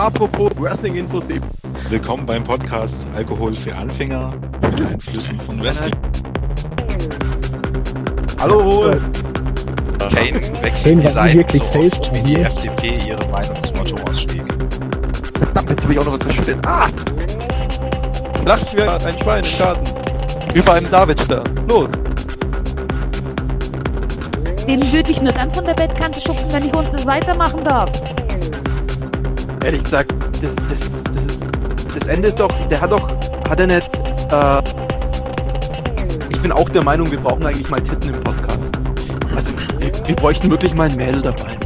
Apropos Wrestling-Infos. Willkommen beim Podcast Alkohol für Anfänger und Einflüssen von Wrestling. Hallo, Hol. Kane wechselt Kane wirklich so oft, wie die. FDP ihre Meinungsmotto-Ausschläge. Verdammt, jetzt habe ich auch noch was verschüttet. Ah! Lacht wie ein Schwein im Garten. Über einem Davidstern. Los. Den würde ich nur dann von der Bettkante schubsen, wenn ich unten weitermachen darf. Ehrlich gesagt, das, das, das, das Ende ist doch, der hat doch, hat er nicht, äh, ich bin auch der Meinung, wir brauchen eigentlich mal Titten im Podcast. Also, wir, wir bräuchten wirklich mal ein Mädel dabei.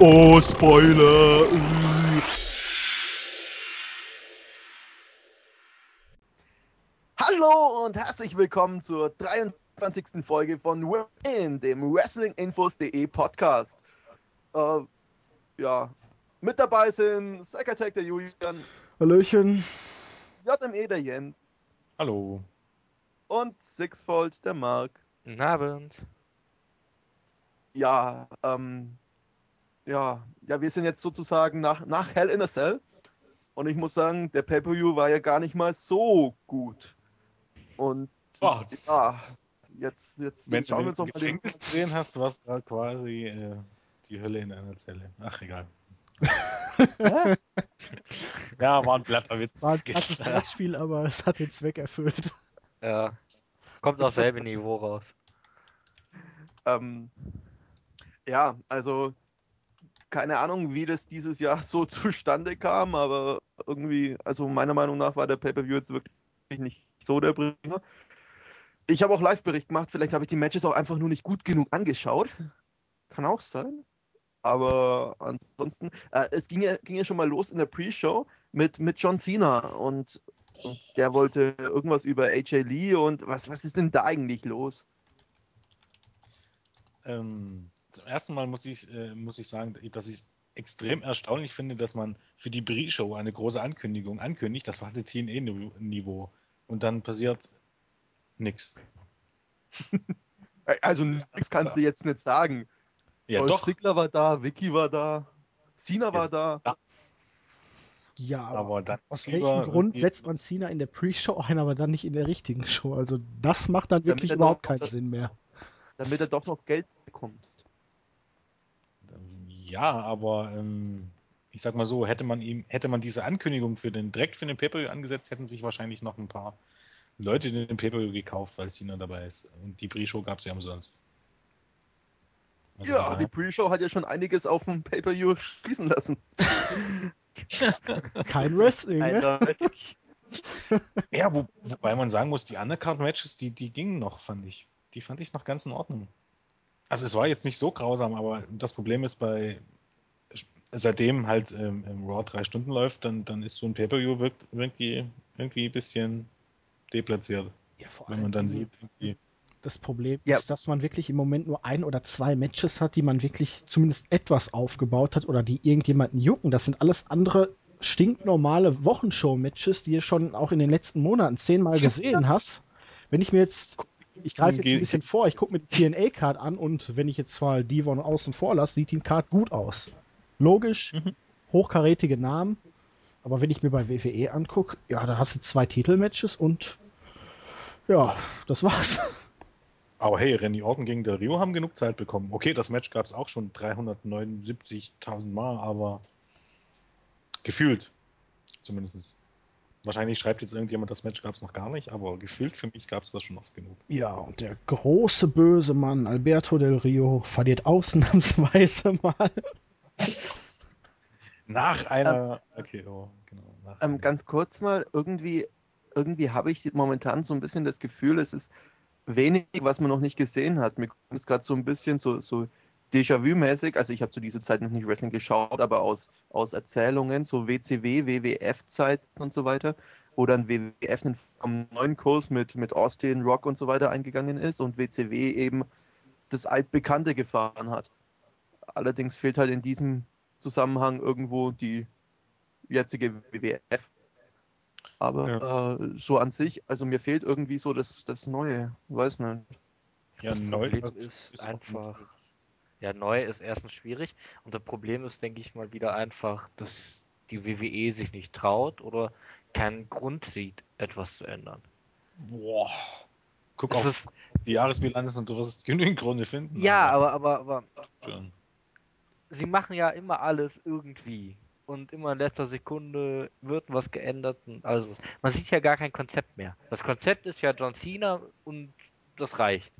Oh, Spoiler. Hallo und herzlich willkommen zur 23. Folge von Win, dem WrestlingInfos.de Podcast. Äh, ja, mit dabei sind Secretary der Julian, Hallöchen. JME der Jens Hallo. und Sixfold der Mark. Guten Abend. Ja, ähm, ja, ja, wir sind jetzt sozusagen nach, nach Hell in a Cell. Und ich muss sagen, der Pay-Per-View war ja gar nicht mal so gut. Und Oh. ja, jetzt, jetzt, Wenn schauen wir uns mal den. Gefängnis gesehen hast, war es gerade quasi äh, die Hölle in einer Zelle. Ach, egal. Ja, war ein glatter Witz. War ein krasses Wortspiel, aber es hat den Zweck erfüllt. Ja. Kommt auf selbe Niveau raus. Ähm, ja, also keine Ahnung, wie das dieses Jahr so zustande kam, aber irgendwie, also meiner Meinung nach war der Pay-Per-View jetzt wirklich nicht so der Bringer. Ich habe auch Live-Bericht gemacht, vielleicht habe ich die Matches auch einfach nur nicht gut genug angeschaut. Kann auch sein. Aber ansonsten, äh, es ging ja, ging ja schon mal los in der Pre-Show mit, mit John Cena und, und der wollte irgendwas über AJ Lee und was, was ist denn da eigentlich los? Ähm, zum ersten Mal muss ich, äh, muss ich sagen, dass ich es extrem erstaunlich finde, dass man für die Pre-Show eine große Ankündigung ankündigt. Das war das TNE-Niveau. Und dann passiert nichts. Also nichts kannst du jetzt nicht sagen. Ja, Dolph doch. Ziggler war da, Vicky war da, Cena war Jetzt- da. Ja, aber, Aber dann aus welchem Grund setzt man Cena in der Pre-Show ein, aber dann nicht in der richtigen Show? Also das macht dann wirklich er überhaupt keinen Sinn mehr. Damit er doch noch Geld bekommt. Ja, aber ähm, ich sag mal so, hätte man ihm, hätte man diese Ankündigung für den direkt für den Pay-Per-View angesetzt, hätten sich wahrscheinlich noch ein paar Leute den Pay-Per-View gekauft, weil Cena dabei ist. Und die Pre-Show gab es ja umsonst. Also ja, von die Pre-Show hat ja schon einiges auf dem Pay-Per-View schließen lassen. Kein Wrestling, ne? Ja, wo, wobei man sagen muss, die Undercard-Matches, die, die gingen noch, fand ich. Die fand ich noch ganz in Ordnung. Also es war jetzt nicht so grausam, aber das Problem ist bei seitdem halt ähm, im Raw drei Stunden läuft, dann, dann ist so ein Pay-Per-View irgendwie, irgendwie ein bisschen deplatziert. Ja, vor Wenn allem man dann sieht, irgendwie, das Problem Ja. ist, dass man wirklich im Moment nur ein oder zwei Matches hat, die man wirklich zumindest etwas aufgebaut hat oder die irgendjemanden jucken. Das sind alles andere stinknormale Wochenshow-Matches, die du schon auch in den letzten Monaten zehnmal gesehen hast. Wenn ich mir jetzt, ich greife jetzt ein bisschen vor, ich gucke mir die TNA-Card an und wenn ich jetzt zwar Devon außen vor lasse, sieht die Card gut aus. Logisch, Mhm. hochkarätige Namen, aber wenn ich mir bei WWE angucke, ja, da hast du zwei Titelmatches und ja, das war's. Aber hey, Randy Orton gegen Del Rio haben genug Zeit bekommen. Okay, das Match gab es auch schon 379.000 Mal, aber gefühlt zumindest. Wahrscheinlich schreibt jetzt irgendjemand, das Match gab es noch gar nicht, aber gefühlt für mich gab es das schon oft genug. Ja, und der große böse Mann Alberto Del Rio verliert ausnahmsweise mal. Nach einer. Okay, oh, genau. Nach Ähm, ganz kurz mal, irgendwie, irgendwie habe ich momentan so ein bisschen das Gefühl, es ist wenig, was man noch nicht gesehen hat. Mir kommt es gerade so ein bisschen so, so Déjà-vu-mäßig, also ich habe zu dieser Zeit noch nicht Wrestling geschaut, aber aus, aus Erzählungen, so WCW, WWF-Zeiten und so weiter, wo dann WWF einen neuen Kurs mit, mit Austin, Rock und so weiter eingegangen ist und WCW eben das Altbekannte gefahren hat. Allerdings fehlt halt in diesem Zusammenhang irgendwo die jetzige WWF. Aber äh, so an sich, also mir fehlt irgendwie so das, das Neue, weiß nicht. Ja, das neu das ist, ist einfach. Ja, neu ist erstens schwierig und das Problem ist, denke ich mal, wieder einfach, dass die WWE sich nicht traut oder keinen Grund sieht, etwas zu ändern. Boah. Guck Es auf ist- die Jahresbilanz und du wirst genügend Gründe finden. Ja, aber, aber, aber schon. sie machen ja immer alles irgendwie. Und immer in letzter Sekunde wird was geändert. Also, man sieht ja gar kein Konzept mehr. Das Konzept ist ja John Cena und das reicht.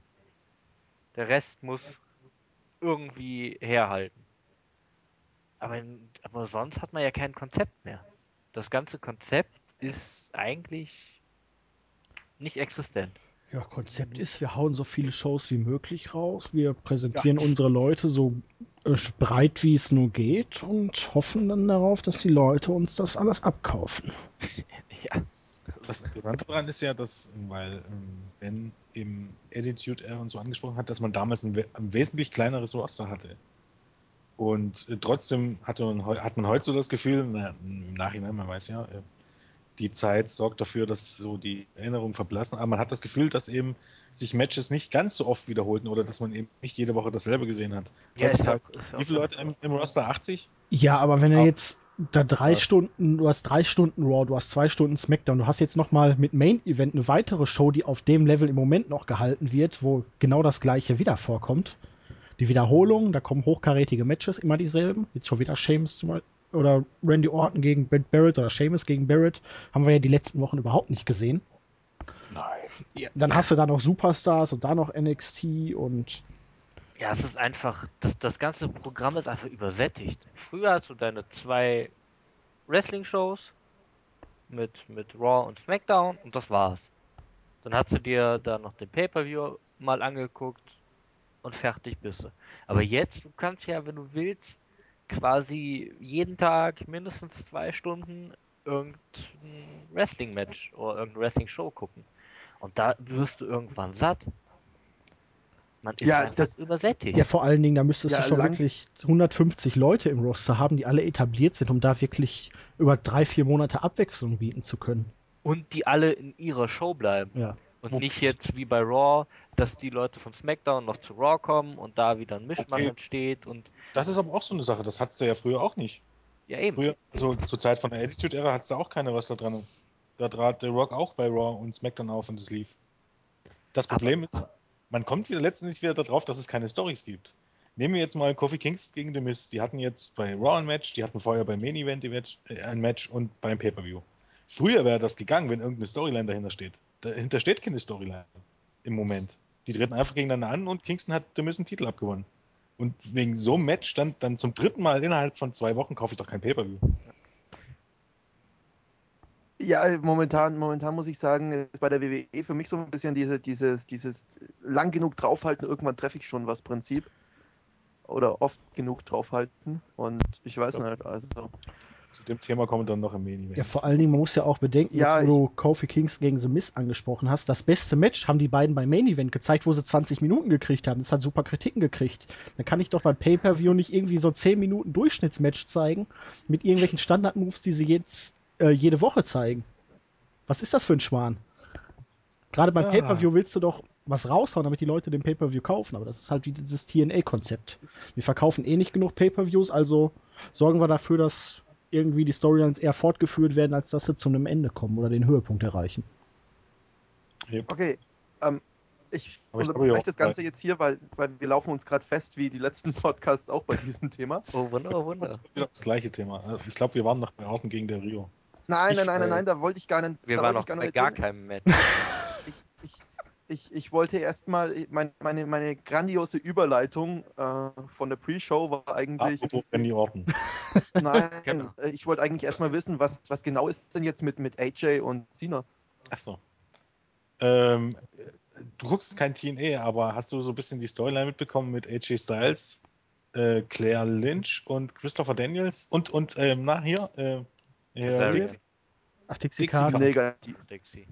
Der Rest muss irgendwie herhalten. Aber, aber sonst hat man ja kein Konzept mehr. Das ganze Konzept ist eigentlich nicht existent. Ja, Konzept ist, wir hauen so viele Shows wie möglich raus. Wir präsentieren unsere Leute so äh, breit wie es nur geht und hoffen dann darauf, dass die Leute uns das alles abkaufen. Ja. Das Interessante daran ist ja, dass, weil ähm, Ben im Attitude Era und so angesprochen hat, dass man damals ein, we- ein wesentlich kleineres Roster hatte. Und äh, trotzdem hatte man, hat man heute so das Gefühl, na, im Nachhinein, man weiß ja, äh, die Zeit sorgt dafür, dass so die Erinnerungen verblassen, aber man hat das Gefühl, dass eben sich Matches nicht ganz so oft wiederholten oder dass man eben nicht jede Woche dasselbe gesehen hat. Ja, Heutzutage- ja- ja Wie viele Leute im, im Roster? 80? Ja, aber wenn er Ah. jetzt da drei Ja. Stunden, du hast drei Stunden Raw, du hast zwei Stunden SmackDown, du hast jetzt noch mal mit Main Event eine weitere Show, die auf dem Level im Moment noch gehalten wird, wo genau das gleiche wieder vorkommt. Die Wiederholung, da kommen hochkarätige Matches, immer dieselben. Jetzt schon wieder Sheamus zum Beispiel, oder Randy Orton gegen Bret Barrett oder Sheamus gegen Barrett. Haben wir ja die letzten Wochen überhaupt nicht gesehen. Nein. Dann hast du da noch Superstars und da noch NXT und Ja, es ist einfach, das, das ganze Programm ist einfach übersättigt. Früher hast du deine zwei Wrestling-Shows mit, mit Raw und SmackDown und das war's. Dann hast du dir da noch den Pay-Per-View mal angeguckt und fertig bist du. Aber jetzt, du kannst ja, wenn du willst, quasi jeden Tag mindestens zwei Stunden irgendein Wrestling-Match oder irgendeine Wrestling-Show gucken. Und da wirst du irgendwann satt. Man ist Ja, das- übersättigt. Ja, vor allen Dingen, da müsstest Ja, du schon lang- wirklich 150 Leute im Roster haben, die alle etabliert sind, um da wirklich über drei, vier Monate Abwechslung bieten zu können. Und die alle in ihrer Show bleiben. Ja. Und Wo- nicht jetzt wie bei Raw, dass die Leute von SmackDown noch zu Raw kommen und da wieder ein Mischmasch Okay. entsteht und Das ist aber auch so eine Sache, das hattest du ja früher auch nicht. ja eben. Früher, so zur Zeit von der Attitude-Ära, hattest du auch keine Wrestler dran. Da trat der Rock auch bei Raw und SmackDown auf und es lief. Das Problem ist, man kommt wieder letztendlich wieder darauf, dass es keine Stories gibt. Nehmen wir jetzt mal Kofi Kingston gegen The Miz. Die hatten jetzt bei Raw ein Match, die hatten vorher beim Main Event ein Match, äh, ein Match und beim Pay-Per-View. Früher wäre das gegangen, wenn irgendeine Storyline dahinter steht. Dahinter steht keine Storyline im Moment. Die treten einfach gegeneinander an und Kingston hat Miz einen Titel abgewonnen. Und wegen so einem Match dann, dann zum dritten Mal innerhalb von zwei Wochen kaufe ich doch kein Pay-Per-View. Ja, momentan, momentan muss ich sagen, ist bei der WWE für mich so ein bisschen diese, dieses, dieses lang genug draufhalten, irgendwann treffe ich schon was Prinzip. Oder oft genug draufhalten. Und ich weiß Ja. nicht, also. Zu dem Thema kommen wir dann noch im Main Event. Ja, vor allen Dingen, man muss ja auch bedenken, Ja, jetzt wo du Kofi Kings gegen The Miz angesprochen hast, das beste Match haben die beiden beim Main Event gezeigt, wo sie 20 Minuten gekriegt haben. Das hat super Kritiken gekriegt. Da kann ich doch beim Pay-Per-View nicht irgendwie so 10 Minuten Durchschnittsmatch zeigen mit irgendwelchen Standard-Moves, die sie jetzt äh, jede Woche zeigen. Was ist das für ein Schwan? Gerade beim Ja. Pay-Per-View willst du doch was raushauen, damit die Leute den Pay-Per-View kaufen. Aber das ist halt wie dieses TNA-Konzept. Wir verkaufen eh nicht genug Pay-Per-Views, also sorgen wir dafür, dass irgendwie die Storylines eher fortgeführt werden, als dass sie zu einem Ende kommen oder den Höhepunkt erreichen. Okay, ähm, ich unterbreche das Ganze jetzt hier, weil, weil wir laufen uns gerade fest, wie die letzten Podcasts auch bei diesem Thema. Oh Wunder, oh Wunder. Wieder das gleiche Thema. Ich glaube, wir waren noch bei Orten gegen der Rio. Nein, nein, nein, nein, äh, nein, da wollte ich gar nicht. Wir waren noch ich gar bei gar keinem Match. ich, ich, wollte erstmal, meine, meine, meine grandiose Überleitung äh, von der Pre-Show war eigentlich, Randy Orton. nein, Genau. äh, ich wollte eigentlich erstmal wissen, was, was genau ist denn jetzt mit, mit AJ und Cena? Achso. Ähm, du guckst kein TNA, aber hast du so ein bisschen die Storyline mitbekommen mit AJ Styles, äh, Claire Lynch und Christopher Daniels und, und ähm, na, hier, äh. Dixie. Ach, Dixie Dixie Carter. Negativ. Dixie.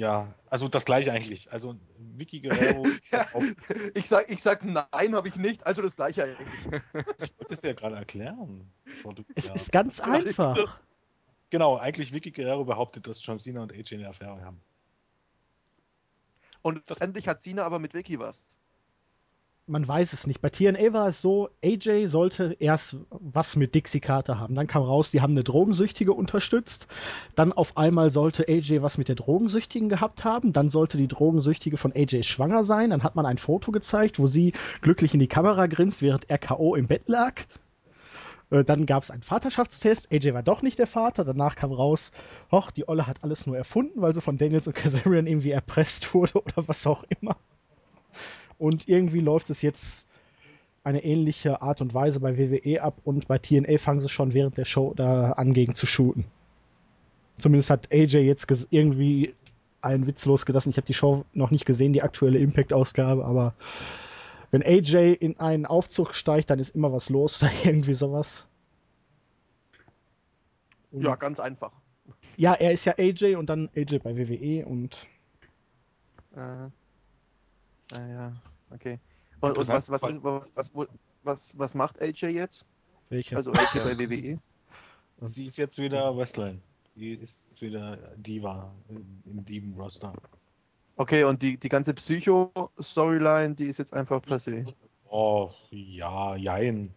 Ja, also das gleiche eigentlich. Also Vicky Guerrero, Ja, ich, sag, ich sag nein, habe ich nicht, also das gleiche eigentlich. ich wollte es ja gerade erklären. bevor du- Es ja. ist ganz einfach. Genau, eigentlich Vicky Guerrero behauptet, dass John Cena und AJ eine Affäre haben. Und endlich hat Cena aber mit Vicky was. Man weiß es nicht. Bei TNA war es so, AJ sollte erst was mit Dixie Carter haben. Dann kam raus, die haben eine Drogensüchtige unterstützt. Dann auf einmal sollte AJ was mit der Drogensüchtigen gehabt haben. Dann sollte die Drogensüchtige von AJ schwanger sein. Dann hat man ein Foto gezeigt, wo sie glücklich in die Kamera grinst, während er K.O. im Bett lag. Äh, Dann gab es einen Vaterschaftstest. AJ war doch nicht der Vater. Danach kam raus, hoch, die Olle hat alles nur erfunden, weil sie von Daniels und Kazarian irgendwie erpresst wurde oder was auch immer. Und irgendwie läuft es jetzt eine ähnliche Art und Weise bei WWE ab und bei TNA fangen sie schon während der Show da an, gegen zu shooten. Zumindest hat AJ jetzt irgendwie einen Witz losgelassen. Ich habe die Show noch nicht gesehen, die aktuelle Impact-Ausgabe, aber wenn AJ in einen Aufzug steigt, dann ist immer was los oder irgendwie sowas. Und Ja, ganz einfach. ja, er ist ja AJ und dann AJ bei WWE und Äh, ah, ja, okay. Und, und was, was, was, was, was, was macht AJ jetzt? welche? Also AJ bei WWE? Sie ist jetzt wieder Wrestlerin. Die ist jetzt wieder Diva im- Diven-Roster. Okay, und die, die ganze Psycho-Storyline, die ist jetzt einfach passé. Oh, ja, jein.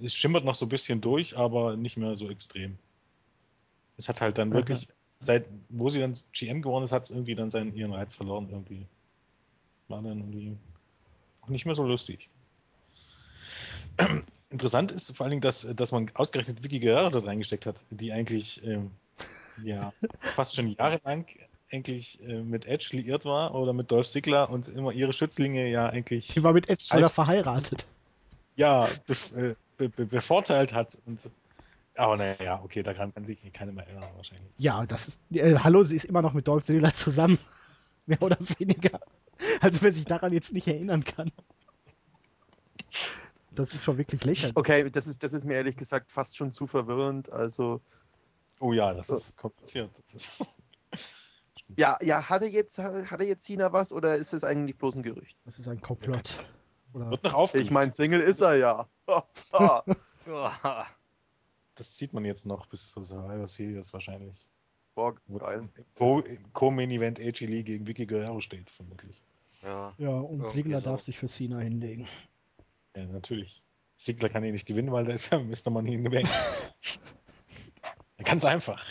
Es schimmert noch so ein bisschen durch, aber nicht mehr so extrem. Es hat halt dann wirklich, seit wo sie dann GM geworden ist, hat es irgendwie dann seinen, ihren Reiz verloren irgendwie. War dann irgendwie nicht mehr so lustig. Interessant ist vor allen Dingen, dass, dass man ausgerechnet Vicky Guerrero dort reingesteckt hat, die eigentlich ähm, ja, fast schon jahrelang eigentlich äh, mit Edge liiert war oder mit Dolph Ziggler und immer ihre Schützlinge ja eigentlich Die war mit Edge sogar verheiratet. ja, bef äh, be be bevorteilt hat. Und, aber naja, okay, daran kann sich keiner mehr erinnern wahrscheinlich. Ja, das ist. Äh, hallo, sie ist immer noch mit Dolph Ziggler zusammen. Mehr oder weniger. Also wer sich daran jetzt nicht erinnern kann. Das ist schon wirklich lächerlich. Okay, das ist, das ist mir ehrlich gesagt fast schon zu verwirrend. Also, Oh ja, das ist kompliziert. Das ist ja, ja, hatte jetzt, hatte jetzt Cena was oder ist es eigentlich bloß ein Gerücht? Das ist ein Komplott. Oder wird noch aufgelöst. Ich meine, Single ist er ja. Ah. Das sieht man jetzt noch bis zur Survivor Series wahrscheinlich. Boah, geil. Co-Main-Event AJ Lee gegen Vicky Guerrero steht, vermutlich. Ja. Ja, und Ziggler so. darf sich für Cena hinlegen. Ja, natürlich. Sigler kann ihn nicht gewinnen, weil da ist ja Mr. Money in the Bank. Ganz einfach.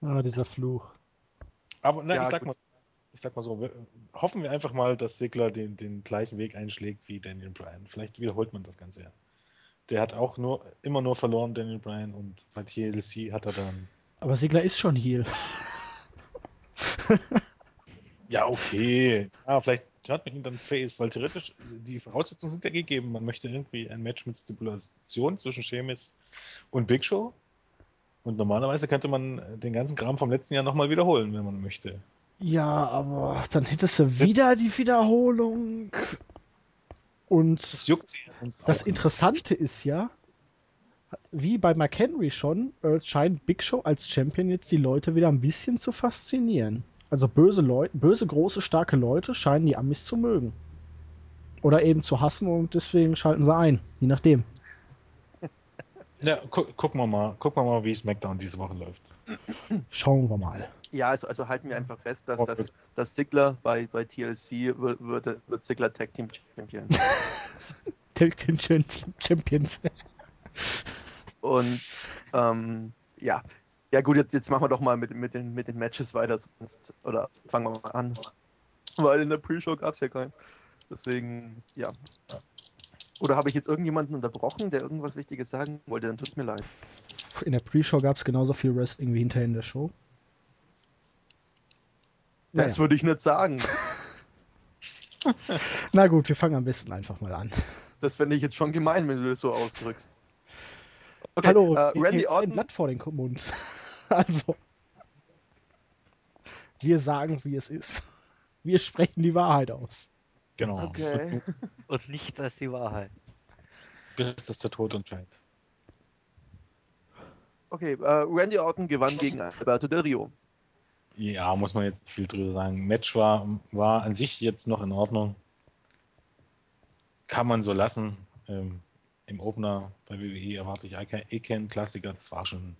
Ah, dieser Fluch. Aber na, Ja, ich, sag gut. mal, ich sag mal so, wir, hoffen wir einfach mal, dass Sigler den, den gleichen Weg einschlägt wie Daniel Bryan. Vielleicht wiederholt man das Ganze ja. Der hat auch nur immer nur verloren, Daniel Bryan, und bei TLC hat er dann. Aber Ziggler ist schon Heal. Ja, okay. Ja, vielleicht hat man ihn dann Face, weil theoretisch die Voraussetzungen sind ja gegeben. Man möchte irgendwie ein Match mit Stipulation zwischen Sheamus und Big Show. Und normalerweise könnte man den ganzen Kram vom letzten Jahr nochmal wiederholen, wenn man möchte. Ja, aber dann hättest du wieder die Wiederholung. Und Das juckt sie uns Das Interessante ist ja, wie bei McHenry schon, äh, scheint Big Show als Champion jetzt die Leute wieder ein bisschen zu faszinieren. Also böse Leute, böse, große, starke Leute scheinen die Amis zu mögen. Oder eben zu hassen und deswegen schalten sie ein. Je nachdem. Ja, gu gucken wir mal, gucken wir mal, wie SmackDown diese Woche läuft. Schauen wir mal. Ja, also, also halten wir einfach fest, dass, dass, dass Sigler bei, bei TLC wird, wird, wird Sigler Tag Team Champion. Tag Team Champions. Und ähm, ja. Ja gut, jetzt, jetzt machen wir doch mal mit, mit, den, mit den Matches weiter, sonst, oder fangen wir mal an. Weil in der Pre-Show gab es ja keins. Deswegen, ja. Oder habe ich jetzt irgendjemanden unterbrochen, der irgendwas Wichtiges sagen wollte? Dann tut es mir leid. In der Pre-Show gab es genauso viel Wrestling wie hinterher in der Show. Das Naja. würde ich nicht sagen. Na gut, wir fangen am besten einfach mal an. Das fände ich jetzt schon gemein, wenn du das so ausdrückst. Okay, Hallo, äh, Randy ihr- ein Orton. Blatt vor den Mund. Also, wir sagen, wie es ist. Wir sprechen die Wahrheit aus. Genau. Okay. Und nicht als die Wahrheit. Bis dass der Tod entscheidet. Okay, äh, Randy Orton gewann gegen Alberto Del Rio. Ja, muss man jetzt nicht viel drüber sagen. Match war, war an sich jetzt noch in Ordnung. Kann man so lassen. Ähm, Im Opener bei WWE erwarte ich eh eh keinen Klassiker. Das war schon,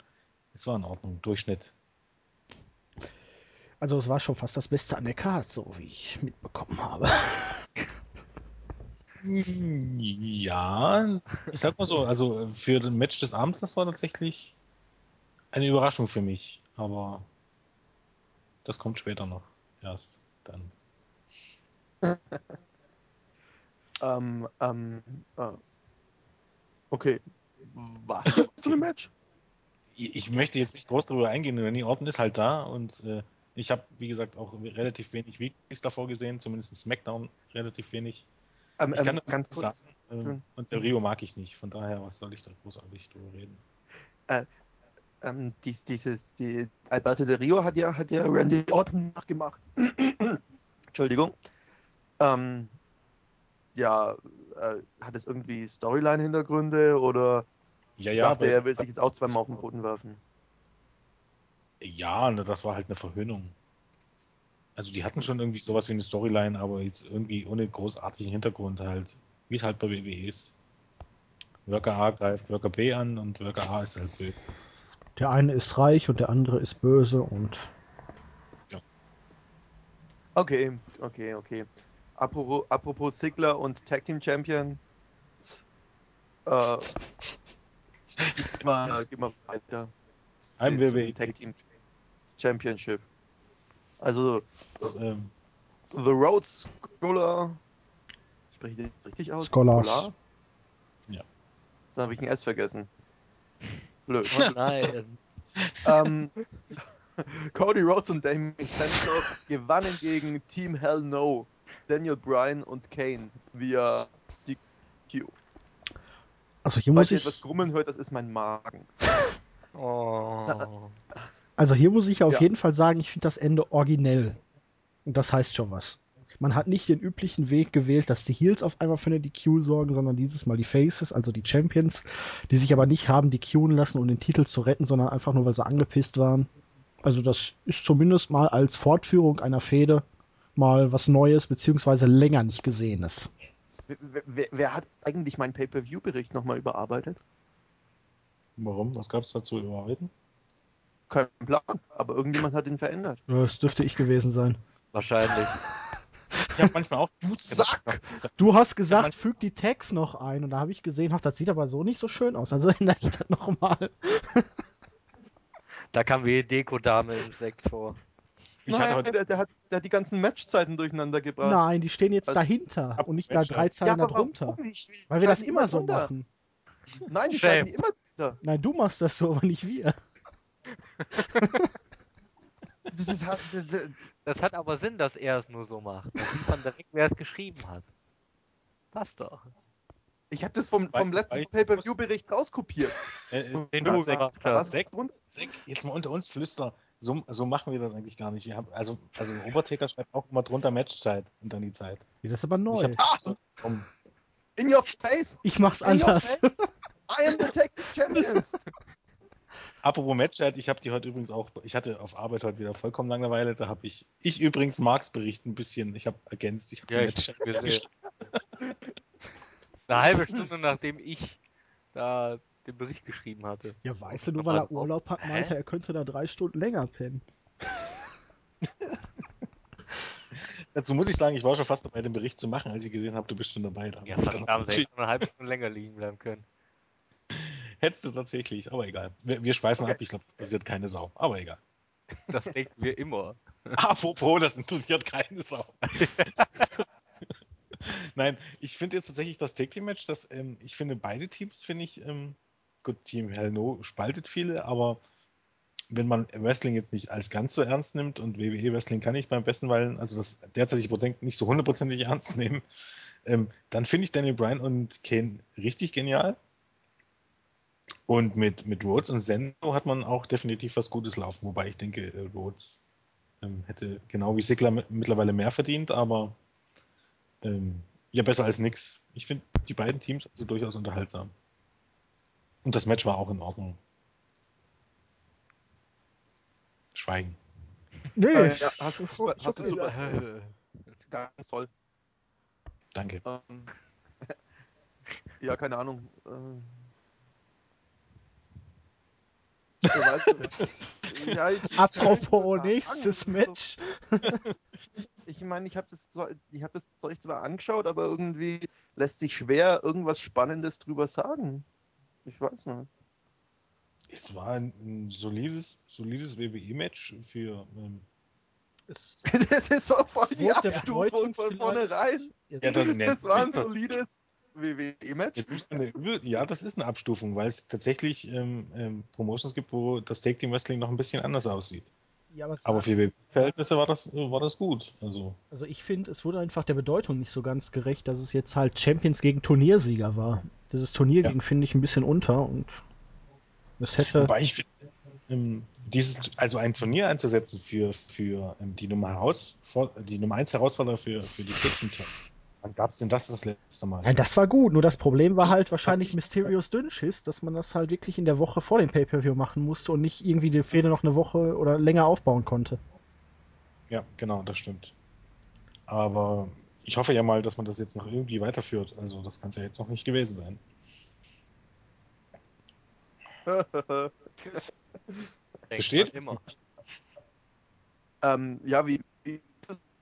es war in Ordnung. Durchschnitt. Also, es war schon fast das Beste an der Karte, so wie ich mitbekommen habe. Ja, ich sag mal so, also für das Match des Abends, das war tatsächlich eine Überraschung für mich, aber das kommt später noch erst dann. Ähm, ähm, äh, okay. Was jetzt zu dem Match? Ich möchte jetzt nicht groß darüber eingehen, Randy Orton ist halt da und äh, ich habe, wie gesagt, auch relativ wenig Weeklies davor gesehen, zumindest in SmackDown relativ wenig. Ähm, Ich kann ähm, das ganz kurz. sagen. Ähm, Hm. und der Rio mag ich nicht, von daher, was soll ich da großartig drüber reden? Ähm, dies, dieses, die, Alberto Del Rio hat ja, hat ja Randy Orton nachgemacht. Entschuldigung. Ähm, ja, äh, hat es irgendwie Storyline-Hintergründe oder Ja, ja, dachte aber er, will sich jetzt auch zweimal auf den Boden werfen? Ja, ne, das war halt eine Verhöhnung. Also die hatten schon irgendwie sowas wie eine Storyline, aber jetzt irgendwie ohne großartigen Hintergrund halt, wie es halt bei WWE ist. Worker A greift Worker B an und Worker A ist halt böse. Der eine ist reich und der andere ist böse und Okay, okay, okay. Apropos, apropos Sigler und Tag Team Champion. Äh, geh, mal, weiter. Zu WWE. Tag Team Championship. Also, Das, ähm, The Road Scholar. Spreche ich das richtig aus? Scholars. Scholar? Ja. Da habe ich ein S vergessen. Blöd. Oh nein. ähm, Cody Rhodes und Damien Sandow gewannen gegen Team Hell No, Daniel Bryan und Kane via DQ. also hier Falls muss ich etwas grummeln hört, das ist mein Magen. Oh. also hier muss ich auf Ja. jeden Fall sagen, ich finde das Ende originell. Und das heißt schon was. Man hat nicht den üblichen Weg gewählt, dass die Heels auf einmal für eine DQ sorgen, sondern dieses Mal die Faces, also die Champions, die sich aber nicht haben DQen lassen, um den Titel zu retten, sondern einfach nur, weil sie angepisst waren. Also das ist zumindest mal als Fortführung einer Fehde mal was Neues, beziehungsweise länger nicht Gesehenes. Wer, wer, wer hat eigentlich meinen Pay-Per-View-Bericht nochmal überarbeitet? warum? Was gab es dazu überarbeiten? Kein Plan, aber irgendjemand hat ihn verändert. Das dürfte ich gewesen sein. Wahrscheinlich. Ich habe manchmal auch Du Sack! Du hast gesagt, füg die Tags noch ein und da habe ich gesehen, ach, das sieht aber so nicht so schön aus. Also ändere ich das nochmal. Da kam wie Deko-Dame im Sekt vor. Ich Nein, hatte heute der, der, hat, der hat die ganzen Matchzeiten durcheinander gebracht. Nein, die stehen jetzt Also- dahinter und nicht da drei Ja, Zeilen aber darunter. Weil wir das immer so drunter. machen. Nein, die die immer drunter. Nein, du machst das so, aber nicht wir. Das ist halt, das, das, Das hat aber Sinn, dass er es nur so macht. Dann sieht man direkt, wer es geschrieben hat. Passt doch. ich habe das vom, vom letzten Pay-Per-View-Bericht rauskopiert. äh, äh, Den Da du gemacht da war's hast. Sechs. drunter. Zack, jetzt mal unter uns flüster. So, so machen wir das eigentlich gar nicht. Wir haben, also, also Obertaker schreibt auch immer drunter Matchzeit und dann die Zeit. Das ist aber Ich neu. hab Ah! so, um, In your face! Ich mach's In your anders. face! I am the Tag Team Champions! apropos Matchzeit, ich habe die heute übrigens auch, ich hatte auf Arbeit heute wieder vollkommen Langeweile, da habe ich, ich übrigens Marks Bericht ein bisschen, ich habe ergänzt, ich habe Ja, ich hab's gesehen. Eine halbe Stunde nachdem ich da den Bericht geschrieben hatte. Ja, weißt du, nur weil er Urlaub hat, meinte er, er könnte da drei Stunden länger pennen. Dazu muss ich sagen, ich war schon fast dabei, den Bericht zu machen, als ich gesehen habe, du bist schon dabei. Da Ja, dann verdammt, hätte eine halbe Stunde länger liegen bleiben können. Hättest du tatsächlich, aber egal. Wir, wir schweifen Okay. ab, ich glaube, das interessiert keine Sau, aber egal. Das denken wir immer. Apropos, das interessiert keine Sau. Nein, ich finde jetzt tatsächlich das Tag Team Match, das, ähm, ich finde beide Teams, finde ich, ähm, gut, Team Hell No spaltet viele, aber wenn man Wrestling jetzt nicht als ganz so ernst nimmt und WWE Wrestling kann ich beim besten Weil, also das derzeitige Produkt nicht so hundertprozentig ernst nehmen, ähm, dann finde ich Daniel Bryan und Kane richtig genial. Und mit, mit Rhodes und Sendo hat man auch definitiv was Gutes laufen, wobei ich denke, äh, Rhodes ähm, hätte genau wie Sigler mit- mittlerweile mehr verdient, aber ähm, ja, besser als nix. Ich finde die beiden Teams also durchaus unterhaltsam. Und das Match war auch in Ordnung. Schweigen. Nee, Äh, ja, hast du super, hast du okay. super ganz toll. Danke. Ähm, ja, keine Ahnung. Ähm, ja, weißt du, ja, ich, Apropos ich- nächstes Match. Ich meine, ich habe das, ich hab das Zeug zwar angeschaut, aber irgendwie, lässt sich schwer irgendwas Spannendes drüber sagen. Ich weiß nicht. Es war ein, ein solides, solides WWE-Match für. Ähm, Es, Das ist so voll die Abstufung von vornherein. Ja, dann- Das war ein das- solides WWE-Match. ja, das ist eine Abstufung, weil es tatsächlich ähm, ähm, Promotions gibt, wo das Take Team Wrestling noch ein bisschen anders aussieht. Ja, aber, Aber für WWE-Verhältnisse war das, war das gut. Also, also ich finde, es wurde einfach der Bedeutung nicht so ganz gerecht, dass es jetzt halt Champions gegen Turniersieger war. Dieses Turnier Ja. ging, finde ich, ein bisschen unter und es hätte. wobei ich finde, ähm, dieses, also ein Turnier einzusetzen für, für ähm, die Nummer heraus, die Nummer 1 Herausforderer für, für die Take Team Wann gab es denn das das letzte Mal? Nein, das war gut, nur das Problem war halt wahrscheinlich Mysterious Dünnschiss, dass man das halt wirklich in der Woche vor dem Pay-Per-View machen musste und nicht irgendwie die Fehde noch eine Woche oder länger aufbauen konnte. Ja, genau, das stimmt. Aber ich hoffe ja mal, dass man das jetzt noch irgendwie weiterführt. Also das kann es ja jetzt noch nicht gewesen sein. Besteht? immer. ähm, ja, wie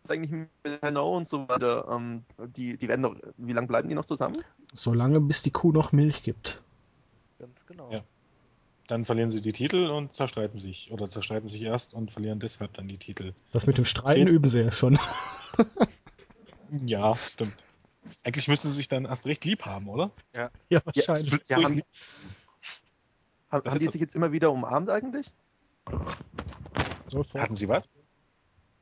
ist eigentlich mit Hanau und so weiter? Ähm, die, die werden doch, wie lange bleiben die noch zusammen? Solange bis die Kuh noch Milch gibt. Ganz genau. Ja. Dann verlieren sie die Titel und zerstreiten sich. Oder zerstreiten sich erst und verlieren deshalb dann die Titel. Das mit dem Streiten üben sie ja schon. Ja, stimmt. Eigentlich müssten sie sich dann erst recht lieb haben, oder? Ja, Ja, wahrscheinlich. ja, haben, haben, Das haben die hat- sich jetzt immer wieder umarmt eigentlich? Vor- Hatten sie was?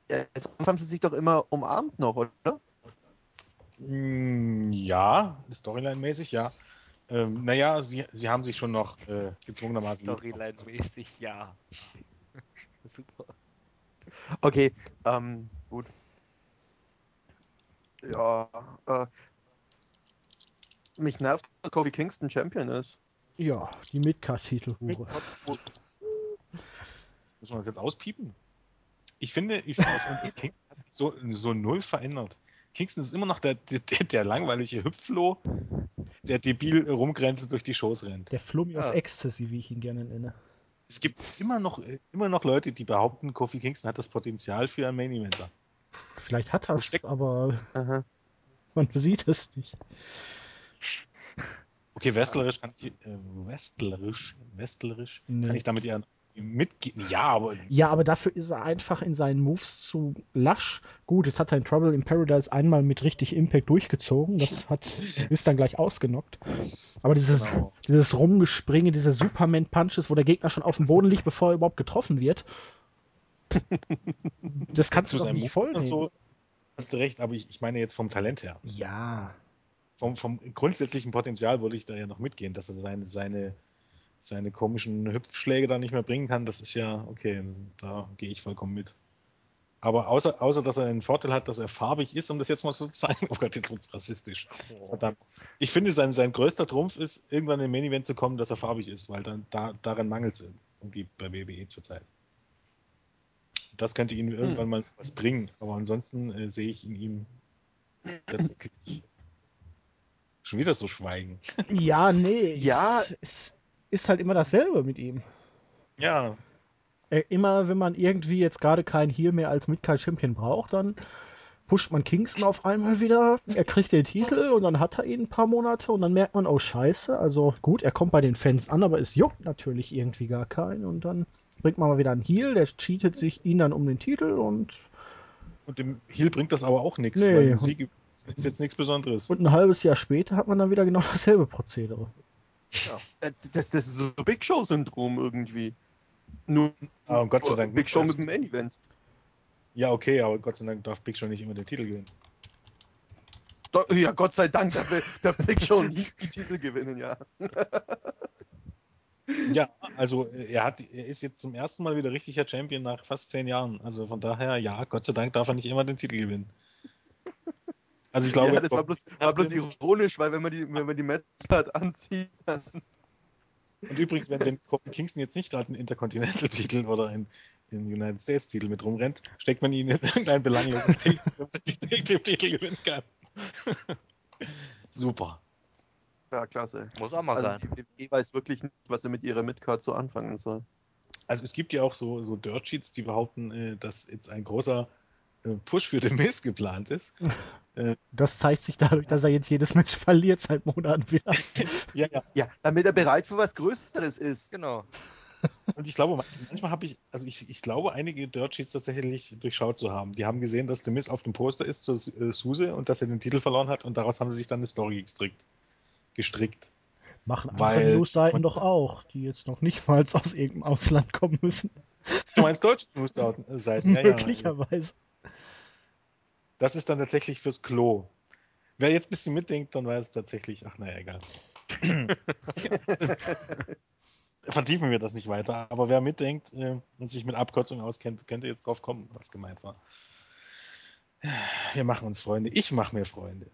Sonst haben sie sich doch immer umarmt noch, oder? Mm, Ja, Storyline-mäßig, ja. Ähm, naja, sie, sie haben sich schon noch äh, gezwungenermaßen. lieb. Storyline-mäßig, ja. Super. Okay, ähm, gut. Ja, äh, mich nervt, dass Kofi Kingston Champion ist. Ja, die Midcard-Titelhure. Müssen wir das jetzt auspiepen? Ich finde, ich finde Kingston hat sich so, so null verändert. Kingston ist immer noch der, der, der langweilige Hüpfloh, der debil rumgrenzt durch die Shows rennt. Der Flummi of Ja. Ecstasy, wie ich ihn gerne nenne. Es gibt immer noch, immer noch Leute, die behaupten, Kofi Kingston hat das Potenzial für einen Main Eventer. Vielleicht hat er es, aber Aha. man sieht es nicht. Okay, wrestlerisch kann ich, äh, wrestlerisch, wrestlerisch Nee. kann ich damit ja mitgehen. Ja, aber Ja, aber dafür ist er einfach in seinen Moves zu lasch. Gut, jetzt hat er in Trouble in Paradise einmal mit richtig Impact durchgezogen. Das hat, ist dann gleich ausgenockt. Aber dieses, Genau. dieses Rumgespringe, diese Superman-Punches, wo der Gegner schon auf dem Boden liegt, bevor er überhaupt getroffen wird, das kannst du doch nicht voll so, hast du recht, aber ich, ich meine jetzt vom Talent her. Ja. Vom, vom grundsätzlichen Potenzial würde ich da ja noch mitgehen, dass er seine, seine, seine komischen Hüpfschläge da nicht mehr bringen kann. Das ist ja, okay, da gehe ich vollkommen mit. Aber außer, außer, dass er einen Vorteil hat, dass er farbig ist, um das jetzt mal so zu sagen. Oh Gott, jetzt wird es rassistisch. Verdammt. Ich finde, sein, sein größter Trumpf ist, irgendwann in den Main Event zu kommen, dass er farbig ist, weil dann da, daran mangelt es irgendwie bei WWE zurzeit. Das könnte ihm irgendwann mal was bringen, aber ansonsten äh, sehe ich in ihm tatsächlich schon wieder so schweigen. Ja, nee. Ja. Es ist halt immer dasselbe mit ihm. Ja, Äh, immer, wenn man irgendwie jetzt gerade keinen Heal mehr als Midcard Champion braucht, dann pusht man Kingston auf einmal wieder. Er kriegt den Titel und dann hat er ihn ein paar Monate und dann merkt man, oh Scheiße. Also gut, er kommt bei den Fans an, aber es juckt natürlich irgendwie gar keinen. Und dann bringt man mal wieder einen Heal, der cheatet sich ihn dann um den Titel und, und dem Heal bringt das aber auch nichts, Nee. weil Sieg ist jetzt nichts Besonderes. und ein halbes Jahr später hat man dann wieder genau dasselbe Prozedere. Äh, Das, das ist so Big Show-Syndrom irgendwie. Nur und Gott sei Dank Big nicht. Show mit dem Main Event. Ja, okay, aber Gott sei Dank darf Big Show nicht immer den Titel gewinnen. Ja, Gott sei Dank, will- der Big Show nie die Titel gewinnen, ja. Ja, also äh, er, hat, er ist jetzt zum ersten Mal wieder richtiger Champion nach fast zehn Jahren. Also von daher, ja, Gott sei Dank darf er nicht immer den Titel gewinnen. Also ich glaube, ja, das war bloß, war bloß ironisch, weil wenn man die, wenn man die Matches halt anzieht, dann Und übrigens, wenn, wenn Kofi Kingston jetzt nicht gerade einen Intercontinental-Titel oder einen, einen United States-Titel mit rumrennt, steckt man ihn in irgendein belangloses Titel, damit er den Titel gewinnen kann. Super. ja, klasse. Muss auch mal Also sein. die WWE weiß wirklich nicht, was sie mit ihrer Midcard so anfangen soll. Also es gibt ja auch so, so Dirt Sheets, die behaupten, äh, dass jetzt ein großer Push für den Miss geplant ist. Das zeigt sich dadurch, dass er jetzt jedes Match verliert seit Monaten wieder. Ja, ja. Ja, damit er bereit für was Größeres ist. Genau. Und ich glaube, manchmal habe ich, also ich, ich glaube, einige Dirt Sheets tatsächlich durchschaut zu haben. Die haben gesehen, dass The Miz auf dem Poster ist zur äh, Suse und dass er den Titel verloren hat und daraus haben sie sich dann eine Story gestrickt. Gestrickt. Machen andere Newsseiten doch auch, die jetzt noch nicht mal aus irgendeinem Ausland kommen müssen. Du meinst deutsche News-Seiten? Ja, ja. Möglicherweise. Das ist dann tatsächlich fürs Klo. Wer jetzt ein bisschen mitdenkt, dann weiß es tatsächlich, ach naja, egal. Vertiefen wir das nicht weiter. Aber wer mitdenkt äh, und sich mit Abkürzungen auskennt, könnte jetzt drauf kommen, was gemeint war. Wir machen uns Freunde. Ich mache mir Freunde.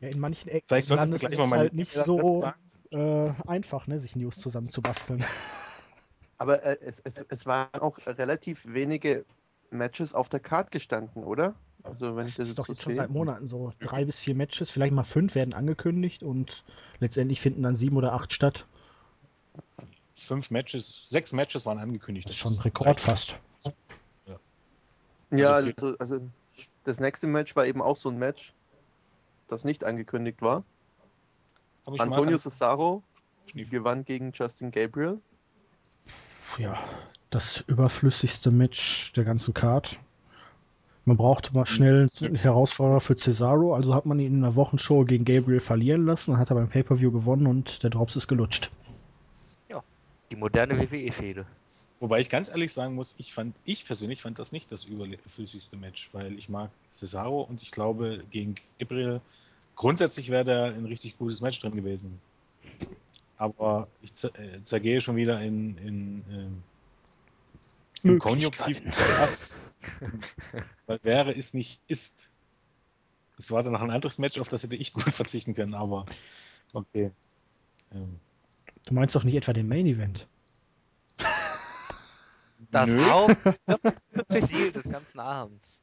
Ja, in manchen Ecken Vielleicht Landes ist es halt nicht so äh, einfach, ne, sich News zusammenzubasteln. Aber äh, es, es, es waren auch relativ wenige Matches auf der Card gestanden, oder? Also wenn Das ich das ist jetzt doch so jetzt schon seit Monaten so. Drei bis vier Matches, vielleicht mal fünf werden angekündigt und letztendlich finden dann sieben oder acht statt. Fünf Matches, sechs Matches waren angekündigt. Das ist schon ein Rekord fast. Ja, Also also, also das nächste Match war eben auch so ein Match, das nicht angekündigt war. Antonio an- Cesaro Schnief. gewann gegen Justin Gabriel. Ja, das überflüssigste Match der ganzen Card. Man brauchte mal schnell einen Herausforderer für Cesaro, also hat man ihn in einer Wochenshow gegen Gabriel verlieren lassen, hat er beim Pay-Per-View gewonnen und der Drops ist gelutscht. Die moderne WWE-Fehde. Wobei ich ganz ehrlich sagen muss, ich fand, ich persönlich fand das nicht das überflüssigste Match, weil ich mag Cesaro und ich glaube, gegen Gabriel grundsätzlich wäre da ein richtig gutes Match drin gewesen. Aber ich äh, zergehe schon wieder in, in, ähm, im Konjunktiv. Weil wäre es nicht ist. Es war dann noch ein anderes Match, auf das hätte ich gut verzichten können, aber okay. Ähm, Du meinst doch nicht etwa den Main Event? Das Nö. Hauptziel des ganzen Abends.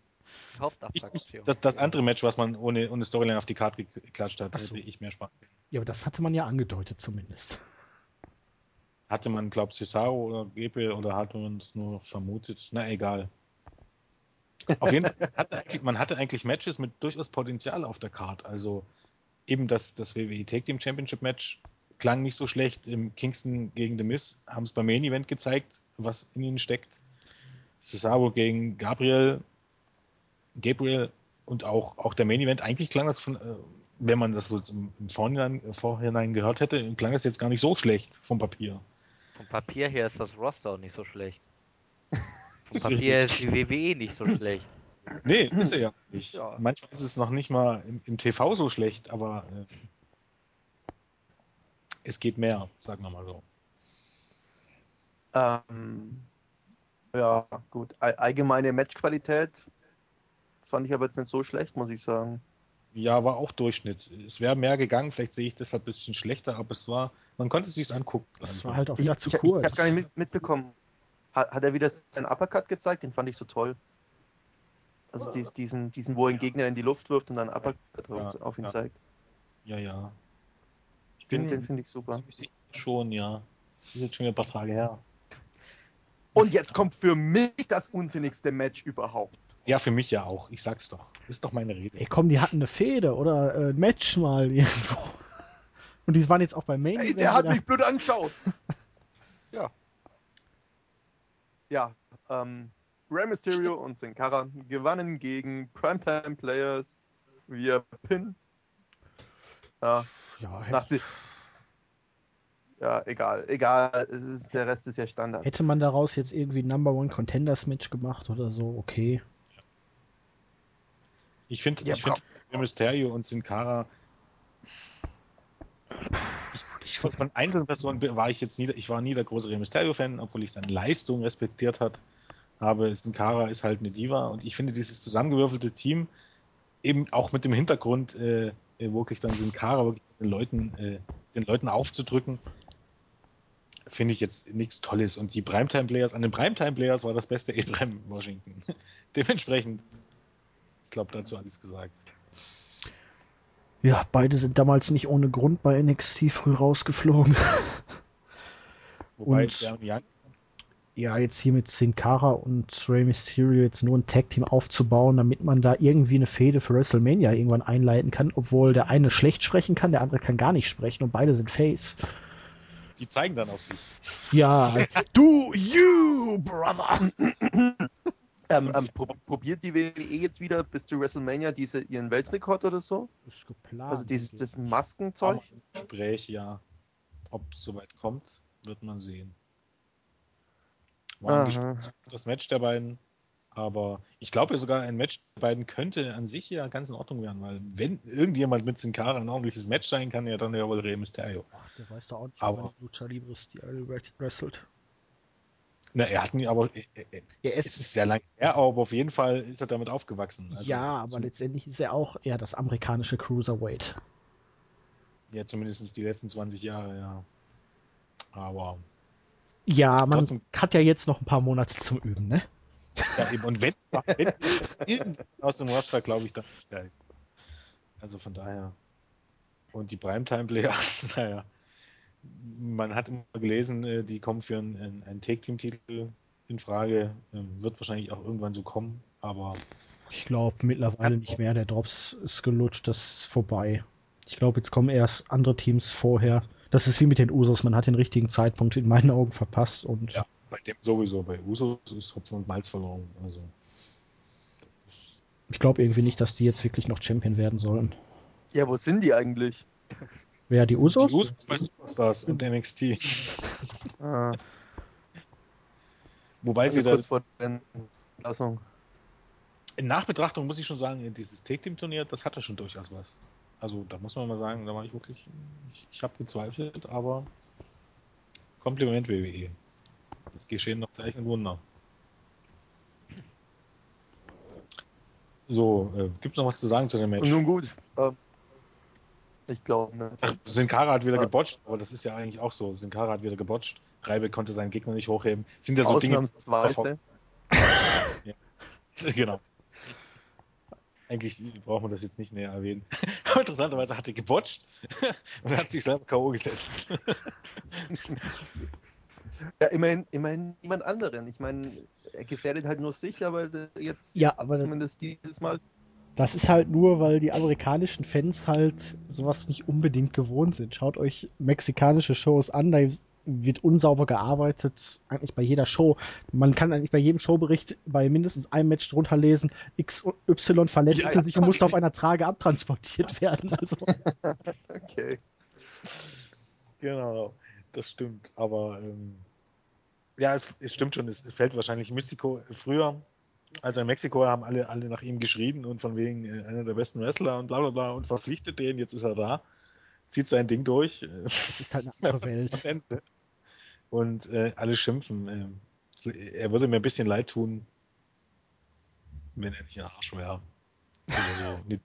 Die Ich, ich, Hauptattraktion. das, das andere Match, was man ohne, ohne Storyline auf die Karte geklatscht hat, so. hätte ich mehr Spaß. Ja, aber das hatte man ja angedeutet zumindest. Hatte man, glaube ich, Cesaro oder Gabriel oder hat man das nur vermutet? Na, egal. Auf jeden Fall, hatte man hatte eigentlich Matches mit durchaus Potenzial auf der Karte. Also eben das, das WWE Tag Team Championship Match klang nicht so schlecht. Im Kingston gegen The Miz haben es beim Main Event gezeigt, was in ihnen steckt. Cesaro gegen Gabriel, Gabriel und auch, auch der Main Event. Eigentlich klang das von, äh, wenn man das so im, im Vorhinein, Vorhinein gehört hätte, klang das jetzt gar nicht so schlecht vom Papier. Vom Papier her ist das Roster auch nicht so schlecht. Vom Papier ist die WWE nicht so schlecht. Nee, ist er ja nicht. Ja. Manchmal ist es noch nicht mal im, im TV so schlecht, aber äh, es geht mehr, sagen wir mal so. Ähm, ja, gut. All- Allgemeine Matchqualität fand ich aber jetzt nicht so schlecht, muss ich sagen. Ja, war auch Durchschnitt. Es wäre mehr gegangen, vielleicht sehe ich deshalb ein bisschen schlechter, aber es war, man konnte es sich angucken. Das war halt auch Ich, wieder ich, zu ich, ich kurz. habe gar nicht mit, mitbekommen. Hat, hat er wieder seinen Uppercut gezeigt? Den fand ich so toll. Also dies, diesen, diesen, wo er den Gegner in die Luft wirft und dann Uppercut Ja, auf, auf ihn ja. zeigt. Ja, ja. Ich Den, bin den finde ich super. schon, ja. Das ist jetzt schon wieder ein paar Tage her. Und jetzt kommt für mich das unsinnigste Match überhaupt. Ja, für mich ja auch. Ich sag's doch. Das ist doch meine Rede. Ey, komm, die hatten eine Fehde oder äh, ein Match mal irgendwo. Und die waren jetzt auch beim Main Ey, Event der hat wieder. mich blöd angeschaut. Ja. Ja, ähm, Rey Mysterio und Sin Cara gewannen gegen Primetime Players via Pin. Ja, Ja, nach ja, egal, egal. Es ist, der Rest ist ja Standard. hätte man daraus jetzt irgendwie ein Number One Contenders Match gemacht oder so, okay. Ich finde, Ja, ich finde Rey Mysterio und Sin Cara. Ich, von, von einzelnen Personen war ich jetzt nie, ich war nie der große Rey Mysterio-Fan, obwohl ich seine Leistung respektiert hat. habe. Sin Cara ist halt eine Diva und ich finde dieses zusammengewürfelte Team eben auch mit dem Hintergrund, äh, äh, wirklich dann Sin Cara wirklich den Leuten, äh, den Leuten aufzudrücken, finde ich jetzt nichts Tolles. Und die Primetime-Players, an den Primetime-Players war das beste Abraham Washington. Dementsprechend, ich glaube, dazu alles gesagt. Ja, beide sind damals nicht ohne Grund bei NXT früh rausgeflogen. Wobei Und- Young, Ja, jetzt hier mit Sin Cara und Rey Mysterio jetzt nur ein Tag-Team aufzubauen, damit man da irgendwie eine Fehde für WrestleMania irgendwann einleiten kann, obwohl der eine schlecht sprechen kann, der andere kann gar nicht sprechen und beide sind Face. Die zeigen dann auf sich. Ja, do you, brother! Ähm, ähm, pro probiert die WWE jetzt wieder bis zu WrestleMania diese, ihren Weltrekord oder so? Ist geplant. Also dieses das Maskenzeug? Gespräch, ja. Ob es soweit kommt, wird man sehen. War das Match der beiden. Aber ich glaube sogar, ein Match der beiden könnte an sich ja ganz in Ordnung werden, weil wenn irgendjemand mit Sin Cara ein ordentliches Match sein kann, ja dann ja wohl Rey Mysterio. Ach, der weiß doch auch nicht, Aber- Lucha Libre Style wrestelt. Na, er hat nie, aber äh, äh, Er es ist sehr lang her, aber auf jeden Fall ist er damit aufgewachsen. Also ja, aber letztendlich ist er auch eher das amerikanische Cruiserweight. Ja, zumindest die letzten 20 Jahre, ja. Aber Ja, man Trotzdem- hat ja jetzt noch ein paar Monate zum Üben, ne? Ja, eben. Und wenn, wenn aus dem Roster, glaube ich, dann ist geil. Also von daher. Und die Primetime-Players, naja. Man hat immer gelesen, äh, die kommen für einen, einen- Take-Team-Titel in Frage. Ähm, Wird wahrscheinlich auch irgendwann so kommen, aber Ich glaube mittlerweile nicht mehr. Der Drops ist gelutscht, das ist vorbei. Ich glaube, jetzt kommen erst andere Teams vorher. Das ist wie mit den Usos. Man hat den richtigen Zeitpunkt in meinen Augen verpasst und Ja. bei dem sowieso. Bei Usos ist Hopfen und Malz verloren. Also, ich glaube irgendwie nicht, dass die jetzt wirklich noch Champion werden sollen. Ja, wo sind die eigentlich? Wer die Usos? die Usos bei Superstars und NXT. Ah, Wobei also sie da kurz vor der Entlassung. In Nachbetrachtung muss ich schon sagen, dieses Take-Team-Turnier, das hatte schon durchaus was. Also da muss man mal sagen, da war ich wirklich, ich, ich habe gezweifelt, aber Kompliment WWE. Das geschehen noch Zeichen und Wunder. So, äh, gibt es noch was zu sagen zu dem Match? Nun gut. Ähm, ich glaube, ne? Ach, Sin Cara hat wieder Ja. gebotcht, aber das ist ja eigentlich auch so. Sin Cara hat wieder gebotcht. Reibe konnte seinen Gegner nicht hochheben. Sind ja so Dinge. Ausnahmsweise. genau. Eigentlich braucht man das jetzt nicht näher erwähnen. Aber interessanterweise hat er gebotcht und hat sich selber K.O. gesetzt. Ja, immerhin, immerhin niemand anderen. Ich meine, er gefährdet halt nur sich, aber jetzt, Ja, jetzt aber- zumindest dieses Mal. Das ist halt nur, weil die amerikanischen Fans halt sowas nicht unbedingt gewohnt sind. Schaut euch mexikanische Shows an, da wird unsauber gearbeitet, eigentlich bei jeder Show. Man kann eigentlich bei jedem Showbericht bei mindestens einem Match drunter lesen, XY verletzte Ja, ja, sich und musste auf einer Trage abtransportiert werden. Also, Okay. Genau, das stimmt. Aber ähm, ja, es, es stimmt schon. Es fällt wahrscheinlich Mystico früher. Also in Mexiko haben alle, alle nach ihm geschrien und von wegen äh, einer der besten Wrestler und bla bla bla und verpflichtet den. Jetzt ist er da, zieht sein Ding durch. äh, das ist halt eine andere Welt. Und äh, alle schimpfen. ähm, er würde mir ein bisschen leid tun, wenn er nicht ein Arsch wäre. Also, so.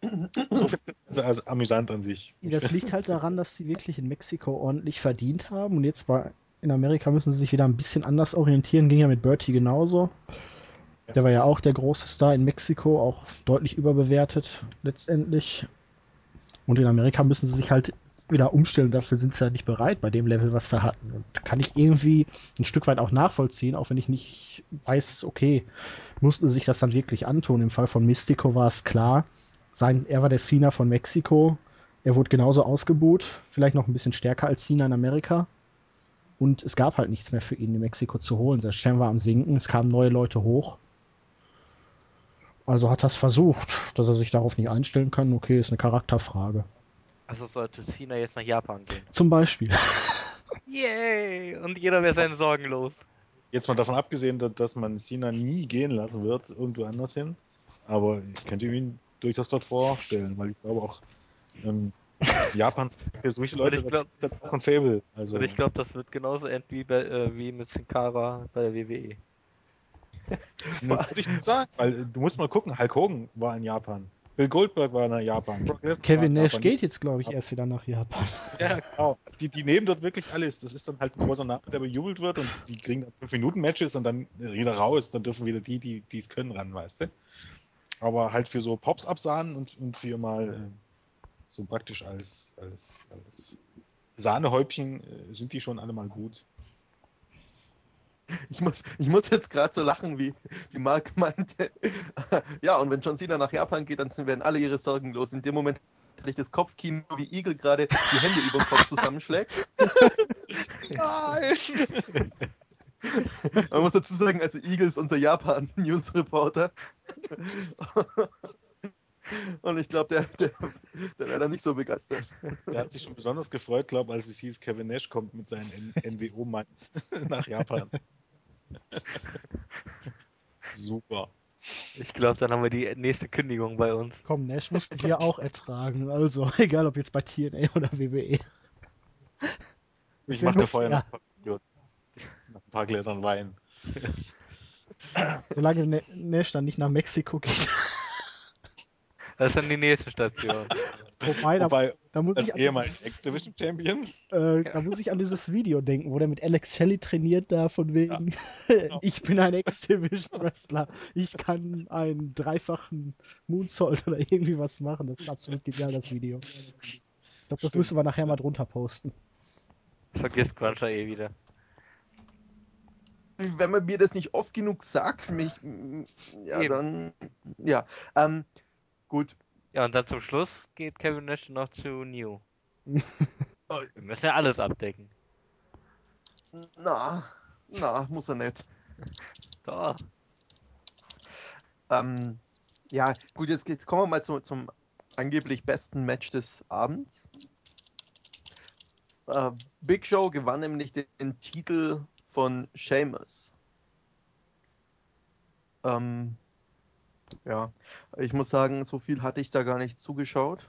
so viel also, also amüsant an sich. Das liegt halt daran, dass sie wirklich in Mexiko ordentlich verdient haben und jetzt bei, in Amerika müssen sie sich wieder ein bisschen anders orientieren. Ging ja mit Bertie genauso. Der war ja auch der große Star in Mexiko, auch deutlich überbewertet letztendlich. Und in Amerika müssen sie sich halt wieder umstellen. Dafür sind sie ja nicht bereit bei dem Level, was sie hatten. Und kann ich irgendwie ein Stück weit auch nachvollziehen, auch wenn ich nicht weiß, okay, mussten sie sich das dann wirklich antun. Im Fall von Mystico war es klar, sein, er war der Cena von Mexiko. Er wurde genauso ausgebuht, vielleicht noch ein bisschen stärker als Cena in Amerika. Und es gab halt nichts mehr für ihn in Mexiko zu holen. Der Stern war am Sinken, es kamen neue Leute hoch. Also hat er es versucht, dass er sich darauf nicht einstellen kann. Okay, ist eine Charakterfrage. Also sollte Cena jetzt nach Japan gehen. Zum Beispiel. Yay! Und jeder wäre seinen Sorgen los. Jetzt mal davon abgesehen, dass- man Cena nie gehen lassen wird, irgendwo anders hin. Aber ich könnte mir ihn durchaus dort vorstellen, weil ich glaube auch, ähm, Japan für solche Leute ich glaub- das ist auch ein Fable. Also, Und ich glaube, das wird genauso enden wie, bei, äh, wie mit Sin Cara bei der. WWE. Würde ich nicht sagen, weil äh, du musst mal gucken, Hulk Hogan war in Japan. Bill Goldberg war in Japan. Kevin in Nash Japan. geht jetzt, glaube ich, erst wieder nach Japan. Ja, genau. Die, die nehmen dort wirklich alles. Das ist dann halt ein großer Name, der bejubelt wird und die kriegen dann 5-Minuten-Matches und dann wieder raus. Dann dürfen wieder die, die die es können, ran, weißt du? Aber halt für so Pops absahnen und, und für mal äh, so praktisch als, als, als Sahnehäubchen äh, sind die schon alle mal gut. Ich muss, ich muss jetzt gerade so lachen, wie, wie Mark meinte. Ja, und wenn John Cena nach Japan geht, dann werden alle ihre Sorgen los. In dem Moment hatte ich das Kopfkino, wie Eagle gerade die Hände über den Kopf zusammenschlägt. Nein! Man muss dazu sagen, also Eagle ist unser Japan-News-Reporter. Und ich glaube, der, der, der wäre da nicht so begeistert. Der hat sich schon besonders gefreut, glaube ich, als es hieß, Kevin Nash kommt mit seinem NWO-Mann nach Japan. Super. Ich glaube, dann haben wir die nächste Kündigung bei uns. Komm, Nash mussten wir auch ertragen. Also, egal ob jetzt bei TNA oder WWE. Ich mache nur vorher noch ein paar Videos. Nach ein paar Gläsern Wein. Solange Na- Nash dann nicht nach Mexiko geht. Das ist dann die nächste Station. Wobei, da, Wobei, da, muss als ich an ehemaliger dieses, X-Division-Champion, äh, da muss ich an dieses Video denken, wo der mit Alex Shelley trainiert, da von wegen, ich bin ein X-Division-Wrestler, ich kann einen dreifachen Moonsault oder irgendwie was machen. Das ist absolut genial, das Video. Ich glaube, das Stimmt. müssen wir nachher mal drunter posten. Vergisst Cruncher eh wieder. Wenn man mir das nicht oft genug sagt, mich, ja, Eben. dann, ja. Ähm, gut, Ja, und dann zum Schluss geht Kevin Nash noch zu New. Oh. Wir müssen ja alles abdecken. na, na, muss er nicht. Doch. Ähm, ja, gut, jetzt, jetzt kommen wir mal zu, zum angeblich besten Match des Abends. Äh, Big Show gewann nämlich den, den Titel von Sheamus. Ähm, ja, ich muss sagen, so viel hatte ich da gar nicht zugeschaut.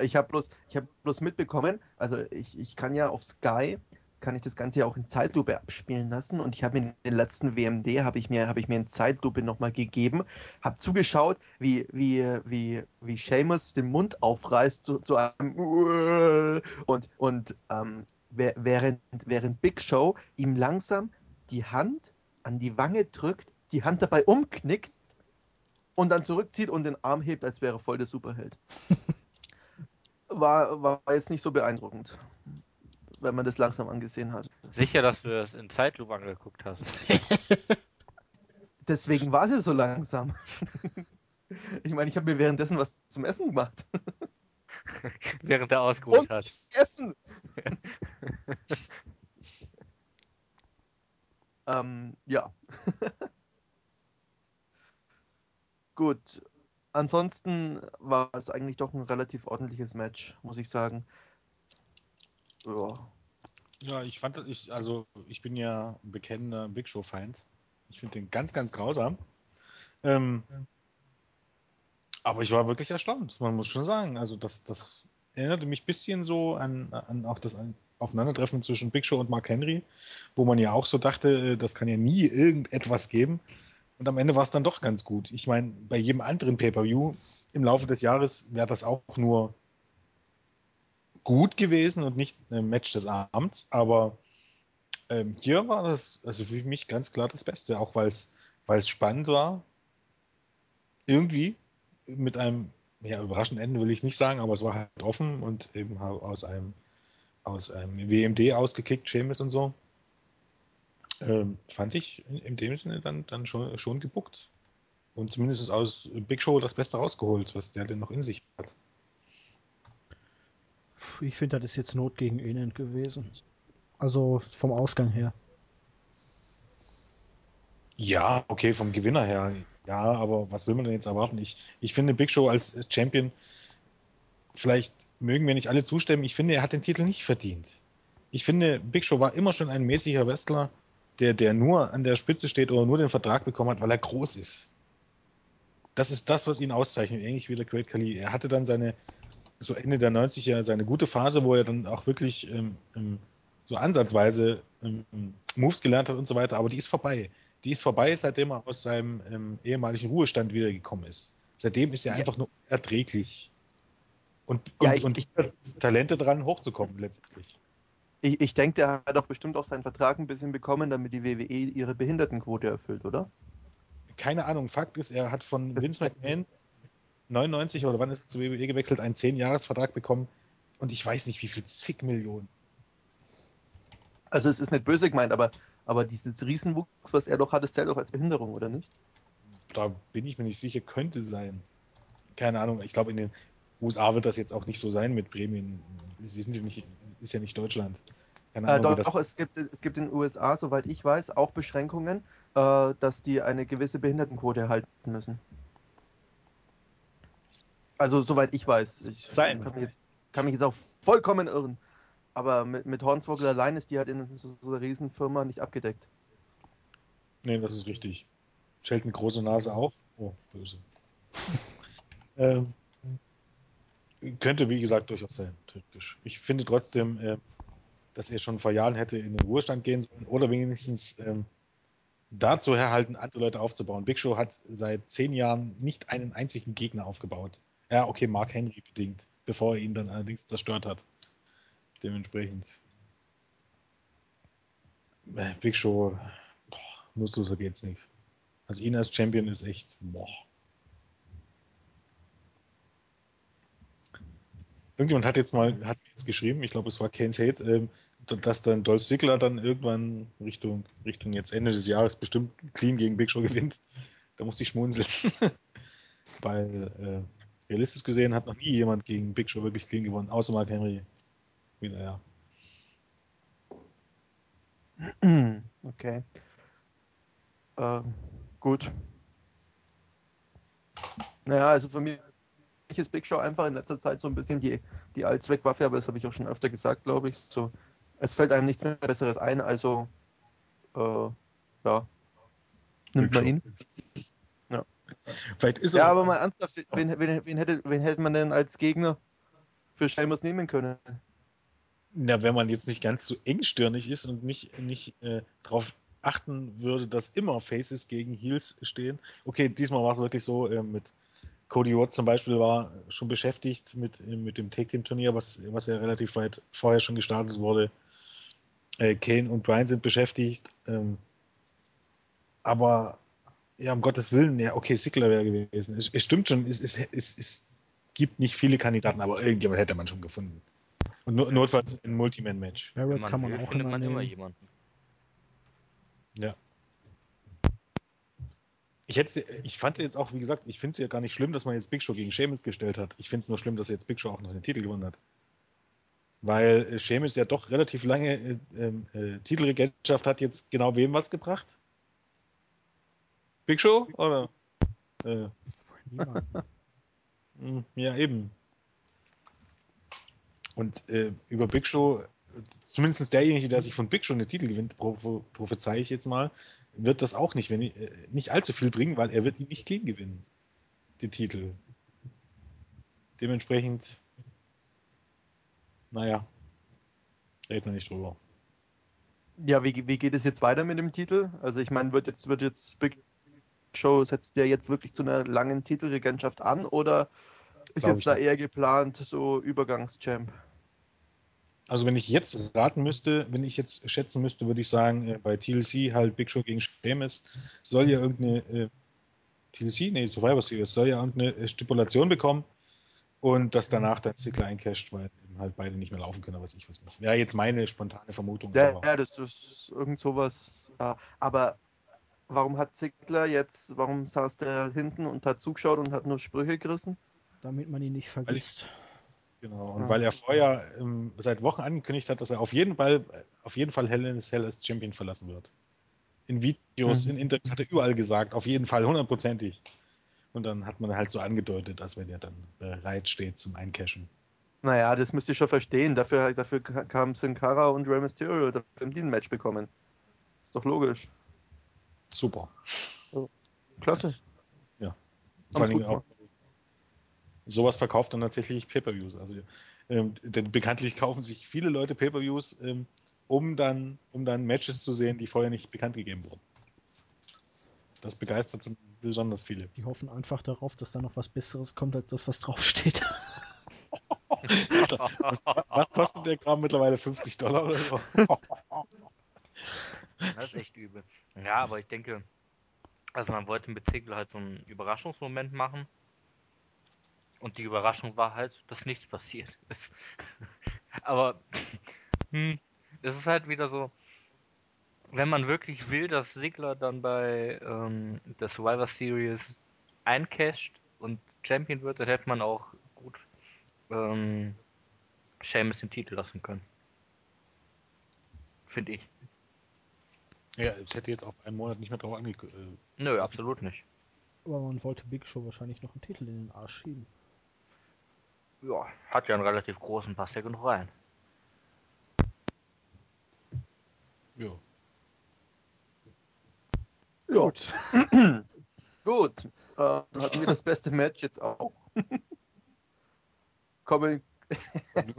Ich habe bloß, hab bloß mitbekommen, also ich, ich kann ja auf Sky, kann ich das Ganze ja auch in Zeitlupe abspielen lassen und ich habe in den letzten WMD, habe ich mir, ich mir in Zeitlupe nochmal gegeben, habe zugeschaut, wie, wie, wie, wie Seamus den Mund aufreißt zu, zu einem und, und ähm, während, während Big Show ihm langsam die Hand an die Wange drückt, die Hand dabei umknickt und dann zurückzieht und den Arm hebt, als wäre er voll der Superheld. War, war jetzt nicht so beeindruckend, wenn man das langsam angesehen hat. Sicher, dass du das in Zeitlupe angeguckt hast. Deswegen war sie so langsam. Ich meine, ich habe mir währenddessen was zum Essen gemacht. Während er ausgeholt Und hat. Essen! ähm, ja. Gut. Ansonsten war es eigentlich doch ein relativ ordentliches Match, muss ich sagen. Ja. ja, ich fand das, ich, also ich bin ja ein bekennender Big Show-Feind. Ich finde den ganz, ganz grausam. Ähm, aber ich war wirklich erstaunt, man muss schon sagen. Also das, das erinnerte mich ein bisschen so an, an auch das Aufeinandertreffen zwischen Big Show und Mark Henry, wo man ja auch so dachte, äh, das kann ja nie irgendetwas geben. Und am Ende war es dann doch ganz gut. Ich meine, bei jedem anderen Pay-Per-View im Laufe des Jahres wäre das auch nur gut gewesen und nicht ein Match des Abends. Aber ähm, hier war das also für mich ganz klar das Beste, auch weil es spannend war. Irgendwie mit einem ja, überraschenden Ende will ich nicht sagen, aber es war halt offen und eben aus einem aus einem WMD ausgekickt, Seamus und so. Ähm, fand ich in, dem Sinne dann, dann schon, schon gebuckt. Und zumindest ist aus Big Show das Beste rausgeholt, was der denn noch in sich hat. Ich finde, das ist jetzt Not gegen Elend gewesen. Also vom Ausgang her. Ja, okay, vom Gewinner her. Ja, aber was will man denn jetzt erwarten? Ich, ich finde Big Show als Champion, vielleicht mögen mir nicht alle zustimmen, ich finde, er hat den Titel nicht verdient. Ich finde, Big Show war immer schon ein mäßiger Wrestler, der, der nur an der Spitze steht oder nur den Vertrag bekommen hat, weil er groß ist. Das ist das, was ihn auszeichnet, ähnlich wie der Great Khali. Er hatte dann seine, so Ende der 90er, seine gute Phase, wo er dann auch wirklich ähm, ähm, so ansatzweise ähm, Moves gelernt hat und so weiter, aber die ist vorbei. Die ist vorbei, seitdem er aus seinem ähm, ehemaligen Ruhestand wiedergekommen ist. Seitdem ist er Ja. einfach nur erträglich. Und, Ja, und, ich- und ich- Talente dran, hochzukommen letztendlich. Ich, ich denke, der hat doch bestimmt auch seinen Vertrag ein bisschen bekommen, damit die WWE ihre Behindertenquote erfüllt, oder? Keine Ahnung, Fakt ist, er hat von Vince McMahon 99 oder wann ist er zu WWE gewechselt, einen 10-Jahres-Vertrag bekommen und ich weiß nicht, wie viel zig Millionen. Also es ist nicht böse gemeint, aber Aber dieses Riesenwuchs, was er doch hat, das zählt doch als Behinderung, oder nicht? Da bin ich mir nicht sicher, könnte sein. Keine Ahnung, ich glaube, in den USA wird das jetzt auch nicht so sein mit Prämien. Wir sind ja nicht, ist ja nicht Deutschland. Keine Äh, Ahnung, wie doch, das doch, es gibt, es gibt in den USA, soweit ich weiß, auch Beschränkungen, äh, dass die eine gewisse Behindertenquote erhalten müssen. Also, soweit ich weiß. Ich Sein. Kann, mich jetzt, kann mich jetzt auch vollkommen irren. Aber mit, mit Hornswoggle allein ist die halt in so, so einer Riesenfirma nicht abgedeckt. Nee, das ist richtig. Zählt eine große Nase auch? Oh, böse. ähm, könnte, wie gesagt, durchaus sein. Typisch. Ich finde trotzdem, äh, dass er schon vor Jahren hätte in den Ruhestand gehen sollen oder wenigstens ähm, dazu herhalten, andere Leute aufzubauen. Big Show hat seit zehn Jahren nicht einen einzigen Gegner aufgebaut. Ja, okay, Mark Henry bedingt, bevor er ihn dann allerdings zerstört hat. Dementsprechend. Äh, Big Show, boah, nutzloser geht's nicht. Also ihn als Champion ist echt, boah. Irgendjemand hat jetzt mal, hat jetzt geschrieben, ich glaube es war Kane's Hate, ähm, dass dann Dolph Ziggler dann irgendwann Richtung, Richtung jetzt Ende des Jahres bestimmt clean gegen Big Show gewinnt. Da musste ich schmunzeln. Weil äh, realistisch gesehen hat noch nie jemand gegen Big Show wirklich clean gewonnen, außer Mark Henry. Wieder, ja. Okay. Ähm, gut. Naja, also für mich ist Big Show einfach in letzter Zeit so ein bisschen die, die Allzweckwaffe, aber das habe ich auch schon öfter gesagt, glaube ich. So, es fällt einem nichts mehr Besseres ein, also äh, ja. Nimmt man ihn. Vielleicht ist Ja, er. aber mal ernsthaft, wen, wen, wen, hätte, wen hätte man denn als Gegner für Sheamus nehmen können? Na, wenn man jetzt nicht ganz so engstirnig ist und nicht, nicht äh, darauf achten würde, dass immer Faces gegen Heels stehen. Okay, diesmal war es wirklich so, äh, mit Cody Rhodes zum Beispiel war schon beschäftigt mit, mit dem Take-Team-Turnier, was, was ja relativ weit vorher schon gestartet wurde. Äh, Kane und Bryan sind beschäftigt. Ähm, aber ja, um Gottes Willen, ja, okay, Sickler wäre gewesen. Es, es stimmt schon, es, es, es, es gibt nicht viele Kandidaten, aber irgendjemand hätte man schon gefunden. Und no, notfalls ein Multiman-Match. Barrett man kann man will, auch findet immer man immer jemanden. Ja. Ich, hätte, ich fand jetzt auch, wie gesagt, ich finde es ja gar nicht schlimm, dass man jetzt Big Show gegen Sheamus gestellt hat. Ich finde es nur schlimm, dass jetzt Big Show auch noch den Titel gewonnen hat. Weil äh, Sheamus ja doch relativ lange äh, ähm, äh, Titelregentschaft hat jetzt genau wem was gebracht? Big Show? Oder? Äh. Hm, Ja, eben. Und äh, über Big Show, zumindest derjenige, der sich von Big Show einen Titel gewinnt, pro, prophezei ich jetzt mal, wird das auch nicht, wenn, äh, nicht allzu viel bringen, weil er wird ihn nicht clean gewinnen, den Titel. Dementsprechend, naja, reden wir nicht drüber. Ja, wie, wie geht es jetzt weiter mit dem Titel? Also ich meine, wird jetzt, wird jetzt Big Show, setzt der jetzt wirklich zu einer langen Titelregentschaft an oder ist Glaub jetzt da eher geplant, so Übergangschamp? Also wenn ich jetzt raten müsste, wenn ich jetzt schätzen müsste, würde ich sagen, äh, bei TLC halt Big Show gegen Sheamus soll ja irgendeine äh, TLC, nee, Survivor Series soll ja irgendeine äh, Stipulation bekommen und dass danach dann Ziggler eincasht, weil eben halt beide nicht mehr laufen können, aber was ich was nicht. Wäre jetzt meine spontane Vermutung. Ja, ja, das ist irgend sowas. Ja. Aber warum hat Ziggler jetzt, warum saß der hinten und hat zugeschaut und hat nur Sprüche gerissen? Damit man ihn nicht vergisst. Genau. Und Ja. weil er vorher ähm, seit Wochen angekündigt hat, dass er auf jeden Fall, auf jeden Fall Hell in a Cell als Champion verlassen wird. In Videos, Mhm. in Interviews hat er überall gesagt, auf jeden Fall, hundertprozentig. Und dann hat man halt so angedeutet, dass wenn er dann bereit steht zum Eincashen. Naja, das müsst ihr schon verstehen. Dafür, dafür ka- kam Sin Cara und Rey Mysterio, dafür haben die ein Match bekommen. Ist doch logisch. Super. Klasse. Ja. Vor Dingen auch, sowas verkauft dann tatsächlich Pay-Per-Views. Also, ähm, denn bekanntlich kaufen sich viele Leute Pay-Per-Views, ähm, um, dann, um dann Matches zu sehen, die vorher nicht bekannt gegeben wurden. Das begeistert besonders viele. Die hoffen einfach darauf, dass da noch was Besseres kommt, als das, was draufsteht. Was kostet der Kram mittlerweile? 50 Dollar oder so? Das ist echt übel. Ja, aber ich denke, also man wollte mit Ziggler halt so einen Überraschungsmoment machen. Und die Überraschung war halt, dass nichts passiert ist. aber hm, es ist halt wieder so. wenn man wirklich will, dass Sigler dann bei ähm, der Survivor Series eincasht und Champion wird, dann hätte man auch gut ähm, Sheamus den Titel lassen können. Finde ich. Ja, es hätte jetzt auf einen Monat nicht mehr drauf angekommen. Äh, Nö, absolut nicht. Aber man wollte Big Show wahrscheinlich noch einen Titel in den Arsch schieben. Ja, hat ja einen relativ großen, passt ja genug rein. ja. Gut. Gut. Äh, hatten wir das beste Match jetzt auch. Kommen, Nur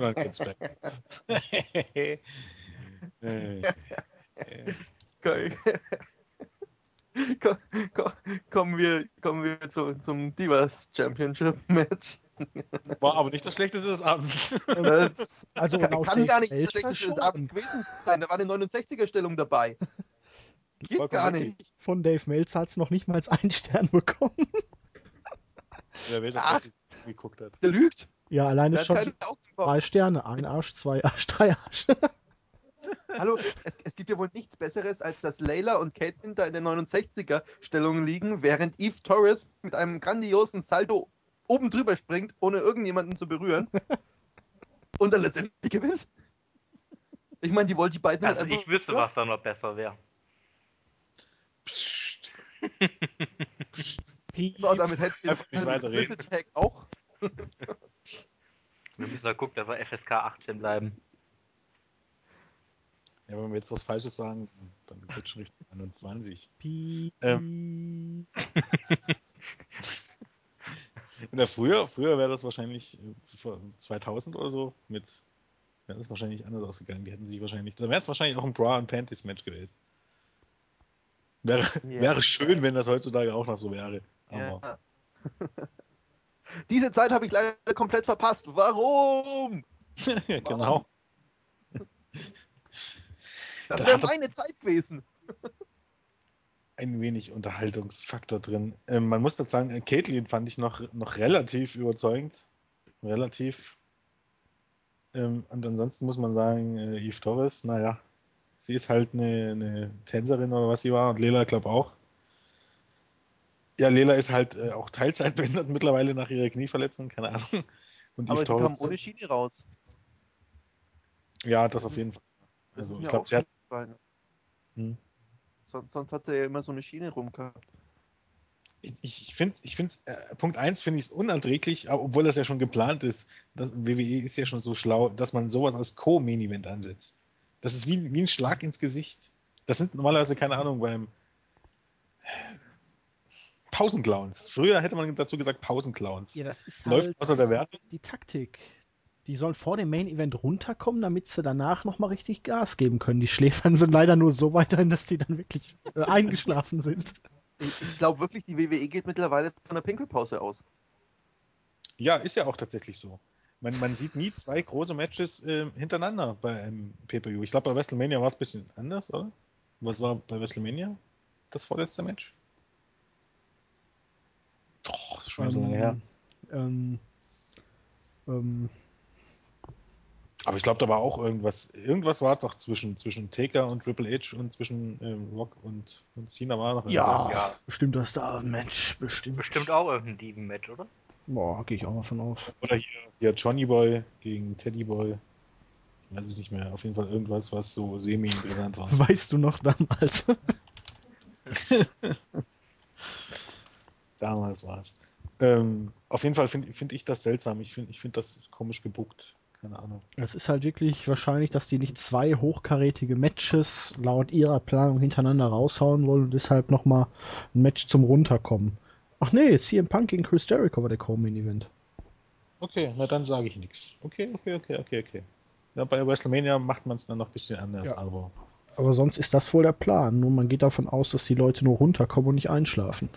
Ko- ko- kommen wir, kommen wir zu, zum Divas Championship Match. War aber nicht das Schlechteste des Abends. Äh, Also kann kann gar nicht das schlechteste des. Abends gewesen sein. Da war eine 69er-Stellung dabei. Geht Vollkommen gar richtig. nicht. Von Dave Meltzer hat es noch nicht mal einen Stern bekommen. Wer weiß, ob Ah. das geguckt hat. Der lügt. Ja, alleine schon drei Sterne. Ein Arsch, zwei Arsch, drei Arsch. Hallo, es, es gibt ja wohl nichts Besseres, als dass Layla und Caitlin da in der 69er-Stellung liegen, während Eve Torres mit einem grandiosen Salto oben drüber springt, ohne irgendjemanden zu berühren. und dann letztendlich gewinnt. Ich meine, die wollte die beiden Also halt ich wüsste, was da noch besser wäre. Psst. So, damit hätten wir. Explicit Tag auch. Wir müssen da gucken, dass wir FSK 18 bleiben. Ja, wenn wir jetzt was Falsches sagen, dann geht schon Richtung 21. Piep. In der früher, früher wäre das wahrscheinlich äh, vor 2000 oder so mit, wäre das wahrscheinlich anders ausgegangen. Die hätten sich wahrscheinlich, dann wäre es wahrscheinlich auch ein Bra and Panties Match gewesen. Wäre, Ja. wäre schön, wenn das heutzutage auch noch so wäre. Aber Ja. Diese Zeit habe ich leider komplett verpasst. Warum? genau. Das Da wäre meine Zeit gewesen. Ein wenig Unterhaltungsfaktor drin. Ähm, man muss dazu sagen, äh, Caitlyn fand ich noch, noch relativ überzeugend. Relativ. Ähm, und ansonsten muss man sagen, äh, Eve Torres, naja, sie ist halt eine, eine Tänzerin oder was sie war und Lela, glaube auch. Ja, Lela ist halt äh, auch Teilzeitbehindert mittlerweile nach ihrer Knieverletzung, keine Ahnung. Und Aber Eve sie kam Torres, ohne Schiene raus. ja, das das auf ist- jeden Fall. Das Also ist ich glaube, sie hat. Hm. Sonst, sonst hat sie ja immer so eine Schiene rumgehabt. Ich, ich finde, ich find's, äh, Punkt 1 finde ich es unerträglich, obwohl das ja schon geplant ist. Das, WWE ist ja schon so schlau, dass man sowas als Co-Main-Event ansetzt. Das ist wie, wie ein Schlag ins Gesicht. Das sind normalerweise, keine Ahnung, beim Pausenclowns. Früher hätte man dazu gesagt Pausenclowns. Ja, das ist Läuft halt außer der Wertung. die Taktik. Die sollen vor dem Main Event runterkommen, damit sie danach nochmal richtig Gas geben können. Die Schläfern sind leider nur so weit ein, dass die dann wirklich äh, eingeschlafen sind. Ich, ich glaube wirklich, die WWE geht mittlerweile von der Pinkelpause aus. Ja, ist ja auch tatsächlich so. Man, man sieht nie zwei große Matches äh, hintereinander bei einem Pay-Per-View. Ich glaube, bei WrestleMania war es ein bisschen anders, oder? Was war bei WrestleMania das vorletzte Match? Doch, das ist schon so lange her. Ähm, ähm, Aber ich glaube, da war auch irgendwas. Irgendwas war es doch zwischen, zwischen Taker und Triple H und zwischen ähm, Rock und, und Cena war noch ja, irgendwas. Ja. bestimmt das da ein Match, bestimmt. Bestimmt auch irgendein Dieven-Match, oder? Boah, gehe ich auch mal von aus. Oder hier, hier Johnny Boy gegen Teddy Boy. Ich weiß es nicht mehr. Auf jeden Fall irgendwas, was so semi-interessant war. Weißt du noch damals? Damals war es. Ähm, auf jeden Fall finde find ich das seltsam. Ich finde ich find das komisch gebuckt. Keine Ahnung. Es ist halt wirklich wahrscheinlich, dass die nicht zwei hochkarätige Matches laut ihrer Planung hintereinander raushauen wollen und deshalb nochmal ein Match zum Runterkommen. Ach nee, CM Punk gegen Chris Jericho war der Co-Main-Event. Okay, na dann sage ich nichts. Okay, okay, okay, okay, okay. Ja, bei WrestleMania macht man es dann noch ein bisschen anders, Ja. aber Aber sonst ist das wohl der Plan. Nur man geht davon aus, dass die Leute nur runterkommen und nicht einschlafen.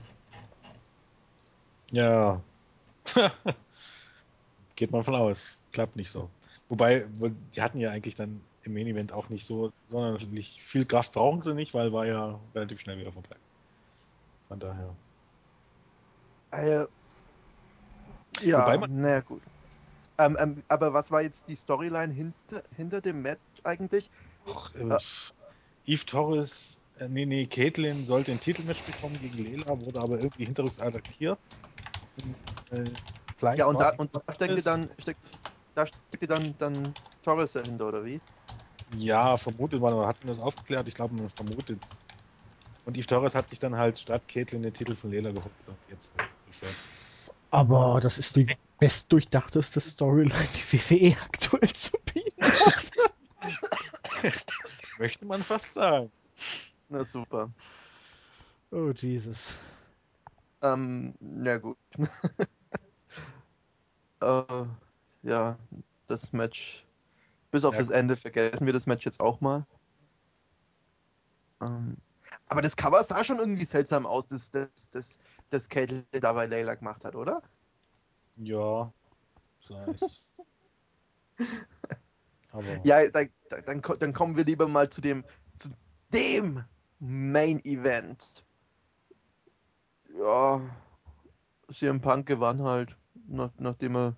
ja. Geht man von aus. Klappt nicht so. Wobei, wo- die hatten ja eigentlich dann im Main Event auch nicht so sonderlich viel Kraft brauchen sie nicht, weil war ja relativ schnell wieder vorbei. Von daher. Äh, ja, Wobei man- na gut. Ähm, ähm, aber was war jetzt die Storyline hinter, hinter dem Match eigentlich? Och, äh, Ja. Eve Torres, äh, nee, nee, Caitlin sollte ein Titelmatch bekommen gegen Lela, wurde aber irgendwie hinterrücks attackiert. Und, äh, Ja, und da, und da steckte dann, steckt, da steckte dann, dann Torres dahinter, oder wie? Ja, vermutet man, hat man das aufgeklärt? Ich glaube, man vermutet es. Und Eve Torres hat sich dann halt statt Caitlin den Titel von Lela geholt und jetzt. Aber das ist die bestdurchdachteste Storyline, die WWE aktuell zu bieten hat. Möchte man fast sagen. Na super. Oh, Jesus. Ähm, na gut. äh, ja, das Match. Bis auf Ja, das Ende vergessen wir das Match jetzt auch mal. Ähm, aber das Cover sah schon irgendwie seltsam aus, das, das, das, das Kate da bei Layla gemacht hat, oder? Ja, es. Aber Ja, da, da, dann, ko- dann kommen wir lieber mal zu dem, zu dem Main Event. Ja, CM Punk gewann halt, nach, nachdem er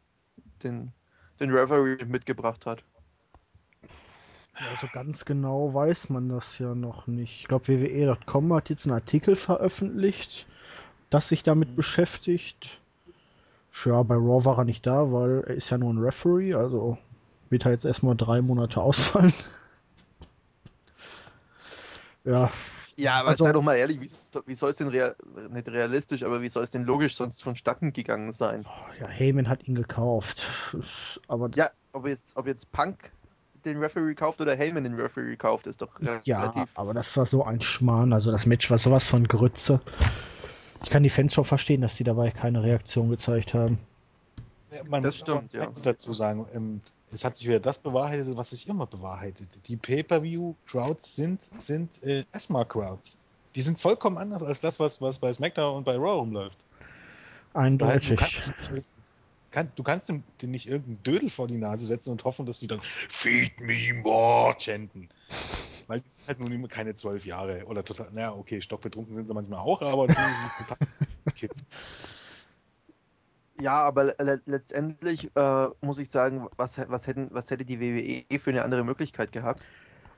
den, den Referee mitgebracht hat. Ja, so ganz genau weiß man das ja noch nicht. Ich glaube, WWE.com hat jetzt einen Artikel veröffentlicht, das sich damit beschäftigt. Ja, bei Raw war er nicht da, weil er ist ja nur ein Referee, also wird er jetzt erstmal drei Monate ausfallen. ja, Ja, aber Also- sei doch mal ehrlich, wie, wie soll es denn real, nicht realistisch, aber wie soll es denn logisch sonst vonstatten gegangen sein? ja, Heyman hat ihn gekauft. Aber Ja, ob jetzt, ob jetzt Punk den Referee kauft oder Heyman den Referee kauft, ist doch re- Ja, relativ. aber das war so ein Schmarrn. Also das Match war sowas von Grütze. Ich kann die Fans schon verstehen, dass die dabei keine Reaktion gezeigt haben. Ja, man Das stimmt, ja. dazu sagen. Ähm, es hat sich wieder das bewahrheitet, was sich immer bewahrheitet. Die Pay-Per-View-Crowds sind, sind äh, ESMA-Crowds. Die sind vollkommen anders als das, was, was bei SmackDown und bei Raw rumläuft. Das heißt, du Eindeutig. kannst, nicht kann, du kannst dem, dem nicht irgendeinen Dödel vor die Nase setzen und hoffen, dass die dann Feed me more chanten. Weil die halt nun immer keine zwölf Jahre oder total, naja, okay, stockbetrunken sind sie manchmal auch, aber zumindest nicht total gekippt. Ja, aber le le letztendlich äh, muss ich sagen, was, was, hätten, was hätte die WWE für eine andere Möglichkeit gehabt,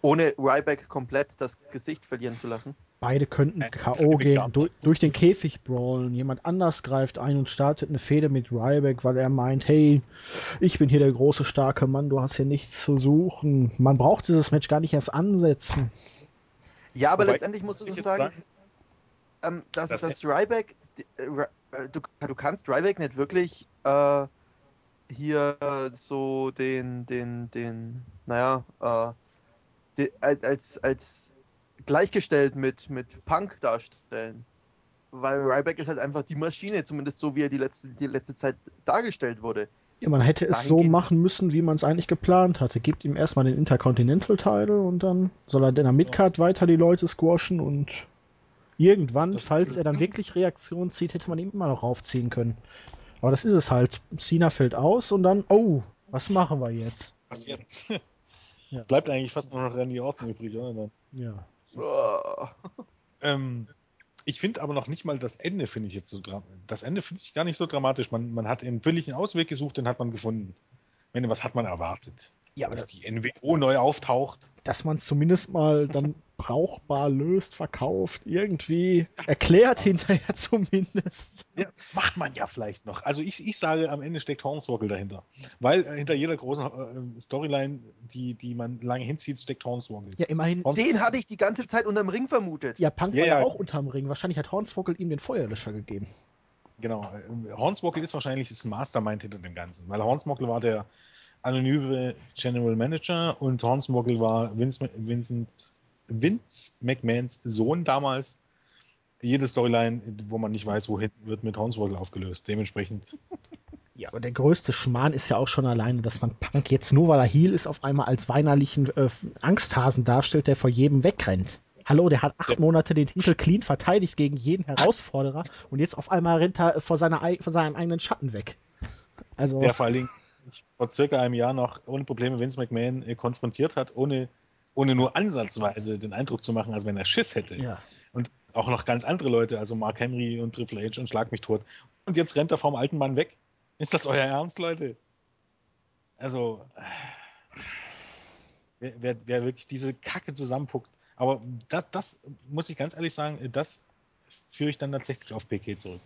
ohne Ryback komplett das Gesicht verlieren zu lassen? Beide könnten Äh, K.O. gehen, durch, durch den Käfig brawlen. Jemand anders greift ein und startet eine Fehde mit Ryback, weil er meint, hey, ich bin hier der große, starke Mann, du hast hier nichts zu suchen. Man braucht dieses Match gar nicht erst ansetzen. Ja, aber Wobei, letztendlich musst du sagen, sagen, ähm, dass, Das- dass Ryback, äh, Ry- äh, du, du kannst Ryback nicht wirklich äh, hier so den, den, den, naja, äh, die, als, als gleichgestellt mit, mit Punk darstellen. Weil Ryback ist halt einfach die Maschine, zumindest so wie er die letzte, die letzte Zeit dargestellt wurde. Ja, man hätte es so machen müssen, wie man es eigentlich geplant hatte. Gibt ihm erstmal den Intercontinental-Title und dann soll er in der Midcard weiter die Leute squashen und irgendwann, Das- falls er dann wirklich Reaktion zieht, hätte man ihn immer noch raufziehen können. Aber das ist es halt. Cena fällt aus und dann, oh, was machen wir jetzt? was jetzt? Ja. Bleibt eigentlich fast nur noch Randy Orton übrig, oder? Dann. Ja. Oh. Ähm, ich finde aber noch nicht mal das Ende, finde ich jetzt so dramatisch. Das Ende finde ich gar nicht so dramatisch. Man, man hat einen billigen Ausweg gesucht, den hat man gefunden. Was hat man erwartet? Ja, aber Dass das, die NWO neu auftaucht. dass man es zumindest mal dann brauchbar löst, verkauft, irgendwie erklärt hinterher zumindest. Ja, macht man ja vielleicht noch. Also ich, ich sage, am Ende steckt Hornswoggle dahinter. Weil äh, hinter jeder großen äh, Storyline, die, die man lange hinzieht, steckt Hornswoggle. Ja, immerhin. Horns- Den hatte ich die ganze Zeit unterm Ring vermutet. Ja, Punk Ja, war ja, auch unterm Ring. Wahrscheinlich hat Hornswoggle ihm den Feuerlöscher gegeben. Genau. äh, Hornswoggle ist wahrscheinlich das Mastermind hinter dem Ganzen. Weil Hornswoggle war der anonyme General Manager und Hornswoggle war Vince, Vincent, Vince McMahons Sohn damals. Jede Storyline, wo man nicht weiß, wohin, wird mit Hornswoggle aufgelöst. Dementsprechend Ja, aber der größte Schmarrn ist ja auch schon alleine, dass man Punk jetzt nur weil er Heel ist, auf einmal als weinerlichen äh, Angsthasen darstellt, der vor jedem wegrennt. Hallo, der hat acht Der- Monate den Titel clean verteidigt gegen jeden Herausforderer und jetzt auf einmal rennt er vor, seiner, ei- vor seinem eigenen Schatten weg. Also, der vor allen Dingen vor circa einem Jahr noch ohne Probleme Vince McMahon äh, konfrontiert hat, ohne, ohne nur ansatzweise den Eindruck zu machen, als wenn er Schiss hätte. ja. Und auch noch ganz andere Leute, also Mark Henry und Triple H und Schlag mich tot. Und jetzt rennt er vom alten Mann weg. Ist das euer Ernst, Leute? Also, wer, wer, wer wirklich diese Kacke zusammenpuckt. Aber das, das muss ich ganz ehrlich sagen, das führe ich dann tatsächlich auf PK zurück.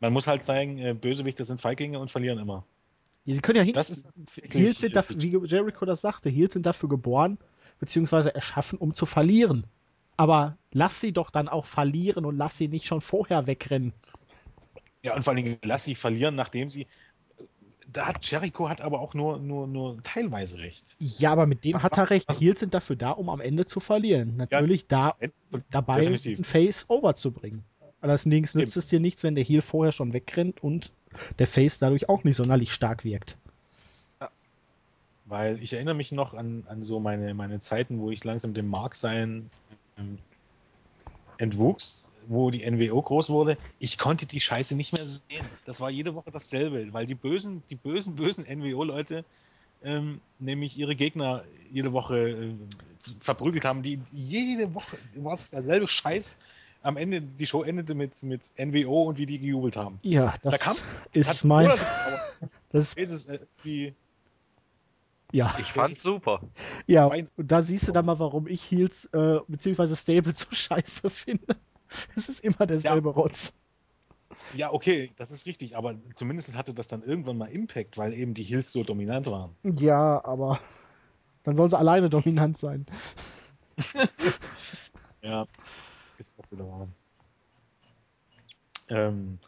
Man muss halt zeigen, äh, Bösewichte sind Feiglinge und verlieren immer. Ja, Sie können ja hin. Das ist Heels sind dafür, wie Jericho das sagte, Heels sind dafür geboren, beziehungsweise erschaffen, um zu verlieren. Aber lass sie doch dann auch verlieren und lass sie nicht schon vorher wegrennen. Ja, und vor allen Dingen lass sie verlieren, nachdem sie. Da hat Jericho hat aber auch nur, nur, nur teilweise recht. Ja, aber mit dem hat er recht. was- Heels sind dafür da, um am Ende zu verlieren. Natürlich da dabei Definitiv. ein Face over zu bringen. Allerdings nützt es dir nichts, wenn der Heel vorher schon wegrennt und der Face dadurch auch nicht sonderlich stark wirkt. Weil ich erinnere mich noch an, an so meine, meine Zeiten, wo ich langsam dem Mark-Sein ähm, entwuchs, wo die NWO groß wurde. Ich konnte die Scheiße nicht mehr sehen. Das war jede Woche dasselbe, weil die bösen, die bösen, bösen NWO-Leute ähm, nämlich ihre Gegner jede Woche äh, verprügelt haben. Die jede Woche war es derselbe Scheiß. Am Ende, die Show endete mit, mit NWO und wie die gejubelt haben. Ja, das Da kam- ist mein. Gedauert. Das ist, äh, wie ja, Ich fand's super. ja. Und da siehst du dann mal, warum ich Heels äh, beziehungsweise Stable so scheiße finde. Es ist immer derselbe Rotz. Ja, okay, das ist richtig, aber zumindest hatte das dann irgendwann mal Impact, weil eben die Hills so dominant waren. Ja, aber dann sollen sie alleine dominant sein. Ja, ist auch wieder wahr. Ähm,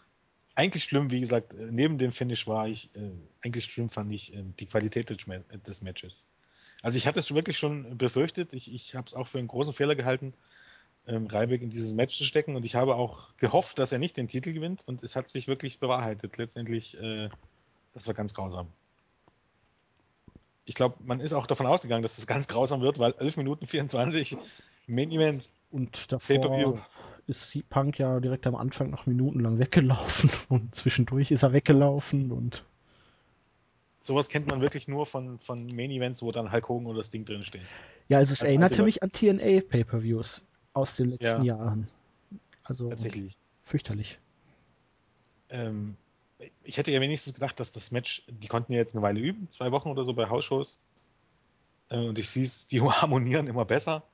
eigentlich schlimm, wie gesagt, äh, neben dem Finish war ich, äh, eigentlich schlimm fand ich äh, die Qualität des, Ma- des Matches. Also ich hatte es wirklich schon befürchtet, ich, ich habe es auch für einen großen Fehler gehalten, ähm, Reibeck in dieses Match zu stecken und ich habe auch gehofft, dass er nicht den Titel gewinnt und es hat sich wirklich bewahrheitet. Letztendlich, äh, das war ganz grausam. Ich glaube, man ist auch davon ausgegangen, dass das ganz grausam wird, weil 11 Minuten 24 Main Event Und davor ist Punk ja direkt am Anfang noch minutenlang weggelaufen und zwischendurch ist er weggelaufen und Sowas kennt man wirklich nur von, von Main Events, wo dann Hulk Hogan oder das Ding drin steht. ja, also es Also erinnerte mich an TNA Pay-per-Views aus den letzten Ja. Jahren. Also Tatsächlich. fürchterlich. Ähm, ich hätte ja wenigstens gedacht, dass das Match, die konnten ja jetzt eine Weile üben, zwei Wochen oder so bei Hausshows. Äh, und ich sehe es, die harmonieren immer besser.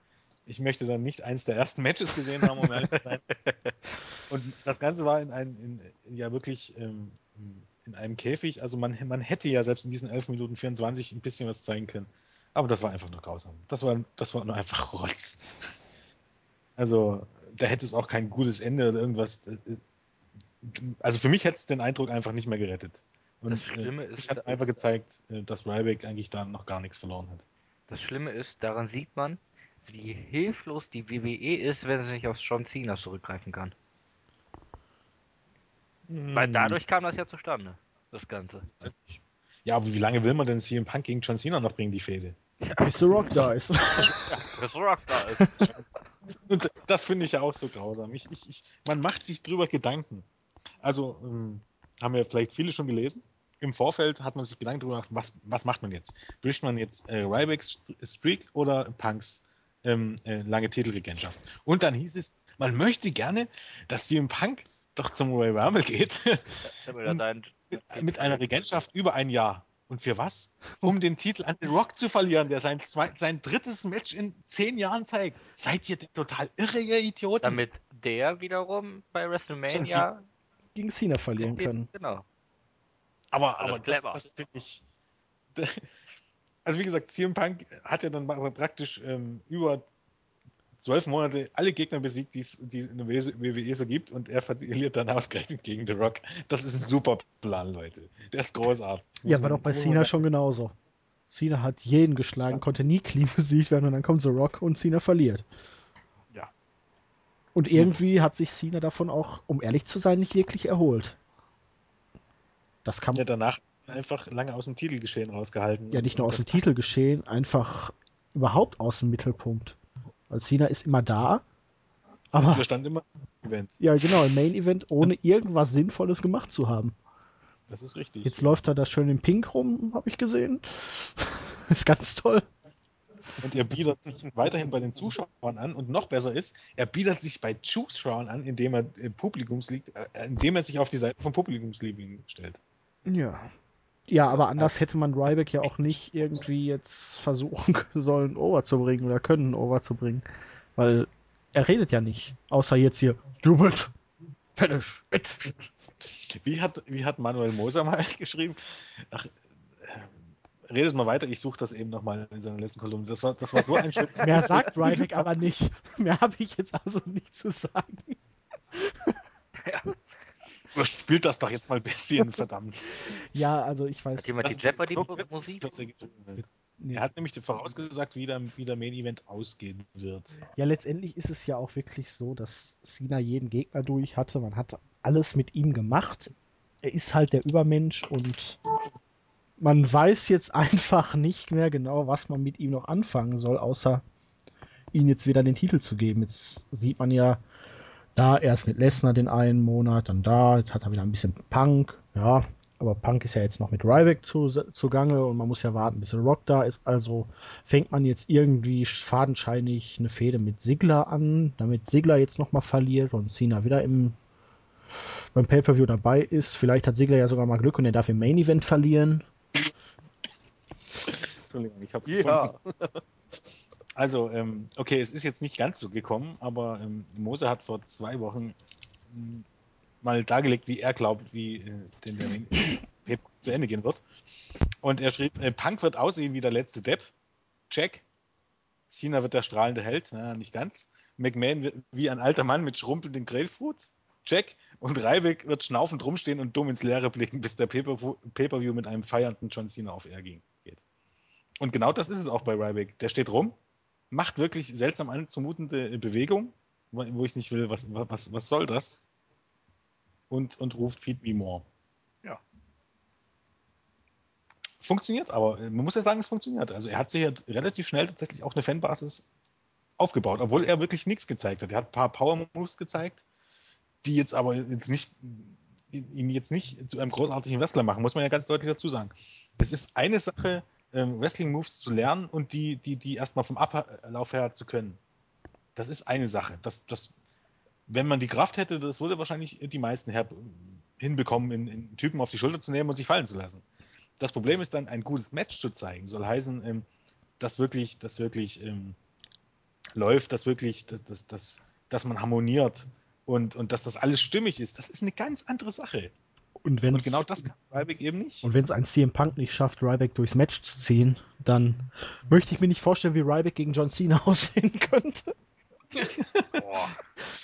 Ich möchte dann nicht eins der ersten Matches gesehen haben, um ehrlich zu sein. Und das Ganze war in einem, in, ja wirklich ähm, in einem Käfig. Also man, man hätte ja selbst in diesen 11 Minuten 24 ein bisschen was zeigen können. Aber das war einfach nur grausam. Das war, das war nur einfach Rotz. Also da hätte es auch kein gutes Ende oder irgendwas. äh, Also für mich hätte es den Eindruck einfach nicht mehr gerettet. Und Das Schlimme äh, ist- ich hat einfach gezeigt, äh, dass Ryback eigentlich da noch gar nichts verloren hat. Das Schlimme ist, daran sieht man, wie hilflos die WWE ist, wenn sie nicht auf John Cena zurückgreifen kann. Weil Hm. dadurch kam das ja zustande, das Ganze. Ja, aber wie lange will man denn CM Punk gegen John Cena noch bringen, die Fehde? Bis The Rock da ist. Chris Rock da ist. Und das finde ich ja auch so grausam. Ich, ich, ich, man macht sich drüber Gedanken. Also, ähm, haben ja vielleicht viele schon gelesen. Im Vorfeld hat man sich Gedanken drüber gemacht, was, was macht man jetzt? Bricht man jetzt äh, Rybacks Streak oder Punks ähm, äh, lange Titelregentschaft? Und dann hieß es, man möchte gerne, dass CM Punk doch zum Royal Rumble geht mit, mit einer Regentschaft über ein Jahr. Und für was? Um den Titel an den Rock zu verlieren, der sein, zwei, sein drittes Match in zehn Jahren zeigt. Seid ihr denn total irre, ihr Idioten? Damit der wiederum bei WrestleMania. Gegen Cena verlieren können. Genau. aber aber das, clever. das finde ich. Also wie gesagt, CM Punk hat ja dann praktisch ähm, über zwölf Monate alle Gegner besiegt, die es in der WWE so gibt, und er verliert dann ausgerechnet gegen The Rock. Das ist ein super Plan, Leute. Der ist großartig. Ja, war man- doch bei man Cena schon genauso. Cena hat jeden geschlagen, konnte nie clean besiegt werden und dann kommt The Rock und Cena verliert. Ja. Und Super. irgendwie hat sich Cena davon auch, um ehrlich zu sein, nicht wirklich erholt. Das kann Ja, danach einfach lange aus dem Titelgeschehen rausgehalten. ja nicht nur aus dem das passt. Titel geschehen, einfach überhaupt aus dem Mittelpunkt. Weil Cena ist immer da, aber Der stand immer im Event. ja genau, im Main Event ohne irgendwas Sinnvolles gemacht zu haben. Das ist richtig. Jetzt läuft er da schön im Pink rum, habe ich gesehen. ist ganz toll. Und er bietet sich weiterhin bei den Zuschauern an und noch besser ist, er bietet sich bei Zuschauern an, indem er Publikumslieb, äh, indem er sich auf die Seite von Publikumsliebling stellt. Ja. Ja, aber anders hätte man Ryback ja auch nicht irgendwie jetzt versuchen sollen, overzubringen oder können, overzubringen. Weil er redet ja nicht. Außer jetzt hier, Stupid, Finish, it. Wie hat, wie hat Manuel Moser mal geschrieben? Ach, äh, redet mal weiter, ich suche das eben nochmal in seiner letzten Kolumne. Das war, das war so ein schönes. Mehr sagt Ryback aber nicht. Mehr habe ich jetzt also nicht zu sagen. Spielt das doch jetzt mal ein bisschen, verdammt. Ja, also ich weiß. Hat jemand die so Jeopardy-Musik? er wird. Nee. Er hat nämlich vorausgesagt, wie der, wie der Main Event ausgehen wird. Ja, letztendlich ist es ja auch wirklich so, dass Cena jeden Gegner durch hatte. Man hat alles mit ihm gemacht. Er ist halt der Übermensch und man weiß jetzt einfach nicht mehr genau, was man mit ihm noch anfangen soll, außer ihn jetzt wieder den Titel zu geben. Jetzt sieht man ja da erst mit Lesnar den einen Monat, dann da, jetzt hat er wieder ein bisschen Punk, ja. Aber Punk ist ja jetzt noch mit Ryback zu, zugange und man muss ja warten, bis Rock da ist. Also fängt man jetzt irgendwie fadenscheinig eine Fehde mit Sigler an, damit Sigler jetzt nochmal verliert und Cena wieder im beim Pay-Per-View dabei ist. Vielleicht hat Sigler ja sogar mal Glück und er darf im Main Event verlieren. Entschuldigung, ich hab's Ja. gefunden. Also, ähm, okay, es ist jetzt nicht ganz so gekommen, aber ähm, Moser hat vor zwei Wochen ähm, mal dargelegt, wie er glaubt, wie äh, Main Event zu Ende gehen wird. Und er schrieb, äh, Punk wird aussehen wie der letzte Depp. Check. Cena wird der strahlende Held. Na, nicht ganz. McMahon wird wie ein alter Mann mit schrumpelnden Grapefruits. Check. Und Ryback wird schnaufend rumstehen und dumm ins Leere blicken, bis der Pay-Per- Pay-Per-View mit einem feiernden John Cena auf Air ging, geht. Und genau das ist es auch bei Ryback. Der steht rum, macht wirklich seltsam anzumutende Bewegung, wo ich nicht will, was, was, was soll das? Und, und ruft Feed Me More. Ja. Funktioniert aber. Man muss ja sagen, es funktioniert. Also er hat sich ja relativ schnell tatsächlich auch eine Fanbasis aufgebaut, obwohl er wirklich nichts gezeigt hat. Er hat ein paar Power-Moves gezeigt, die jetzt aber jetzt nicht ihn jetzt nicht zu einem großartigen Wrestler machen, muss man ja ganz deutlich dazu sagen. Es ist eine Sache, ähm, Wrestling-Moves zu lernen und die, die, die erstmal vom Ablauf her zu können. Das ist eine Sache. Das, das, wenn man die Kraft hätte, das würde wahrscheinlich die meisten her hinbekommen, in, in Typen auf die Schulter zu nehmen und sich fallen zu lassen. Das Problem ist dann, ein gutes Match zu zeigen, soll heißen, ähm, dass wirklich, dass wirklich ähm, läuft, dass wirklich, dass, dass, dass, dass man harmoniert und, und dass das alles stimmig ist. Das ist eine ganz andere Sache. Und wenn Und es genau das kann Ryback eben nicht. und wenn es ein CM Punk nicht schafft, Ryback durchs Match zu ziehen, dann möchte ich mir nicht vorstellen, wie Ryback gegen John Cena aussehen könnte. Boah.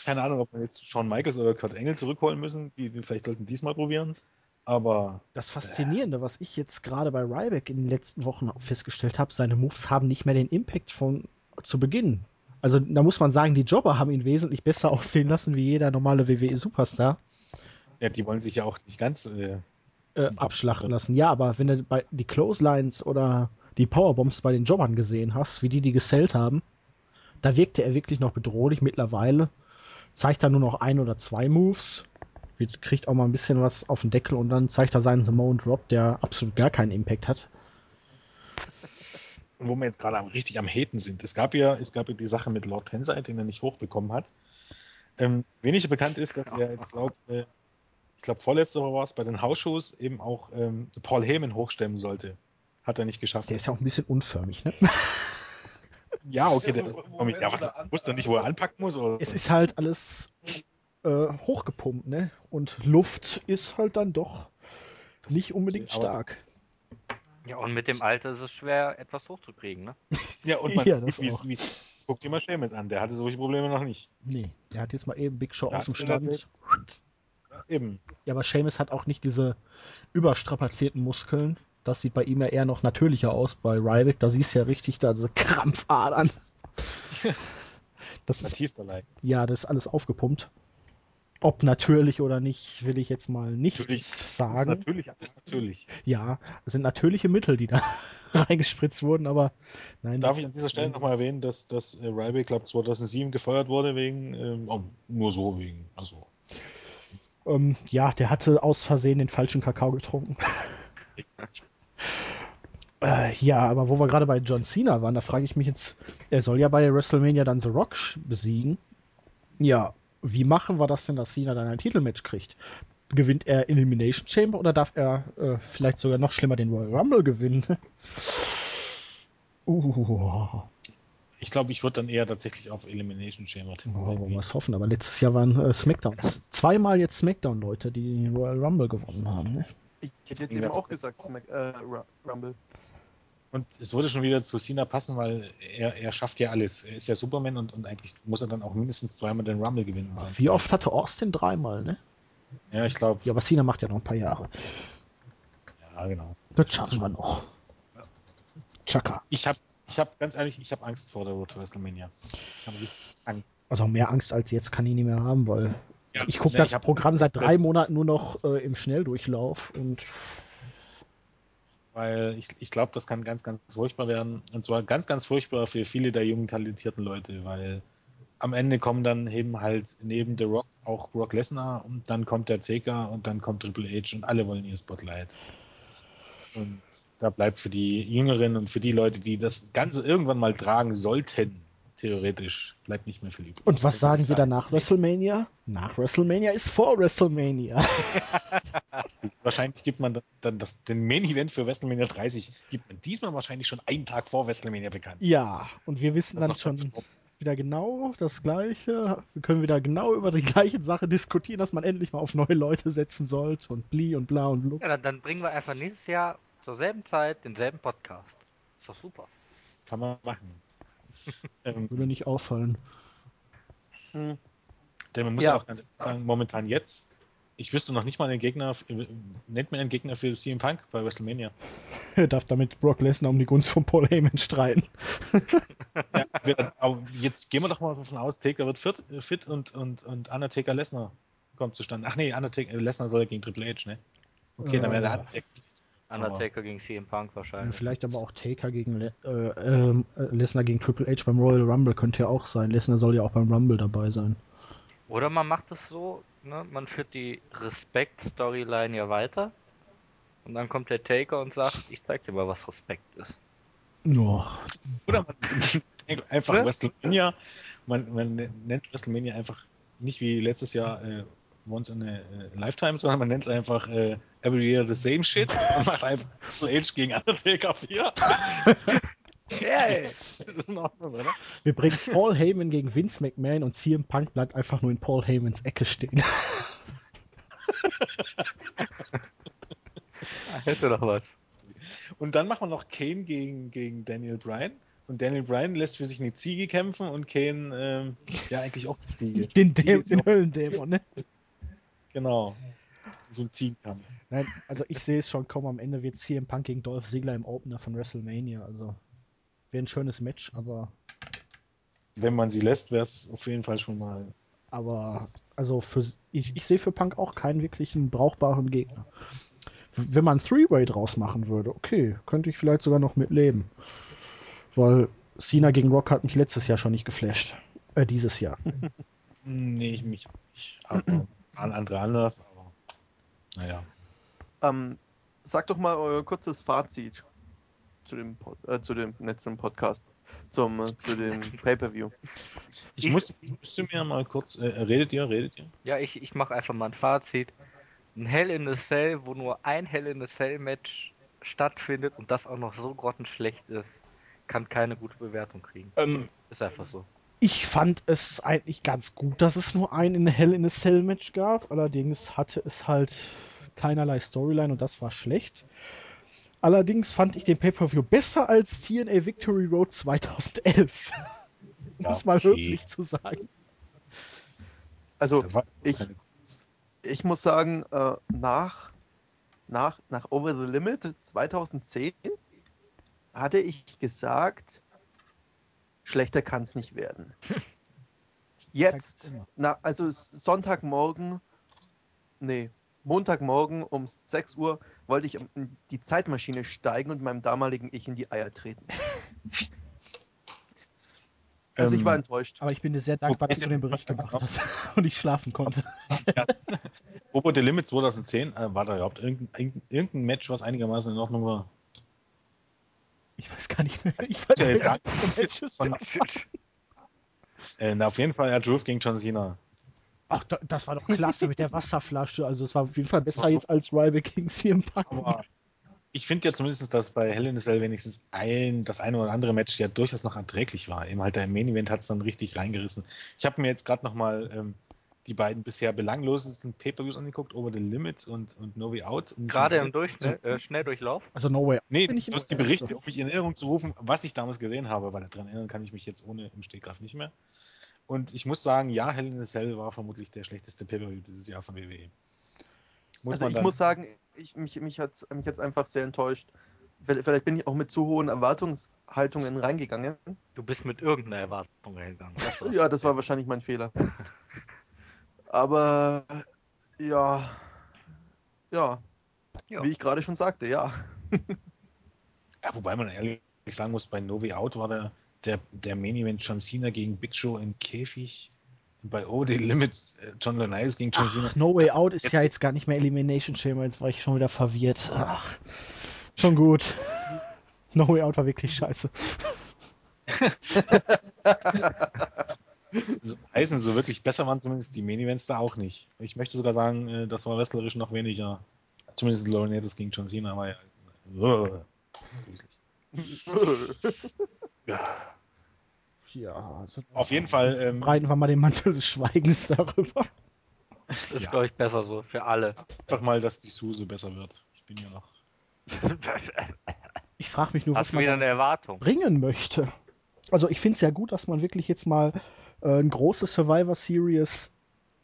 Keine Ahnung, ob wir jetzt Shawn Michaels oder Kurt Engel zurückholen müssen. Die, die vielleicht sollten diesmal probieren. Aber Das Faszinierende, was ich jetzt gerade bei Ryback in den letzten Wochen festgestellt habe, seine Moves haben nicht mehr den Impact von zu Beginn. Also da muss man sagen, die Jobber haben ihn wesentlich besser aussehen lassen wie jeder normale WWE-Superstar ja, die wollen sich ja auch nicht ganz. Äh, äh, abschlachten lassen. Ja, aber wenn du bei die Clotheslines oder die Powerbombs bei den Jobbern gesehen hast, wie die die gesellt haben, da wirkte er wirklich noch bedrohlich. Mittlerweile zeigt er nur noch ein oder zwei Moves, kriegt auch mal ein bisschen was auf den Deckel und dann zeigt er seinen Samoan Drop, der absolut gar keinen Impact hat. wo wir jetzt gerade am, richtig am Haten sind. Es gab ja, es gab ja die Sache mit Lord Tensei, den er nicht hochbekommen hat. Ähm, weniger bekannt ist, dass er jetzt glaubt, äh, ich glaube vorletzte Woche war es, bei den Hausshows eben auch ähm, Paul Heyman hochstemmen sollte. Hat er nicht geschafft. Der ist ja auch ein bisschen unförmig, ne? ja, okay, der ja, was, wusste er nicht, wo er anpacken muss? Oder? Es ist halt alles äh, hochgepumpt, ne? Und Luft ist halt dann doch nicht unbedingt stark. Ja, und mit dem Alter ist es schwer, etwas hochzukriegen, ne? Ja, und man Ja, das wie es guckt dir mal Sheamus an, der hatte solche Probleme noch nicht. Nee, der hat jetzt mal eben Big Show aus dem ist Stand. Eben. Ja, aber Seamus hat auch nicht diese überstrapazierten Muskeln. Das sieht bei ihm ja eher noch natürlicher aus. Bei Ryback, da siehst du ja richtig da diese Krampfadern. Das ist, ja, das ist alles aufgepumpt. Ob natürlich oder nicht, will ich jetzt mal nicht Natürlich. Das ist sagen. natürlich, alles natürlich. Ja, das sind natürliche Mittel, die da reingespritzt wurden, aber nein. Darf ich an dieser Stelle nochmal erwähnen, dass, dass äh, Ryback, glaube 2007 gefeuert wurde wegen, ähm, oh, nur so wegen, also Ähm, ja, der hatte aus Versehen den falschen Kakao getrunken. äh, ja, aber wo wir gerade bei John Cena waren, da frage ich mich jetzt, er soll ja bei WrestleMania dann The Rock besiegen. Ja, wie machen wir das denn, dass Cena dann ein Titelmatch kriegt? Gewinnt er Elimination Chamber oder darf er äh, vielleicht sogar noch schlimmer den Royal Rumble gewinnen? uh, Ich glaube, ich würde dann eher tatsächlich auf Elimination Chamber tippen. Wollen wir es hoffen, aber letztes Jahr waren äh, Smackdowns. Zweimal jetzt Smackdown-Leute, die den Royal Rumble gewonnen haben. Ne? Ich hätte jetzt eben auch gesagt, Smack, äh, Ru- Rumble. Und es würde schon wieder zu Cena passen, weil er, er schafft ja alles. Er ist ja Superman und, und eigentlich muss er dann auch mindestens zweimal den Rumble gewinnen. sein. Wie oft hatte Austin? Dreimal, ne? Ja, ich glaube, Ja, aber Cena macht ja noch ein paar Jahre. ja, genau. Das schaffen wir noch. Chaka. Ich habe, ich hab, ganz ehrlich, ich habe Angst vor der Road to WrestleMania. Ich habe Angst. Also mehr Angst als jetzt kann ich nicht mehr haben, weil Ja, ich gucke nee, das Programm seit drei Monaten nur noch äh, im Schnelldurchlauf und Weil ich, ich glaube, das kann ganz, ganz furchtbar werden. Und zwar ganz, ganz furchtbar für viele der jungen, talentierten Leute, weil am Ende kommen dann eben halt neben The Rock auch Brock Lesnar und dann kommt der Taker und dann kommt Triple H und alle wollen ihr Spotlight. Und da bleibt für die Jüngeren und für die Leute, die das Ganze irgendwann mal tragen sollten, theoretisch, bleibt nicht mehr viel übrig. Und was sagen wir dann nach WrestleMania? Nach WrestleMania ist vor WrestleMania. Wahrscheinlich gibt man dann das, den Main Event für WrestleMania 30, gibt man diesmal wahrscheinlich schon einen Tag vor WrestleMania bekannt. Ja, und wir wissen Das dann schon wieder genau das Gleiche. Wir können wieder genau über die gleiche Sache diskutieren, dass man endlich mal auf neue Leute setzen sollte und bli und bla und blub. Ja, dann, dann bringen wir einfach nächstes Jahr zur selben Zeit denselben Podcast. Ist doch super. Kann man machen. ähm, Würde nicht auffallen. Hm. denn man muss Ja. ja auch ganz ehrlich sagen, momentan jetzt, ich wüsste noch nicht mal einen Gegner, nennt mir einen Gegner für CM Punk bei WrestleMania. Er darf damit Brock Lesnar um die Gunst von Paul Heyman streiten. Ja, wir, aber jetzt gehen wir doch mal davon aus, Taker wird fit, fit und, und, und Undertaker Lesnar kommt zustande. Ach nee, Undertaker Lesnar soll ja gegen Triple H, ne? Okay, dann wäre der Äh, Undertaker. Undertaker gegen CM Punk wahrscheinlich. vielleicht aber auch Taker gegen Le äh, ähm, äh, Lesnar gegen Triple H beim Royal Rumble könnte ja auch sein. Lesnar soll ja auch beim Rumble dabei sein. Oder man macht es so, ne, man führt die Respekt-Storyline ja weiter. Und dann kommt der Taker und sagt, ich zeig dir mal, was Respekt ist. Och, Oder man einfach Ne? WrestleMania, man, man nennt WrestleMania einfach nicht wie letztes Jahr äh, Once in a äh, Lifetime, sondern man nennt es einfach äh, Every Year the Same Shit und macht einfach Triple H gegen Undertaker 4. Yay! Das ist in Ordnung, oder? wir bringen Paul Heyman gegen Vince McMahon und CM Punk bleibt einfach nur in Paul Heymans Ecke stehen. Hätte doch was. Und dann machen wir noch Kane gegen, gegen Daniel Bryan. Und Daniel Bryan lässt für sich eine Ziege kämpfen und Kane, ähm, ja, eigentlich auch eine Ziege. Den, Ziege Dä ist den Höllendämon, ne? Genau. So ein Ziegenkampf. Nein, also ich sehe es schon kaum am Ende wird CM Punk gegen Dolph Ziggler im Opener von WrestleMania. Also wäre ein schönes Match, aber Wenn man sie lässt, wäre es auf jeden Fall schon mal. aber also für ich, ich sehe für Punk auch keinen wirklichen brauchbaren Gegner. Wenn man Three-Way draus machen würde, okay, könnte ich vielleicht sogar noch mitleben. Weil Cena gegen Rock hat mich letztes Jahr schon nicht geflasht. Äh, dieses Jahr. Nee, ich mich nicht. Aber an andere anders. Naja. Ähm, sag doch mal euer kurzes Fazit zu dem, äh, zu dem letzten Podcast, zum, äh, zu dem Pay-Per-View. Ich, Ich- muss, müsste mir mal kurz. Äh, redet ihr, redet ihr? Ja, ich, ich mache einfach mal ein Fazit. Ein Hell in a Cell, wo nur ein Hell in a Cell Match stattfindet und das auch noch so grottenschlecht ist, kann keine gute Bewertung kriegen. Ähm, Ist einfach so. Ich fand es eigentlich ganz gut, dass es nur ein in Hell in a Cell Match gab. Allerdings hatte es halt keinerlei Storyline und das war schlecht. Allerdings fand ich den Pay-Per-View besser als TNA Victory Road 2011. um Ja, es mal okay. höflich zu sagen. Also, ich- ich muss sagen, äh, nach, nach, nach Over the Limit 2010 hatte ich gesagt, schlechter kann es nicht werden. Jetzt, na, also Sonntagmorgen, nee, Montagmorgen um 6 Uhr wollte ich in die Zeitmaschine steigen und meinem damaligen Ich in die Eier treten. Also ich war Ähm, enttäuscht. Aber ich bin dir sehr dankbar, dass du den Bericht gemacht hast und ich schlafen konnte. Obo the Limit 2010, äh, war da überhaupt irgendein, irgendein, Match, was einigermaßen in Ordnung war? Ich weiß gar nicht mehr. Ich weiß Ja, jetzt gar sag- nicht mehr. Von, äh, na, auf jeden Fall, ja, Drew gegen John Cena. Ach, da, das war doch klasse mit der Wasserflasche. Also es war auf jeden Fall besser jetzt als Ryback gegen CM Punk. Aber ich finde ja zumindest, dass bei Hell in a Cell wenigstens ein, das eine oder andere Match ja durchaus noch erträglich war. Eben halt der Main Event hat es dann richtig reingerissen. Ich habe mir jetzt gerade nochmal ähm, die beiden bisher belanglosesten Pay-Per-Views angeguckt, Over the Limit und, und No Way Out. Und Gerade im Durchschnitt, äh, Schnelldurchlauf. Also No Way. Nee, Bin ich bloß die Berichte, um mich in Erinnerung zu rufen, was ich damals gesehen habe, weil daran erinnern kann ich mich jetzt ohne im Stegreif nicht mehr. Und ich muss sagen, ja, Hell in a Cell war vermutlich der schlechteste Pay-Per-View dieses Jahr von WWE. Muss also man ich dann- muss sagen, ich, mich, mich hat es mich hat's einfach sehr enttäuscht. Vielleicht bin ich auch mit zu hohen Erwartungshaltungen reingegangen. Du bist mit irgendeiner Erwartung reingegangen. Ja, das war wahrscheinlich mein Fehler. Aber ja, ja, Ja. wie ich gerade schon sagte, ja. Ja, wobei man ehrlich sagen muss, bei No Way Out war der, der, der Main Event John Cena gegen Big Show im Käfig. Bei OD Limit äh, John Laurinaitis gegen John Cena. Ach, No Way Out ist ja jetzt gar nicht mehr Elimination Chamber, jetzt war ich schon wieder verwirrt. Ach, schon gut. No Way Out war wirklich scheiße. So, heißen so wirklich besser waren zumindest die Main Events da auch nicht. Ich möchte sogar sagen, äh, das war wrestlerisch noch weniger. Zumindest Laurinaitis gegen John Cena war ja. Ja. Ja, also Auf jeden Fall. Ähm, breiten wir mal den Mantel des Schweigens darüber. Ist, Ja. glaube ich, besser so für alle. einfach mal, dass die Suse besser wird. Ich bin ja noch. Ich frage mich nur, was Hast du man wieder da eine Erwartung? bringen möchte. Also ich finde es ja gut, dass man wirklich jetzt mal äh, ein großes Survivor Series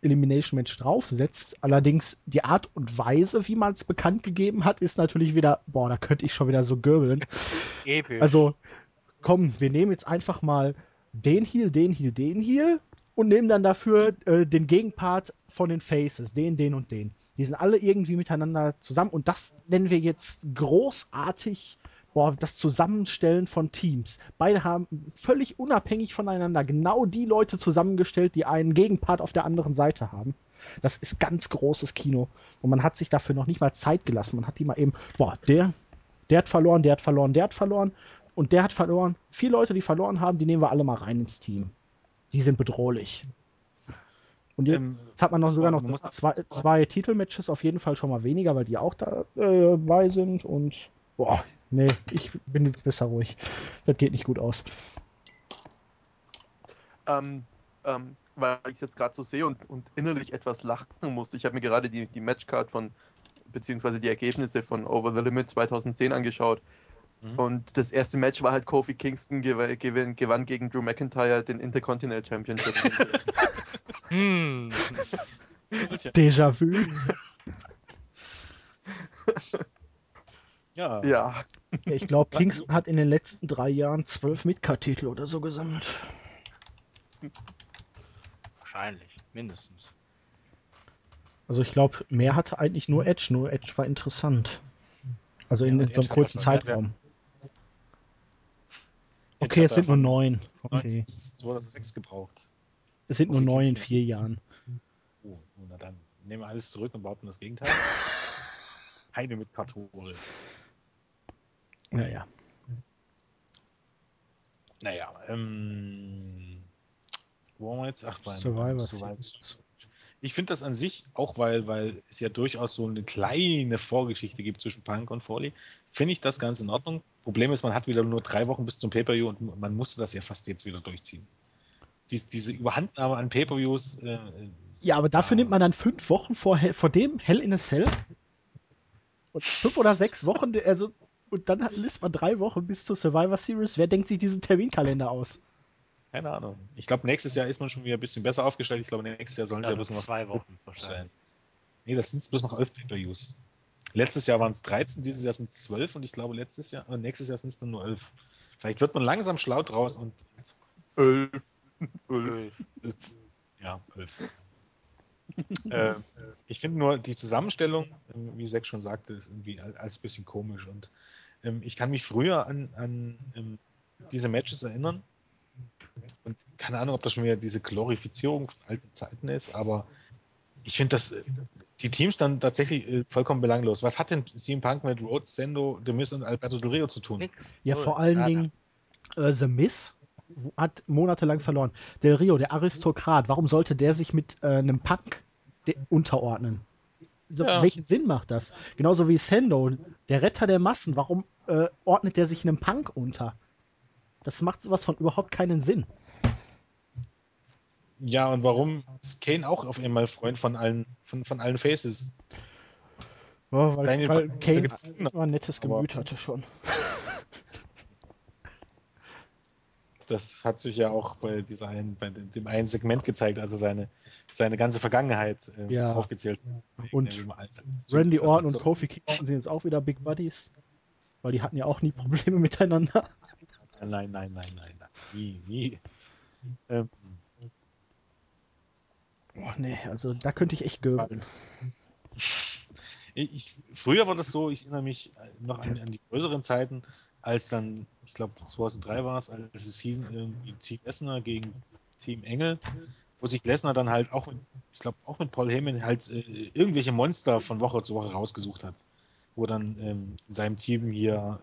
Elimination Match draufsetzt. Allerdings die Art und Weise, wie man es bekannt gegeben hat, ist natürlich wieder, boah, da könnte ich schon wieder so göbeln. Episch. Also, komm, wir nehmen jetzt einfach mal den Heal, den Heal, den Heal und nehmen dann dafür äh, den Gegenpart von den Faces, den, den und den. Die sind alle irgendwie miteinander zusammen und das nennen wir jetzt großartig, boah, das Zusammenstellen von Teams. Beide haben völlig unabhängig voneinander genau die Leute zusammengestellt, die einen Gegenpart auf der anderen Seite haben. Das ist ganz großes Kino. Und man hat sich dafür noch nicht mal Zeit gelassen. Man hat die mal eben, boah, der, der hat verloren, der hat verloren, der hat verloren und der hat verloren. Vier Leute, die verloren haben, die nehmen wir alle mal rein ins Team. Die sind bedrohlich. Und jetzt Ähm, hat man noch sogar man noch muss- zwei, zwei Titelmatches auf jeden Fall schon mal weniger, weil die auch dabei sind. Und boah, nee, ich bin jetzt besser ruhig. Das geht nicht gut aus. Ähm, ähm, weil ich es jetzt gerade so sehe und, und innerlich etwas lachen musste. Ich habe mir gerade die, die Matchcard von, beziehungsweise die Ergebnisse von Over the Limit 2010 angeschaut. Mhm. Und das erste Match war halt Kofi Kingston gew gewann, gewann gegen Drew McIntyre den Intercontinental Championship. Hm. Déjà-vu. ja. ja, Ja, ich glaube, Kingston hat in den letzten drei Jahren zwölf Midcard-Titel oder so gesammelt. Wahrscheinlich, mindestens. Also ich glaube, mehr hatte eigentlich nur Edge, nur Edge war interessant. Also in Ja, so einem kurzen Zeitraum. Okay, es sind nur neun. Okay. 19 2006 gebraucht. Es sind nur neun in vier Jahren. Oh, na dann nehmen wir alles zurück und behaupten das Gegenteil. Heide mit Kartofel. Naja. Naja, ähm. Wo waren wir jetzt? Ach, beim Survivor Survivor. Ich finde das an sich, auch weil, weil es ja durchaus so eine kleine Vorgeschichte gibt zwischen Punk und Foley, finde ich das ganz in Ordnung. Problem ist, man hat wieder nur drei Wochen bis zum Pay-Per-View und man musste das ja fast jetzt wieder durchziehen. Dies, diese Überhandnahme an Pay-Per-Views, äh, Ja, aber dafür Ah. nimmt man dann fünf Wochen vor, vor dem Hell in a Cell. Und fünf oder sechs Wochen, also, und dann lässt man drei Wochen bis zur Survivor Series. Wer denkt sich diesen Terminkalender aus? Keine Ahnung. Ich glaube, nächstes Jahr ist man schon wieder ein bisschen besser aufgestellt. Ich glaube, nächstes Jahr sollen sie ja Also bloß noch zwei Wochen sein. Nee, das sind bloß noch elf Pay-Per-Views. Letztes Jahr waren es 13, dieses Jahr sind es 12 und ich glaube, letztes Jahr, äh, nächstes Jahr sind es dann nur 11. Vielleicht wird man langsam schlau draus und Elf. Elf. Elf. ja, 11. äh, ich finde nur die Zusammenstellung, ähm, wie Sex schon sagte, ist irgendwie all- alles ein bisschen komisch und ähm, ich kann mich früher an, an ähm, diese Matches erinnern und keine Ahnung, ob das schon wieder diese Glorifizierung von alten Zeiten ist, aber ich finde das, die Teams dann tatsächlich äh, vollkommen belanglos. Was hat denn CM Punk mit Rhodes, Sendo, The Miz und Alberto Del Rio zu tun? Ja, vor allen Nada. Dingen äh, The Miz hat monatelang verloren. Del Rio, der Aristokrat, warum sollte der sich mit äh, einem Punk unterordnen? so, Ja. welchen Sinn macht das? Genauso wie Sendo, der Retter der Massen. Warum äh, ordnet der sich einem Punk unter? Das macht sowas von überhaupt keinen Sinn. Ja, und warum ist Kane auch auf einmal Freund von allen, von, von allen Faces? Ja, weil, Daniel weil Kane immer ein nettes Aber- Gemüt hatte schon. Das hat sich ja auch bei, dieser einen, bei dem einen Segment gezeigt, also seine, seine ganze Vergangenheit äh, Ja. aufgezählt. Und Randy Orton und so- Kofi Kingston sind jetzt auch wieder Big Buddies. Weil die hatten ja auch nie Probleme miteinander. Nein, nein, nein, nein, nein. Nie, nie. Ähm, Oh nee, also da könnte ich echt göbeln. ich, früher war das so, ich erinnere mich noch an, an die größeren Zeiten, als dann, ich glaube 2003 war es, als es hieß, irgendwie Team Lesnar gegen Team Engel, wo sich Lesnar dann halt auch mit, ich glaube auch mit Paul Heyman halt äh, irgendwelche Monster von Woche zu Woche rausgesucht hat. Wo dann ähm, in seinem Team hier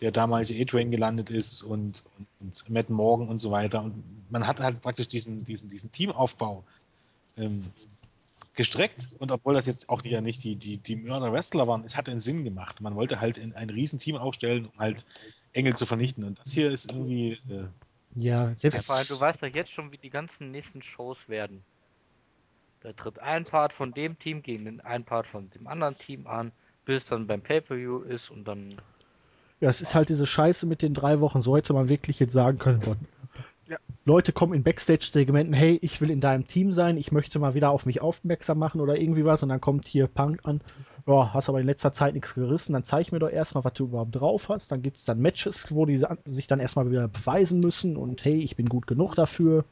der damalige A-Train gelandet ist und, und, und Matt Morgan und so weiter. Und man hat halt praktisch diesen, diesen, diesen Teamaufbau ähm, gestreckt. Und obwohl das jetzt auch ja nicht die, die, die Mörder-Wrestler waren, es hat einen Sinn gemacht. Man wollte halt in ein Riesenteam aufstellen, um halt Engel zu vernichten. Und das hier ist irgendwie. Äh, Ja, selbst. vor allem, du weißt doch jetzt schon, wie die ganzen nächsten Shows werden. Da tritt ein Part von dem Team gegen den einen Part von dem anderen Team an, bis dann beim Pay-Per-View ist und dann. Ja, es ist halt diese Scheiße mit den drei Wochen. So hätte man wirklich jetzt sagen können, boah, Ja. Leute kommen in Backstage-Segmenten, hey, ich will in deinem Team sein, ich möchte mal wieder auf mich aufmerksam machen oder irgendwie was. Und dann kommt hier Punk an, ja, hast aber in letzter Zeit nichts gerissen, dann zeig mir doch erstmal, was du überhaupt drauf hast. Dann gibt's dann Matches, wo die sich dann erstmal wieder beweisen müssen und hey, ich bin gut genug dafür.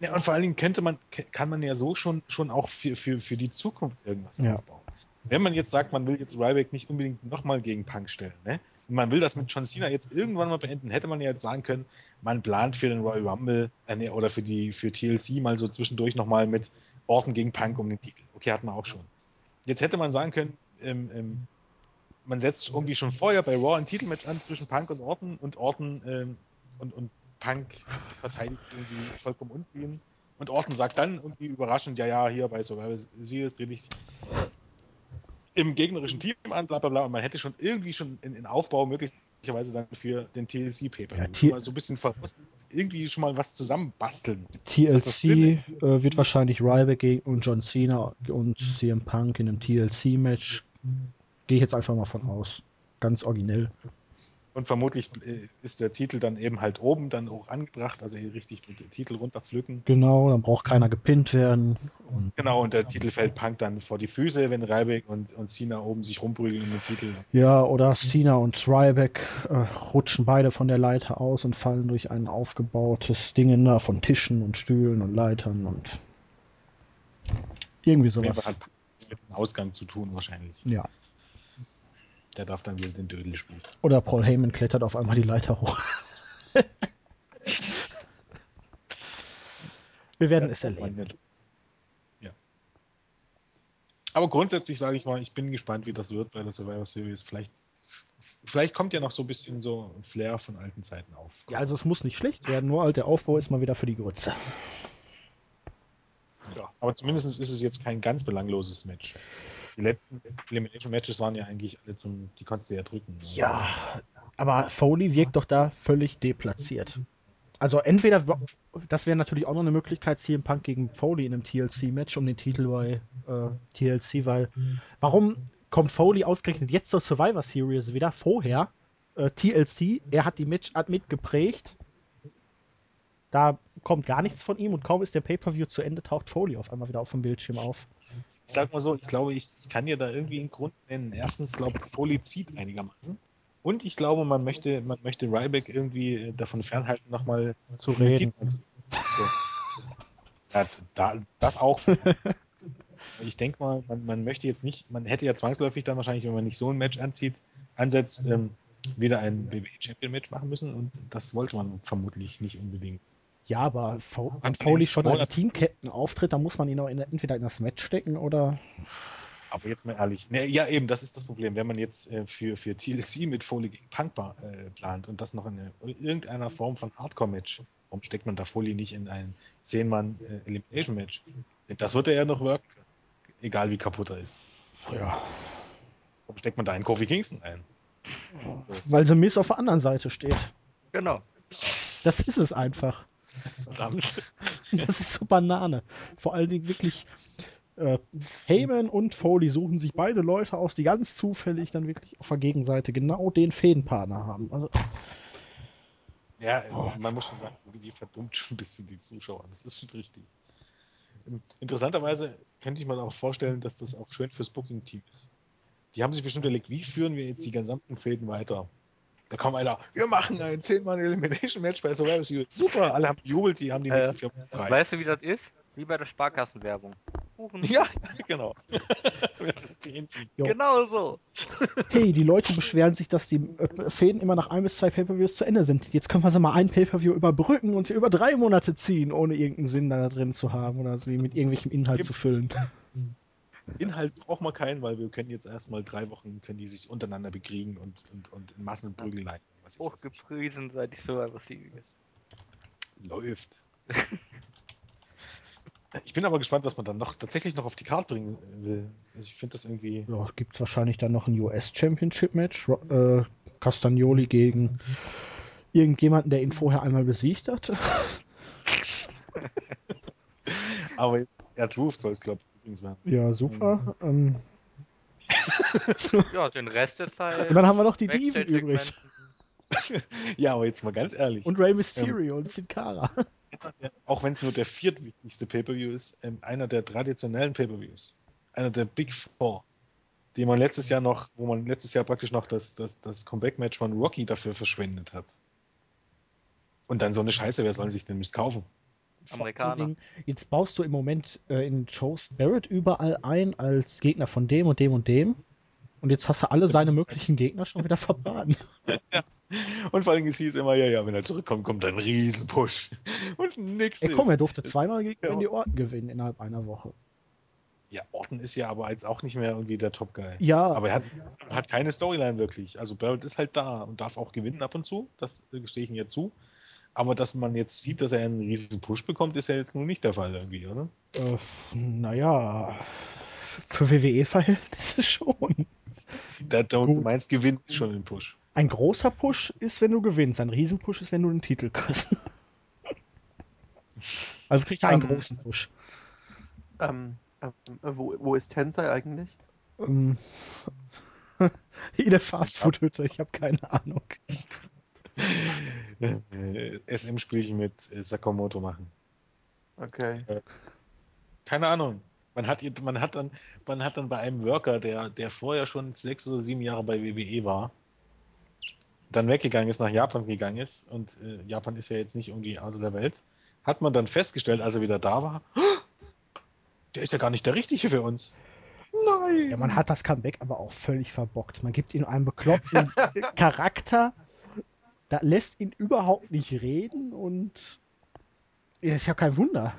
ja, und vor allen Dingen könnte man, kann man ja so schon, schon auch für, für, für die Zukunft irgendwas Ja. aufbauen. Wenn man jetzt sagt, man will jetzt Ryback nicht unbedingt nochmal gegen Punk stellen, ne? Man will das mit John Cena jetzt irgendwann mal beenden, hätte man ja jetzt sagen können, man plant für den Royal Rumble äh, oder für die für TLC mal so zwischendurch nochmal mit Orton gegen Punk um den Titel. Okay, hat man auch schon. Jetzt hätte man sagen können, ähm, ähm, man setzt irgendwie schon vorher bei Raw ein Titelmatch an zwischen Punk und Orton und Orton ähm, und, und Punk verteidigt irgendwie vollkommen unten. Und Orton sagt dann irgendwie überraschend, ja, ja, hier bei Survivor Series drehe ich im gegnerischen Team an, bla bla bla. Und man hätte schon irgendwie schon in, in Aufbau möglicherweise dann für den TLC-Paper Ja, T- so ein bisschen irgendwie schon mal was zusammenbasteln. Dass das TLC äh, wird wahrscheinlich Ryback gegen und John Cena und CM Punk in einem TLC-Match. Gehe ich jetzt einfach mal von aus. Ganz originell. Und vermutlich äh, ist der Titel dann eben halt oben dann auch angebracht, also hier richtig mit dem Titel runterpflücken. Genau, dann braucht keiner gepinnt werden. Und Genau, und der Titel fällt Punk dann vor die Füße, wenn Ryback und, und Cena oben sich rumprügeln um den Titel. ja, oder Cena und Ryback äh, rutschen beide von der Leiter aus und fallen durch ein aufgebautes Ding da von Tischen und Stühlen und Leitern und irgendwie sowas. hat Punk nichts mit dem Ausgang zu tun wahrscheinlich. Ja. Der darf dann wieder den Dödel spielen. Oder Paul Heyman klettert auf einmal die Leiter hoch. Wir werden es erleben. Ja. Aber grundsätzlich sage ich mal, ich bin gespannt, wie das wird bei der Survivor Series. Vielleicht, vielleicht kommt ja noch so ein bisschen so ein Flair von alten Zeiten auf. Ja, also es muss nicht schlecht werden, nur halt der Aufbau ist mal wieder für die Grütze. Ja, aber zumindest ist es jetzt kein ganz belangloses Match. Die letzten Elimination Matches waren ja eigentlich alle zum, die konntest du ja drücken. Ja, aber Foley wirkt doch da völlig deplatziert. Also entweder, das wäre natürlich auch noch eine Möglichkeit, CM Punk gegen Foley in einem TLC-Match um den Titel bei äh, TLC, weil warum kommt Foley ausgerechnet jetzt zur Survivor Series wieder vorher? Äh, TLC, er hat die Match hat mitgeprägt. Da kommt gar nichts von ihm und kaum ist der Pay-Per-View zu Ende, taucht Foley auf einmal wieder auf dem Bildschirm auf. Ich sag mal so, ich glaube, ich, ich kann dir da irgendwie einen Grund nennen. Erstens, glaube ich, Foley zieht einigermaßen. Und ich glaube, man möchte, man möchte Ryback irgendwie äh, davon fernhalten, nochmal Zu reden. So. Ja, da, das auch. ich denke mal, man, man möchte jetzt nicht, man hätte ja zwangsläufig dann wahrscheinlich, wenn man nicht so ein Match anzieht, ansetzt, ähm, wieder ein WWE Champion Match machen müssen und das wollte man vermutlich nicht unbedingt. Ja, aber Fo man Foley schon als Team-Captain auftritt, dann muss man ihn auch in, entweder in das Match stecken oder. Aber jetzt mal ehrlich, ne, ja eben, das ist das Problem. Wenn man jetzt äh, für, für TLC mit Foley gegen Punk äh, plant und das noch in, eine, irgendeiner Form von Hardcore-Match, warum steckt man da Foley nicht in ein 10-Mann-Elimination-Match? Denn das wird er ja noch worken können. egal wie kaputt er ist. Ja, Warum steckt man da einen Kofi Kingston ein? weil The Miz auf der anderen Seite steht. Genau. Das ist es einfach. Verdammt. Das ist so Banane. Vor allen Dingen wirklich äh, Heyman und Foley suchen sich beide Leute aus, die ganz zufällig dann wirklich auf der Gegenseite genau den Fädenpartner haben. Also, Ja, man muss schon sagen, die verdummt schon ein bisschen die Zuschauer. Das ist schon richtig. Ähm, Interessanterweise könnte ich mir auch vorstellen, dass das auch schön fürs Booking-Team ist. Die haben sich bestimmt überlegt, wie führen wir jetzt die gesamten Fäden weiter? Da kommt einer, wir machen ein 10-Mann-Elimination-Match bei Survivor Series. Super, alle haben jubelt, die haben die Äh, nächsten vier Wochen frei. Weißt du, wie das ist? Wie bei der Sparkassenwerbung. Ja, genau. Genau so. hey, die Leute beschweren sich, dass die äh, Fäden immer nach ein bis zwei Pay-Per-Views zu Ende sind. Jetzt können wir sie mal ein Pay-Per-View überbrücken und sie über drei Monate ziehen, ohne irgendeinen Sinn da drin zu haben oder sie mit irgendwelchem Inhalt zu füllen. Inhalt braucht man keinen, weil wir können jetzt erstmal drei Wochen, können die sich untereinander bekriegen und, und, und in Massenprügeleien. Was nicht. Hochgepriesen seit ich Survivor Series. Läuft. Ich bin aber gespannt, was man dann noch tatsächlich noch auf die Karte bringen will. Also ich finde das irgendwie. Ja, gibt es wahrscheinlich dann noch ein US-Championship-Match. Ro- Äh, Castagnoli gegen irgendjemanden, der ihn vorher einmal besiegt hat. Aber ja, Truth soll es, glaube ich, übrigens. Ja, super. Ähm, Ja, den Rest der Zeit. und dann haben wir noch die Diven übrig. Ja, aber jetzt mal ganz ehrlich. Und Rey Mysterio und Sin Cara. auch wenn es nur der viertwichtigste Pay-Per-View ist, ähm, einer der traditionellen Pay-Per-Views. Einer der Big Four. Die man letztes Jahr noch, wo man letztes Jahr praktisch noch das, das, das Comeback-Match von Rocky dafür verschwendet hat. Und dann so eine Scheiße, wer soll sich denn Mist kaufen? Amerikaner. Dingen, Jetzt baust du im Moment äh, in Joe Barrett überall ein als Gegner von dem und dem und dem. Und jetzt hast du alle seine möglichen Gegner schon wieder verbraten. Und vor allem es hieß immer, ja, ja, wenn er zurückkommt, kommt ein Riesenpush. Und nix Ey, komm, ist. er durfte zweimal gegen Ja. Randy Orton gewinnen innerhalb einer Woche. Ja, Orton ist ja aber jetzt auch nicht mehr irgendwie der Top-Guy. Ja, Aber er hat, hat keine Storyline wirklich. Also Barrett ist halt da und darf auch gewinnen ab und zu. Das äh, gestehe ich ihm ja zu. Aber dass man jetzt sieht, dass er einen riesen Push bekommt, ist ja jetzt nun nicht der Fall irgendwie, oder? äh, naja, für WWE-Verhältnisse schon. Der, der, du meinst, gewinnt schon den Push. Ein großer Push ist, wenn du gewinnst. Ein Riesenpush ist, wenn du den Titel kriegst. Also kriegt er einen Ähm, großen Push. Ähm, ähm, wo, wo ist Tensei eigentlich? Ähm, in der Fastfood-Hütte, ich habe keine Ahnung. Äh, SM-Spielchen mit äh, Sakamoto machen. Okay. Keine Ahnung. Man hat, man, hat dann, man hat dann bei einem Worker, der, der vorher schon sechs oder sieben Jahre bei WWE war, dann weggegangen ist, nach Japan gegangen ist, und äh, Japan ist ja jetzt nicht irgendwie außer der Welt, hat man dann festgestellt, als er wieder da war, der ist ja gar nicht der Richtige für uns. Nein! Ja, man hat das Comeback aber auch völlig verbockt. Man gibt ihm einen bekloppten Charakter, da lässt ihn überhaupt nicht reden und ja, ist ja kein Wunder.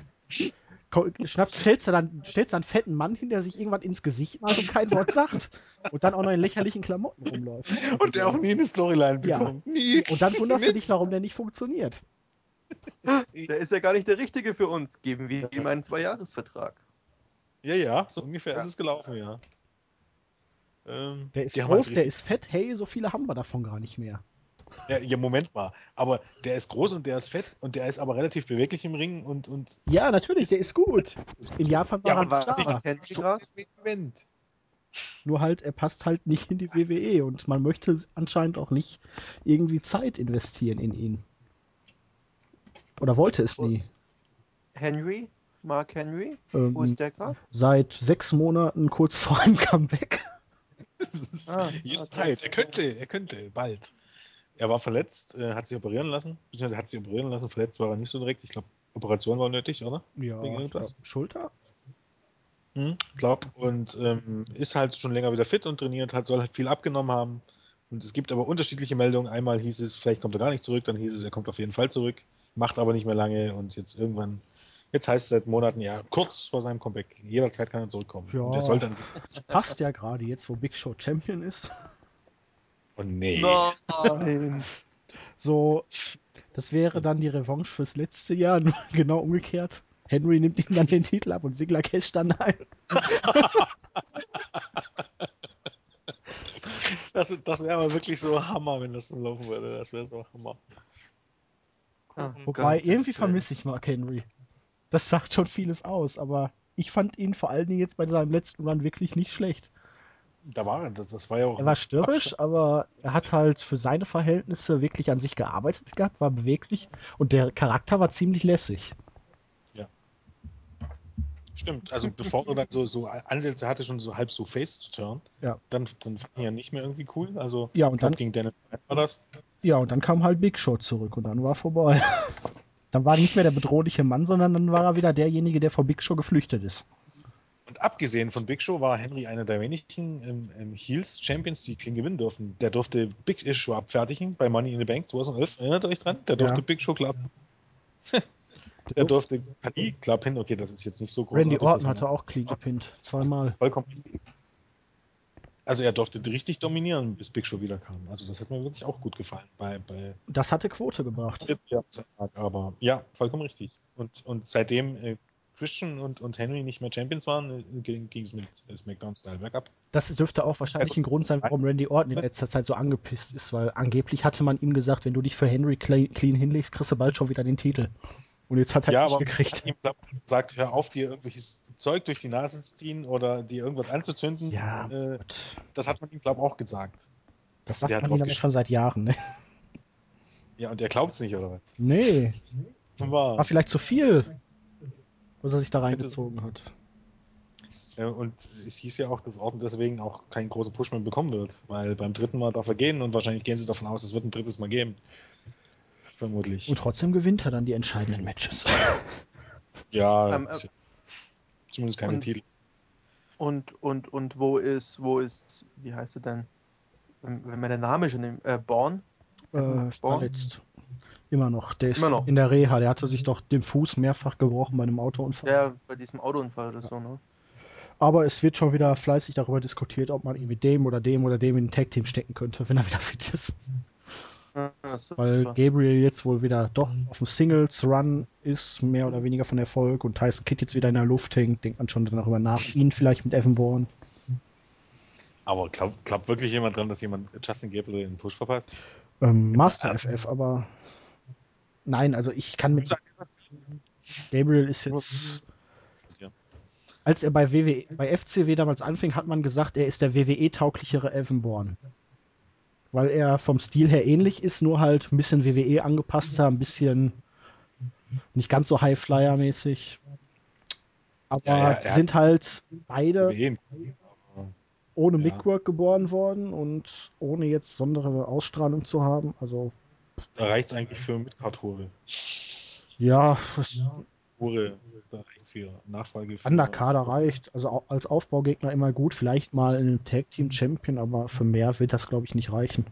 Schnappst, stellst du dann stellst du einen fetten Mann hin, der sich irgendwann ins Gesicht macht und kein Wort sagt und dann auch noch in lächerlichen Klamotten rumläuft. Und der auch nie eine Storyline Ja. bekommt. Nie. Und dann wunderst du dich, warum der nicht funktioniert. Der ist ja gar nicht der Richtige für uns. Geben wir ihm einen Zweijahresvertrag. Ja, ja, so ungefähr Ja. ist es gelaufen, ja. Ähm, Der ist haben groß, halt der ist fett, hey, so viele haben wir davon gar nicht mehr. Ja, ja, Moment mal. Aber der ist groß und der ist fett und der ist aber relativ beweglich im Ring und. und Ja, natürlich, der ist gut. In Japan war Ja, er was Star. Henry gerade? Moment. Nur halt, er passt halt nicht in die WWE und man möchte anscheinend auch nicht irgendwie Zeit investieren in ihn. Oder wollte es nie. Henry? Mark Henry? Wo Ähm, ist der gerade? seit sechs Monaten kurz vor einem Comeback. Ah, Jederzeit. Er könnte, er könnte, bald. Er war verletzt, äh, hat sich operieren lassen. Beziehungsweise hat sich operieren lassen. Verletzt war er nicht so direkt. Ich glaube, Operation war nötig, oder? Ja, glaub, Schulter? Hm, glaub. Und ähm, ist halt schon länger wieder fit und trainiert, hat, soll halt viel abgenommen haben. Und es gibt aber unterschiedliche Meldungen. Einmal hieß es, vielleicht kommt er gar nicht zurück, dann hieß es, er kommt auf jeden Fall zurück, macht aber nicht mehr lange und jetzt irgendwann, jetzt heißt es seit Monaten, ja, kurz vor seinem Comeback. Jederzeit kann er zurückkommen. Ja. Und er soll dann. Passt ja gerade jetzt, wo Big Show Champion ist. Oh nee. Nein. So, das wäre dann die Revanche fürs letzte Jahr, nur genau umgekehrt. Henry nimmt ihm dann den Titel ab und Sigler casht dann ein. Das, das wäre aber wirklich so Hammer, wenn das so laufen würde. Das wäre so Hammer. Ah, Wobei, irgendwie vermisse ich Mark Henry. Das sagt schon vieles aus, aber ich fand ihn vor allen Dingen jetzt bei seinem letzten Run wirklich nicht schlecht. Da war er, das, das war ja auch. Er war störrisch, aber er hat halt für seine Verhältnisse wirklich an sich gearbeitet gehabt, war beweglich und der Charakter war ziemlich lässig. Stimmt, also bevor er dann so, so Ansätze hatte, schon so halb so Face zu turn, Ja. dann, dann fand ich ihn ja nicht mehr irgendwie cool. Also, Ja, und dann- Daniel Bryan war das. Ja, und dann kam halt Big Show zurück und dann war vorbei. dann war er nicht mehr der bedrohliche Mann, sondern dann war er wieder derjenige, der vor Big Show geflüchtet ist. Und abgesehen von Big Show war Henry einer der wenigen ähm, ähm, Heels-Champions, die clean gewinnen durften. Der durfte Big Show abfertigen bei Money in the Bank 2011. Erinnert euch dran? Der durfte Ja. Big Show klar. der durfte klar pinnen. Okay, das ist jetzt nicht so groß. Randy Orton hatte auch clean gepinnt. Zweimal. vollkommen richtig. Also er durfte richtig dominieren, bis Big Show wiederkam. Also das hat mir wirklich auch gut gefallen bei, bei Das hatte Quote gebracht. ja, aber ja, vollkommen richtig. Und, und seitdem äh, Christian und, und Henry nicht mehr Champions waren, äh, ging es mit äh, SmackDown-Style bergab. Das dürfte auch wahrscheinlich ein Grund sein, warum Randy Orton in letzter Zeit so angepisst ist, weil angeblich hatte man ihm gesagt, wenn du dich für Henry clean, clean hinlegst, kriegst du bald schon wieder den Titel. Und jetzt hat er ja, nicht aber gekriegt. hat ihm gesagt, hör auf, dir irgendwelches Zeug durch die Nase zu ziehen oder dir irgendwas anzuzünden. Ja, Äh, das hat man ihm, glaube ich, auch gesagt. das sagt der hat man ihm aber schon seit Jahren. Ne? Ja, und er glaubt es nicht, oder was? Nee, war vielleicht zu viel, was er sich da reingezogen hat. Äh, Und es hieß ja auch, dass Orton deswegen auch keinen großen Push mehr bekommen wird, weil beim dritten Mal darf er gehen und wahrscheinlich gehen sie davon aus, es wird ein drittes Mal geben. Vermutlich. Und trotzdem gewinnt er dann die entscheidenden Matches. ja, Ähm, ist- zumindest keine und- Titel. Und, und, und wo ist, wo ist, wie heißt er denn? Wenn, wenn mir der Name schon im, äh, Born? äh, Born? verletzt. Immer noch. Der ist Immer noch. in der Reha. Der hatte sich doch den Fuß mehrfach gebrochen bei einem Autounfall. Der bei diesem Autounfall oder so, ne? Aber es wird schon wieder fleißig darüber diskutiert, ob man ihn mit dem oder dem oder dem in ein Tag-Team stecken könnte, wenn er wieder fit ist. Ja, Weil. Gabriel jetzt wohl wieder doch auf dem Singles-Run ist, mehr oder weniger von Erfolg und Tyson Kidd jetzt wieder in der Luft hängt, denkt man schon darüber nach, ihn vielleicht mit Evan Bourne. Aber glaubt glaub wirklich jemand dran, dass jemand Justin Gabriel den Push verpasst? Ähm, Master FF, aber nein, also ich kann mit Gabriel ist jetzt. Als er bei WWE, bei FCW damals anfing, hat man gesagt, er ist der WWE-tauglichere Evan Bourne. Weil er vom Stil her ähnlich ist, nur halt ein bisschen WWE angepasster, ein bisschen nicht ganz so Highflyer-mäßig. Aber Ja, ja, sind halt beide WWE. ohne. Mickwork geboren worden und ohne jetzt besondere Ausstrahlung zu haben. Also Da reicht es eigentlich für Midcard-Hure. ja, reicht für Nachfolge. Für Underkader reicht. Also als Aufbaugegner immer gut. Vielleicht mal in einem Tag Team Champion, aber für mehr wird das, glaube ich, nicht reichen.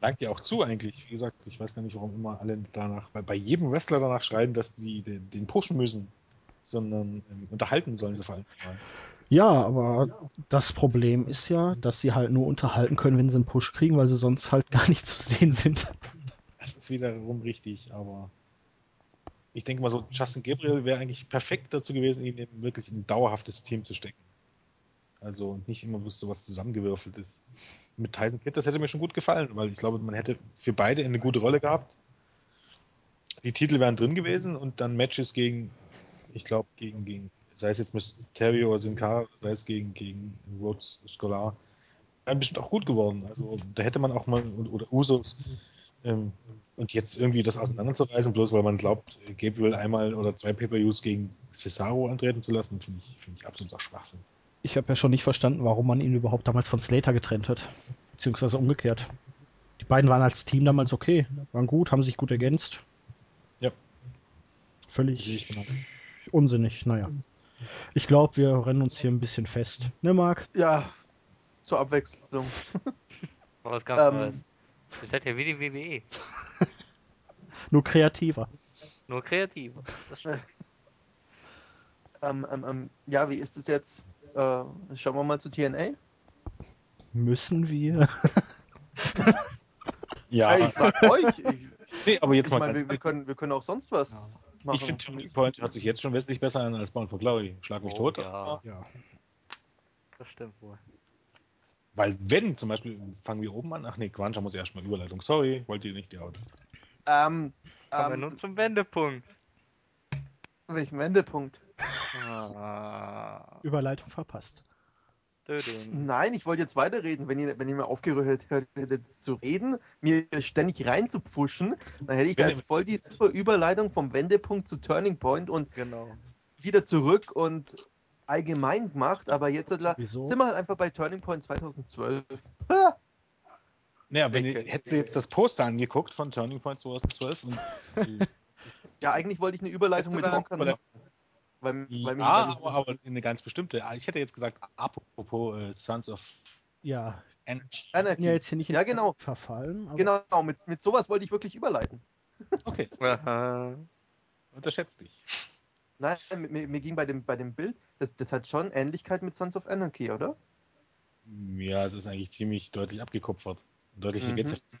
Dankt dir auch zu eigentlich. Wie gesagt, ich weiß gar nicht, warum immer alle danach, bei, bei jedem Wrestler danach schreien, dass die den, den pushen müssen, sondern ähm, unterhalten sollen sie vor allem. Ja, aber das Problem ist ja, dass sie halt nur unterhalten können, wenn sie einen Push kriegen, weil sie sonst halt gar nicht zu sehen sind. Das ist wiederum richtig, aber ich denke mal so, Justin Gabriel wäre eigentlich perfekt dazu gewesen, ihn wirklich in ein dauerhaftes Team zu stecken. Also nicht immer bloß so was zusammengewürfelt ist. Mit Tyson Kidd, das hätte mir schon gut gefallen, weil ich glaube, man hätte für beide eine gute Rolle gehabt. Die Titel wären drin gewesen und dann Matches gegen, ich glaube, gegen, gegen, sei es jetzt Mysterio oder Sin Cara, sei es gegen, gegen Rhodes Scholar, wären bestimmt auch gut geworden. Also da hätte man auch mal, oder Usos, ähm, und jetzt irgendwie das auseinanderzureißen, bloß weil man glaubt, Gabriel einmal oder zwei Pay-Per-Views gegen Cesaro antreten zu lassen, finde ich, finde ich absolut auch Schwachsinn. Ich habe ja schon nicht verstanden, warum man ihn überhaupt damals von Slater getrennt hat. Beziehungsweise umgekehrt. Die beiden waren als Team damals okay, waren gut, haben sich gut ergänzt. Ja. Völlig genau. unsinnig, naja. Ich glaube, wir rennen uns hier ein bisschen fest. Ne, Marc? Ja, zur Abwechslung. War was ganz Neues. Ihr seid ja wie die WWE. Nur kreativer. Nur kreativ. Das stimmt. ähm, ähm, ähm, ja, wie ist es jetzt? Äh, schauen wir mal zu TNA. Müssen wir? Ja, Hey, ich frag euch. Ich, nee, aber jetzt ich mal meine, ganz wir, wir, können, wir können auch sonst was. machen. Ich finde, Turning Point hört sich jetzt schon wesentlich besser an als Bound for Glory. Schlag mich Oh, tot. ja. Ja. Das stimmt wohl. Weil wenn zum Beispiel, fangen wir oben an. Ach nee, Quancha muss erstmal Überleitung. Sorry, wollt ihr nicht die Auto. ähm, Kommen wir ähm, nun zum Wendepunkt. welchen Wendepunkt? Ah. Überleitung verpasst. Nein, ich wollte jetzt weiterreden. Wenn ihr, wenn ihr mir aufgehört hättet zu reden, mir ständig reinzupfuschen, dann hätte ich da jetzt voll die super Überleitung vom Wendepunkt zu Turning Point und Genau. wieder zurück und allgemein gemacht. Aber jetzt Sowieso. sind wir halt einfach bei Turning Point 2012. Ha! Naja, wenn ihr, Dicke, hättest du jetzt das Poster angeguckt von Turning Point 2012 und Ja, eigentlich wollte ich eine Überleitung mit Rockern machen. Weil, weil ja, aber, aber eine ganz bestimmte. Ich hätte jetzt gesagt, apropos äh, Sons of Ja, Energy. Anarchy. ja jetzt hier nicht in Ja, genau. verfallen. Aber Genau, mit, mit sowas wollte ich wirklich überleiten. Okay, Aha. unterschätzt dich. Nein, mir, mir ging bei dem, bei dem Bild, das, das hat schon Ähnlichkeit mit Sons of Anarchy, oder? Ja, es ist eigentlich ziemlich deutlich abgekupfert. Deutlicher Mhm. geht's ja.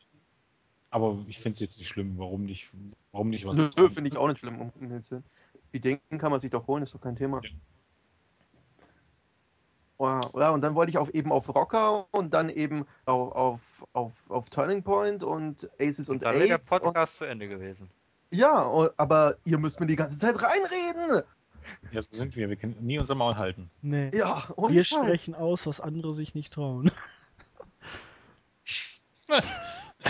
Aber ich finde es jetzt nicht schlimm. Warum nicht? Warum nicht was? Nö, finde ich auch nicht schlimm. Um. Die Denken kann man sich doch holen, ist doch kein Thema. Ja. Ja, ja, und dann wollte ich auf, eben auf Rocker und dann eben auf, auf, auf, auf Turning Point und Aces und, Und dann wäre der Aids. Und, Podcast zu Ende gewesen. Ja, und- aber ihr müsst mir die ganze Zeit reinreden. Ja, so sind wir. Wir können nie unser Maul halten. nee. Ja, ohne Wir Scheiß. sprechen aus, was andere sich nicht trauen.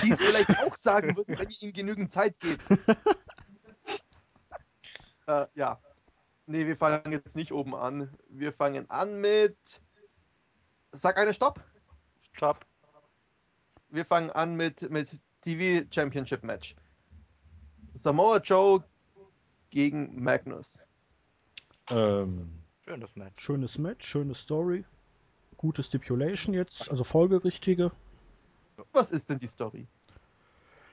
Die es vielleicht auch sagen würden, wenn ihr ihnen genügend Zeit gebt. äh, ja. Nee, wir fangen jetzt nicht oben an. Wir fangen an mit. Sag eine Stopp. Stopp. Wir fangen an mit, mit TV Championship Match. Samoa Joe gegen Magnus. Ähm, Schönes Match. Schönes Match, schöne Story. Gute Stipulation jetzt, also folgerichtige. Was ist denn die Story?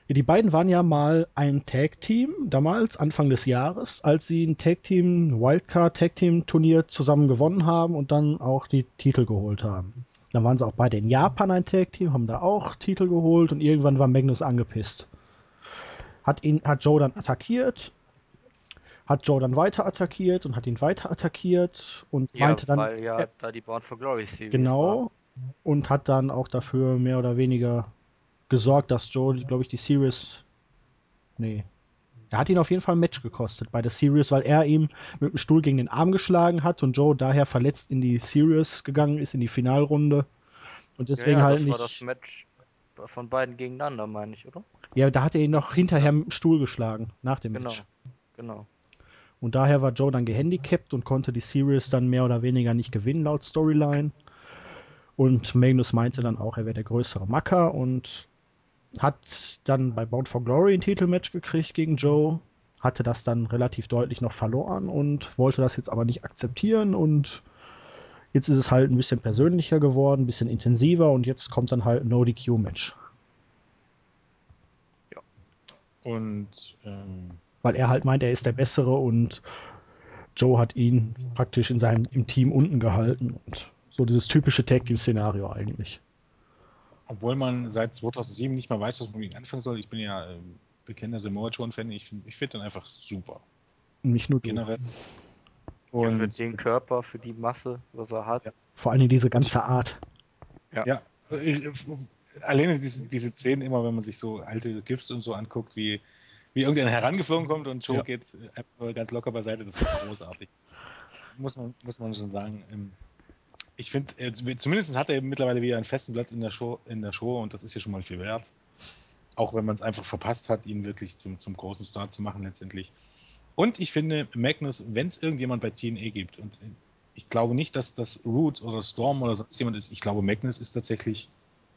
Ja, die beiden waren ja mal ein Tag-Team, damals, Anfang des Jahres, als sie ein Tag-Team, Wildcard-Tag-Team-Turnier zusammen gewonnen haben und dann auch die Titel geholt haben. Dann waren sie auch beide in Japan ein Tag-Team, haben da auch Titel geholt und irgendwann war Magnus angepisst. Hat ihn, hat Joe dann attackiert, hat Joe dann weiter attackiert und hat ihn weiter attackiert und Ja, meinte dann, weil ja Ja. da die Born for Glory Series Genau. Und hat dann auch dafür mehr oder weniger gesorgt, dass Joe, glaube ich, die Series. Nee. Er hat ihn auf jeden Fall ein Match gekostet bei der Series, weil er ihm mit dem Stuhl gegen den Arm geschlagen hat und Joe daher verletzt in die Series gegangen ist, in die Finalrunde. Und war. deswegen ja, ja, halt das nicht. Von beiden gegeneinander, meine ich, oder? Ja, da hat er ihn noch hinterher mit dem Stuhl geschlagen, nach dem Genau. Match. Genau. Und daher war Joe dann gehandicapt und konnte die Series dann mehr oder weniger nicht gewinnen, laut Storyline. Und Magnus meinte dann auch, er wäre der größere Macker und hat dann bei Bound for Glory ein Titelmatch gekriegt gegen Joe, hatte das dann relativ deutlich noch verloren und wollte das jetzt aber nicht akzeptieren und jetzt ist es halt ein bisschen persönlicher geworden, ein bisschen intensiver und jetzt kommt dann halt ein No-DQ-Match. und ähm, weil er halt meint, er ist der Bessere und Joe hat ihn praktisch in seinem im Team unten gehalten und so dieses typische Tag Team Szenario eigentlich. obwohl man seit 2007 nicht mal weiß, was man mit ihm anfangen soll, ich bin ja ähm, bekennender Samoa Joe-Fan, ich, ich finde den einfach super. Nicht nur du. Generell. Ja, für Und den Körper, für die Masse, was er hat. Ja. Vor allem diese ganze Art. Ja, äh, alleine diese, diese Szenen immer, wenn man sich so alte GIFs und so anguckt, wie, wie irgendeiner herangeflogen kommt und Joe Ja. geht äh, ganz locker beiseite, das ist großartig. Muss man, muss man schon sagen. Ähm, Ich finde, äh, zumindest hat er mittlerweile wieder einen festen Platz in der Show, in der Show und das ist ja schon mal viel wert. Auch wenn man es einfach verpasst hat, ihn wirklich zum, zum großen Star zu machen letztendlich. Und ich finde, Magnus, wenn es irgendjemand bei TNA gibt, und ich glaube nicht, dass das Root oder Storm oder sonst jemand ist, ich glaube, Magnus ist tatsächlich,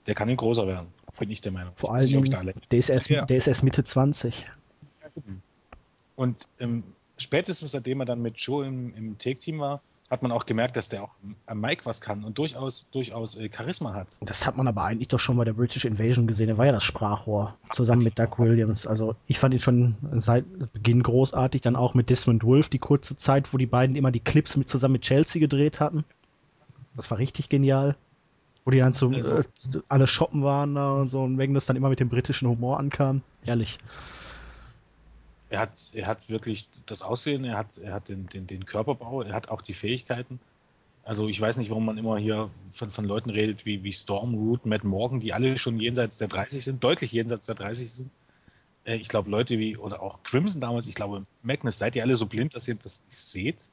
der kann ein großer werden. Bin ich der Meinung. Vor allem, ich der ist erst, Ja. der ist erst Mitte 20. Und ähm, spätestens seitdem er dann mit Joe im, im Take-Team war, hat man auch gemerkt, dass der auch am Mike was kann und durchaus, durchaus äh, Charisma hat. Das hat man aber eigentlich doch schon bei der British Invasion gesehen. Er war ja das Sprachrohr zusammen mit Doug Williams. Also ich fand ihn schon seit Beginn großartig. Dann auch mit Desmond Wolf die kurze Zeit, wo die beiden immer die Clips mit zusammen mit Chelsea gedreht hatten. Das war richtig genial. Wo die dann so Also- äh, alle shoppen waren da und so und Magnus dann immer mit dem britischen Humor ankam. Herrlich. Er hat, er hat wirklich das Aussehen, er hat, er hat den, den, den Körperbau, er hat auch die Fähigkeiten. Also ich weiß nicht, warum man immer hier von, von Leuten redet wie, wie Storm, Root, Matt Morgan, die alle schon jenseits der 30 sind, deutlich jenseits der 30 sind. Äh, ich glaube, Leute wie, oder auch Crimson damals, ich glaube, Magnus, seid ihr alle so blind, dass ihr das nicht seht?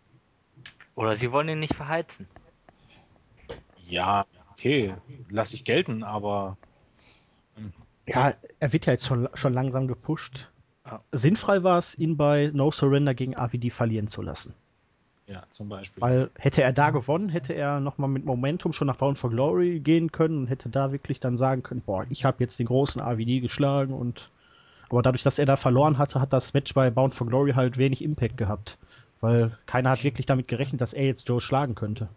Oder sie wollen ihn nicht verheizen. Ja, okay, lasse ich gelten, aber Ja, er wird ja jetzt schon, schon langsam gepusht. Sinnfrei war es, ihn bei No Surrender gegen AVD verlieren zu lassen. ja, zum Beispiel. Weil hätte er da gewonnen, hätte er nochmal mit Momentum schon nach Bound for Glory gehen können und hätte da wirklich dann sagen können, boah, ich habe jetzt den großen AVD geschlagen und aber dadurch, dass er da verloren hatte, hat das Match bei Bound for Glory halt wenig Impact gehabt. Weil keiner hat wirklich damit gerechnet, dass er jetzt Joe schlagen könnte.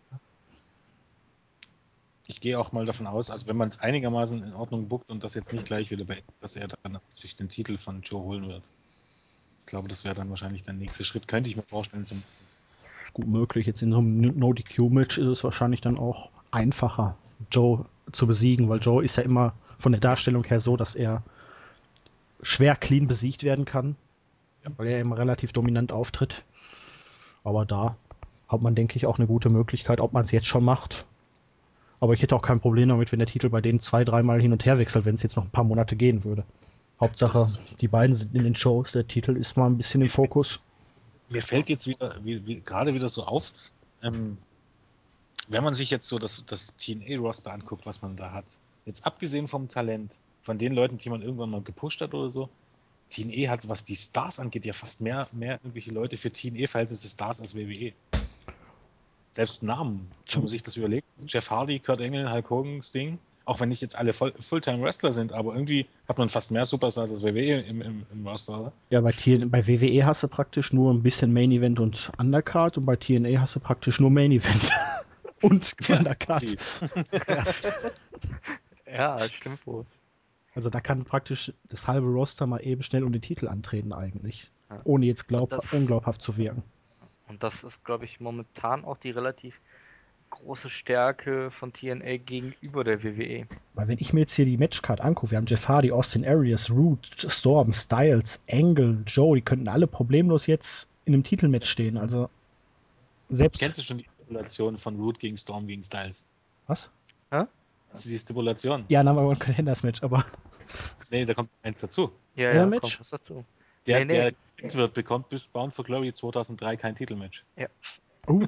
Ich gehe auch mal davon aus, also wenn man es einigermaßen in Ordnung buckt und das jetzt nicht gleich wieder beendet, dass er dann sich den Titel von Joe holen wird. Ich glaube, das wäre dann wahrscheinlich der nächste Schritt, könnte ich mir vorstellen. Gut möglich. Jetzt in so einem No-DQ-Match ist es wahrscheinlich dann auch einfacher, Joe zu besiegen, weil Joe ist ja immer von der Darstellung her so, dass er schwer clean besiegt werden kann, weil er immer relativ dominant auftritt. Aber da hat man, denke ich, auch eine gute Möglichkeit, ob man es jetzt schon macht. Aber ich hätte auch kein Problem damit, wenn der Titel bei denen zwei, dreimal hin und her wechselt, wenn es jetzt noch ein paar Monate gehen würde. Hauptsache, die beiden sind in den Shows, der Titel ist mal ein bisschen im Fokus. mir fällt jetzt wieder, wie, wie, gerade wieder so auf, ähm, wenn man sich jetzt so das, das TNA-Roster anguckt, was man da hat, jetzt abgesehen vom Talent, von den Leuten, die man irgendwann mal gepusht hat oder so, TNA hat, was die Stars angeht, ja fast mehr, mehr irgendwelche Leute für TNA-Verhältnisse Stars als WWE. Selbst Namen, wenn man sich das überlegt, Jeff Hardy, Kurt Engel, Hulk Hogan, Sting, auch wenn nicht jetzt alle Voll- Fulltime-Wrestler sind, aber irgendwie hat man fast mehr Superstars als WWE im, im, im Roster, oder? Ja, bei, TN bei WWE hast du praktisch nur ein bisschen Main Event und Undercard und bei TNA hast du praktisch nur Main Event und Undercard. Ja, das stimmt wohl. Also da kann praktisch das halbe Roster mal eben schnell um den Titel antreten eigentlich. Ja. Ohne jetzt glaub, Das- unglaubhaft zu wirken. Und das ist, glaube ich, momentan auch die relativ große Stärke von TNA gegenüber der. WWE. Weil wenn ich mir jetzt hier die Matchcard angucke, wir haben Jeff Hardy, Austin Aries, Root, Storm, Styles, Angle, Joe, die könnten alle problemlos jetzt in einem Titelmatch stehen. Also selbst... Kennst du schon die Stipulation von Root gegen Storm gegen Styles? Was? Kennst du die Stipulation? Ja, Number One Contenders Match, aber Nee, da kommt eins dazu. Ja, Ja, ja, Match? kommt was dazu. Der, Nee, nee. der wird, bekommt bis Bound for Glory 2003 kein Titelmatch. uh,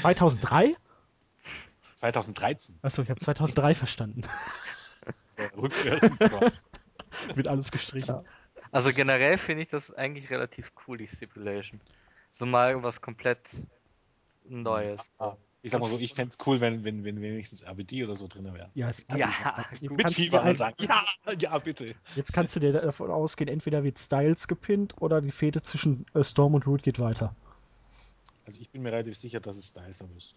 2003? 2013. Achso, ich habe 2003 verstanden. Wird alles gestrichen. Also generell finde ich das eigentlich relativ cool, die Stipulation. So mal irgendwas komplett Neues. Ich sag mal so, ich fände es cool, wenn, wenn, wenn wenigstens RBD oder so drin wäre. Ja, Ja, jetzt. Mit Fieber ein, sagen, ja, ja, bitte. jetzt kannst du dir davon ausgehen, entweder wird Styles gepinnt oder die Fehde zwischen äh, Storm und Root geht weiter. Also ich bin mir relativ sicher, dass es Styles erwischt.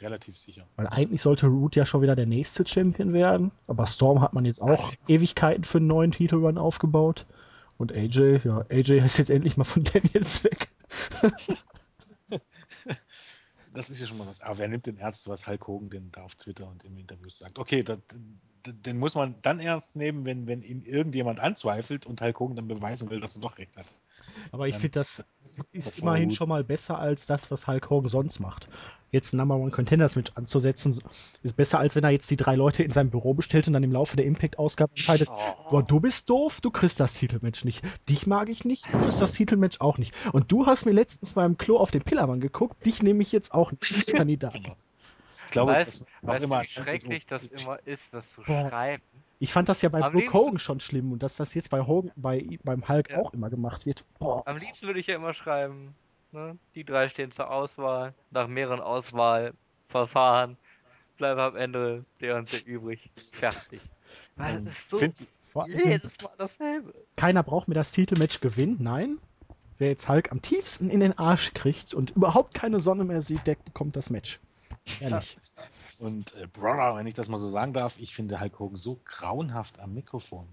Relativ sicher. Weil eigentlich sollte Root ja schon wieder der nächste Champion werden, aber Storm hat man jetzt auch Ewigkeiten für einen neuen Titelrun aufgebaut. Und AJ, ja, AJ ist jetzt endlich mal von Daniels weg. Das ist ja schon mal was. Aber wer nimmt denn ernst, was Hulk Hogan denn da auf Twitter und im Interview sagt? Okay, das, den muss man dann ernst nehmen, wenn, wenn ihn irgendjemand anzweifelt und Hulk Hogan dann beweisen will, dass er doch recht hat. Aber ich finde, das ist immerhin schon mal besser als das, was Hulk Hogan sonst macht. Jetzt ein Number One Contenders Match anzusetzen, ist besser, als wenn er jetzt die drei Leute in seinem Büro bestellt und dann im Laufe der Impact-Ausgabe entscheidet, boah, du bist doof, du kriegst das Titelmatch nicht. Dich mag ich nicht, du kriegst das Titelmatch auch nicht. Und du hast mir letztens mal im Klo auf den Pillermann geguckt, dich nehme ich jetzt auch nicht Kandidat. Ich glaube, weißt das war weißt immer du, wie schrecklich das immer ist, das zu Boah. schreiben? Ich fand das ja bei Am Brooke Hogan schon schlimm und dass das jetzt bei Hogan, bei, beim Hulk Ja. auch immer gemacht wird. Boah. Am liebsten würde ich ja immer schreiben, ne? die drei stehen zur Auswahl, nach mehreren Auswahlverfahren bleibt am Ende der und der übrig. Fertig. Weil das ist so find- jedes Mal dasselbe. keiner braucht mir das Titelmatch gewinnen. Nein. Wer jetzt Hulk am tiefsten in den Arsch kriegt und überhaupt keine Sonne mehr sieht, der bekommt das Match. Ehrlich. Und äh, Brother, wenn ich das mal so sagen darf, ich finde Hulk Hogan so grauenhaft am Mikrofon.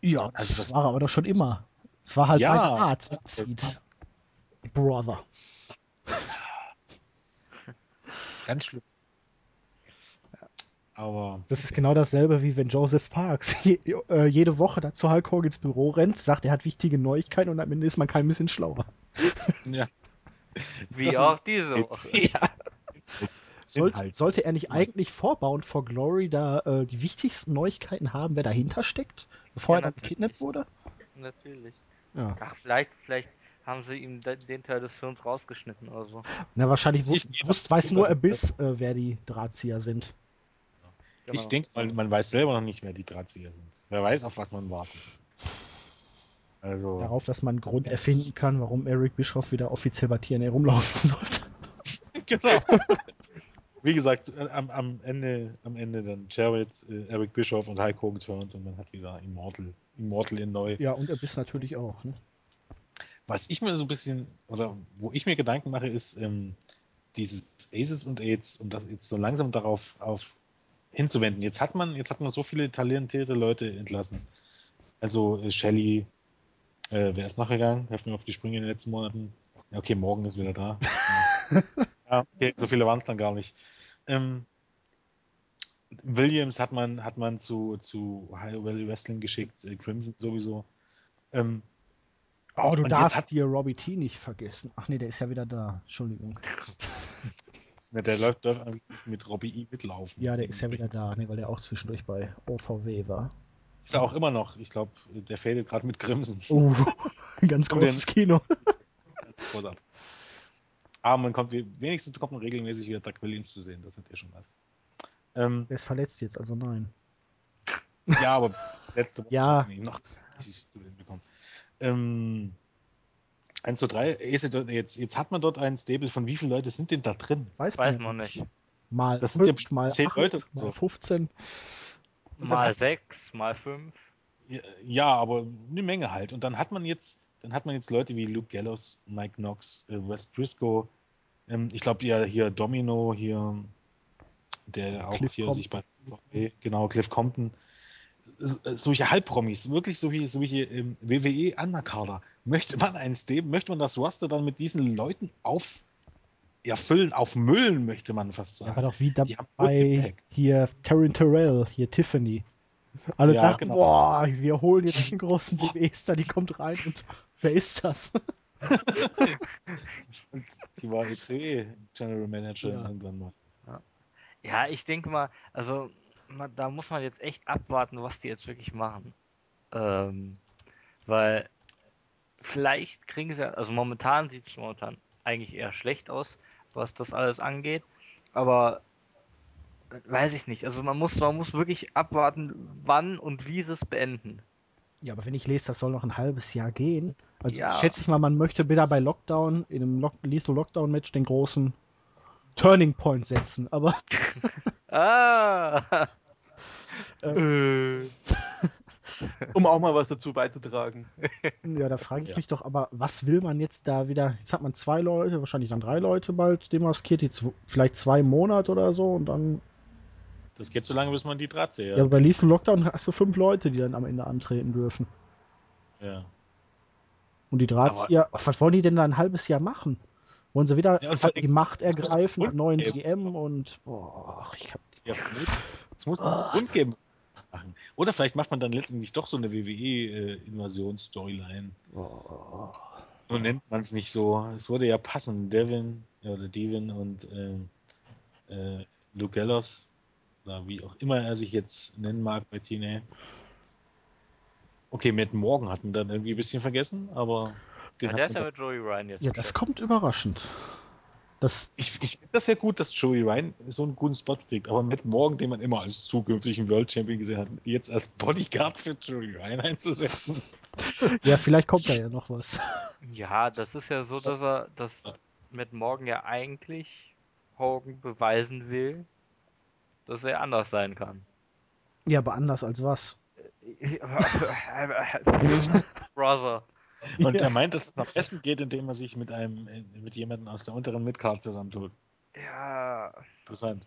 Ja, Also das, das- war er aber doch schon immer. Es war halt Ja. eine Art, die zieht. Brother. Ganz schlimm. Aber Das ist genau dasselbe, wie wenn Joseph Parks je, äh, jede Woche da zu Hulk Hogans Büro rennt, sagt, er hat wichtige Neuigkeiten und am Ende ist man kein bisschen schlauer. ja. Wie Das ist- auch diese Woche. Ja. Sollte, sollte er nicht Ja. eigentlich vor Bound for Glory da äh, die wichtigsten Neuigkeiten haben, wer dahinter steckt, bevor Ja, er dann gekidnappt wurde? Natürlich. Ja. Ach, vielleicht, vielleicht haben sie ihm de- den Teil des Films rausgeschnitten oder so. Na, wahrscheinlich Ich- wusst, ich- wusst, weiß ich- nur Abyss, äh, wer die Drahtzieher sind. Ich Genau. denke, man, man weiß selber noch nicht, wer die Drahtzieher sind. Wer weiß, auf was man wartet. Also, Darauf, dass man einen Grund erfinden kann, warum Eric Bischoff wieder offiziell bei TNA rumlaufen sollte. genau. Wie gesagt, äh, am, am, Ende, am Ende dann Jarrett, äh, Eric Bischoff und Hulk Hogan turnt und man hat wieder Immortal, Immortal in neu. Ja, und Abyss natürlich auch. Ne? Was ich mir so ein bisschen, oder wo ich mir Gedanken mache, ist ähm, dieses Aces und Aids, um das jetzt so langsam darauf auf hinzuwenden. Jetzt hat man, jetzt hat man so viele talentierte Leute entlassen. Also äh, Shelly, äh, wer ist nachgegangen? Helft mir auf die Sprünge in den letzten Monaten. Ja, okay, morgen ist wieder da. ja, okay, so viele waren es dann gar nicht. Ähm, Williams hat man, hat man zu, zu High Valley Wrestling geschickt, äh, Crimson sowieso. Ähm, Oh, du darfst hat- dir Robbie T nicht vergessen. Ach nee, der ist ja wieder da. Entschuldigung. Der läuft, läuft mit Robbie E mitlaufen. Ja, der ist ja wieder da, ne, weil der auch zwischendurch bei OVW war. Ist er auch immer noch. Ich glaube, der fadet gerade mit Grimsen. Oh, ein ganz großes Kino. Großartig. Aber man kommt, wenigstens bekommt man regelmäßig wieder Doug Williams zu sehen. Das hat ja schon was. Ähm, Der ist verletzt jetzt, also nein. ja, aber letzte Woche Ja. ihn noch nicht zu sehen bekommen. Ähm, 1, 2, 3. Jetzt, jetzt hat man dort ein Stable von wie viele Leute sind denn da drin? Weiß, Weiß ja man nicht. Mal Das sind ja fünf, mal zehn acht, Leute mal so. 15. Mal sechs, mal fünf. Ja, Ja, aber eine Menge halt. Und dann hat man jetzt, dann hat man jetzt Leute wie Luke Gallows, Mike Knox, äh, Wes Briscoe, ähm, ich glaube ja hier Domino, hier, der auch Cliff hier sich bei genau, Cliff Compton. Äh, Solche Halbpromis, wirklich so wie, so wie hier im WWE Undercarder. Möchte man ein Stable, möchte man das Roster dann mit diesen Leuten auf erfüllen, aufmüllen, möchte man fast Ja, sagen. war doch wie dabei hier Taryn Terrell, hier Tiffany. Alle Ja, dachten, genau. boah, wir holen jetzt einen großen WWE-Star, die kommt rein und wer ist das? Und die war ECE General Manager Ja. irgendwann mal. Ja, ich denke mal, also man, da muss man jetzt echt abwarten, was die jetzt wirklich machen. Ähm, weil vielleicht kriegen sie, also momentan sieht es momentan eigentlich eher schlecht aus, was das alles angeht. Aber weiß ich nicht. Also man muss, man muss wirklich abwarten, wann und wie sie es beenden. Ja, aber wenn ich lese, das soll noch ein halbes Jahr gehen. Also Ja. schätze ich mal, man möchte wieder bei Lockdown, in einem Lock Lethal Lockdown-Match den großen Turning Point setzen. Aber Ah! Äh, um auch mal was dazu beizutragen. ja, da frage ich Ja. mich doch, aber was will man jetzt da wieder? Jetzt hat man zwei Leute, wahrscheinlich dann drei Leute bald demaskiert, jetzt vielleicht zwei Monate oder so und dann. Das geht so lange, bis man die Drahtzieher Ja, hat. bei Lethal Lockdown hast du fünf Leute, die dann am Ende antreten dürfen. Ja. Und die Drahtzieher, ach, was wollen die denn da ein halbes Jahr machen? Wollen sie wieder Ja, die Macht ergreifen, einen einen neuen geben. GM und boah, ich hab, ja es muss einen Grund geben, machen. Oder vielleicht macht man dann letztendlich doch so eine WWE-Invasions-Storyline. boah. Nur nennt man es nicht so. Es würde ja passen. Devin ja, oder Devin und äh, Luke Gallows, oder wie auch immer er sich jetzt nennen mag bei TNA. Okay, Matt Morgan hatten dann irgendwie ein bisschen vergessen, aber den Ja, der ist ja mit Joey Ryan jetzt. Ja, das Chat. kommt überraschend. Das, Ich, ich finde das ja gut, dass Joey Ryan so einen guten Spot kriegt, aber Matt Morgan, den man immer als zukünftigen World Champion gesehen hat, jetzt als Bodyguard für Joey Ryan einzusetzen. ja, vielleicht kommt da ja noch was. Ja, das ist ja so, dass er das mit Morgan ja eigentlich Hogan beweisen will, dass er anders sein kann. Ja, aber anders als was. Brother. Und Ja. er meint, dass es am besten geht, indem er sich mit einem, äh, mit jemandem aus der unteren Midcard zusammentut. Ja, Interessant.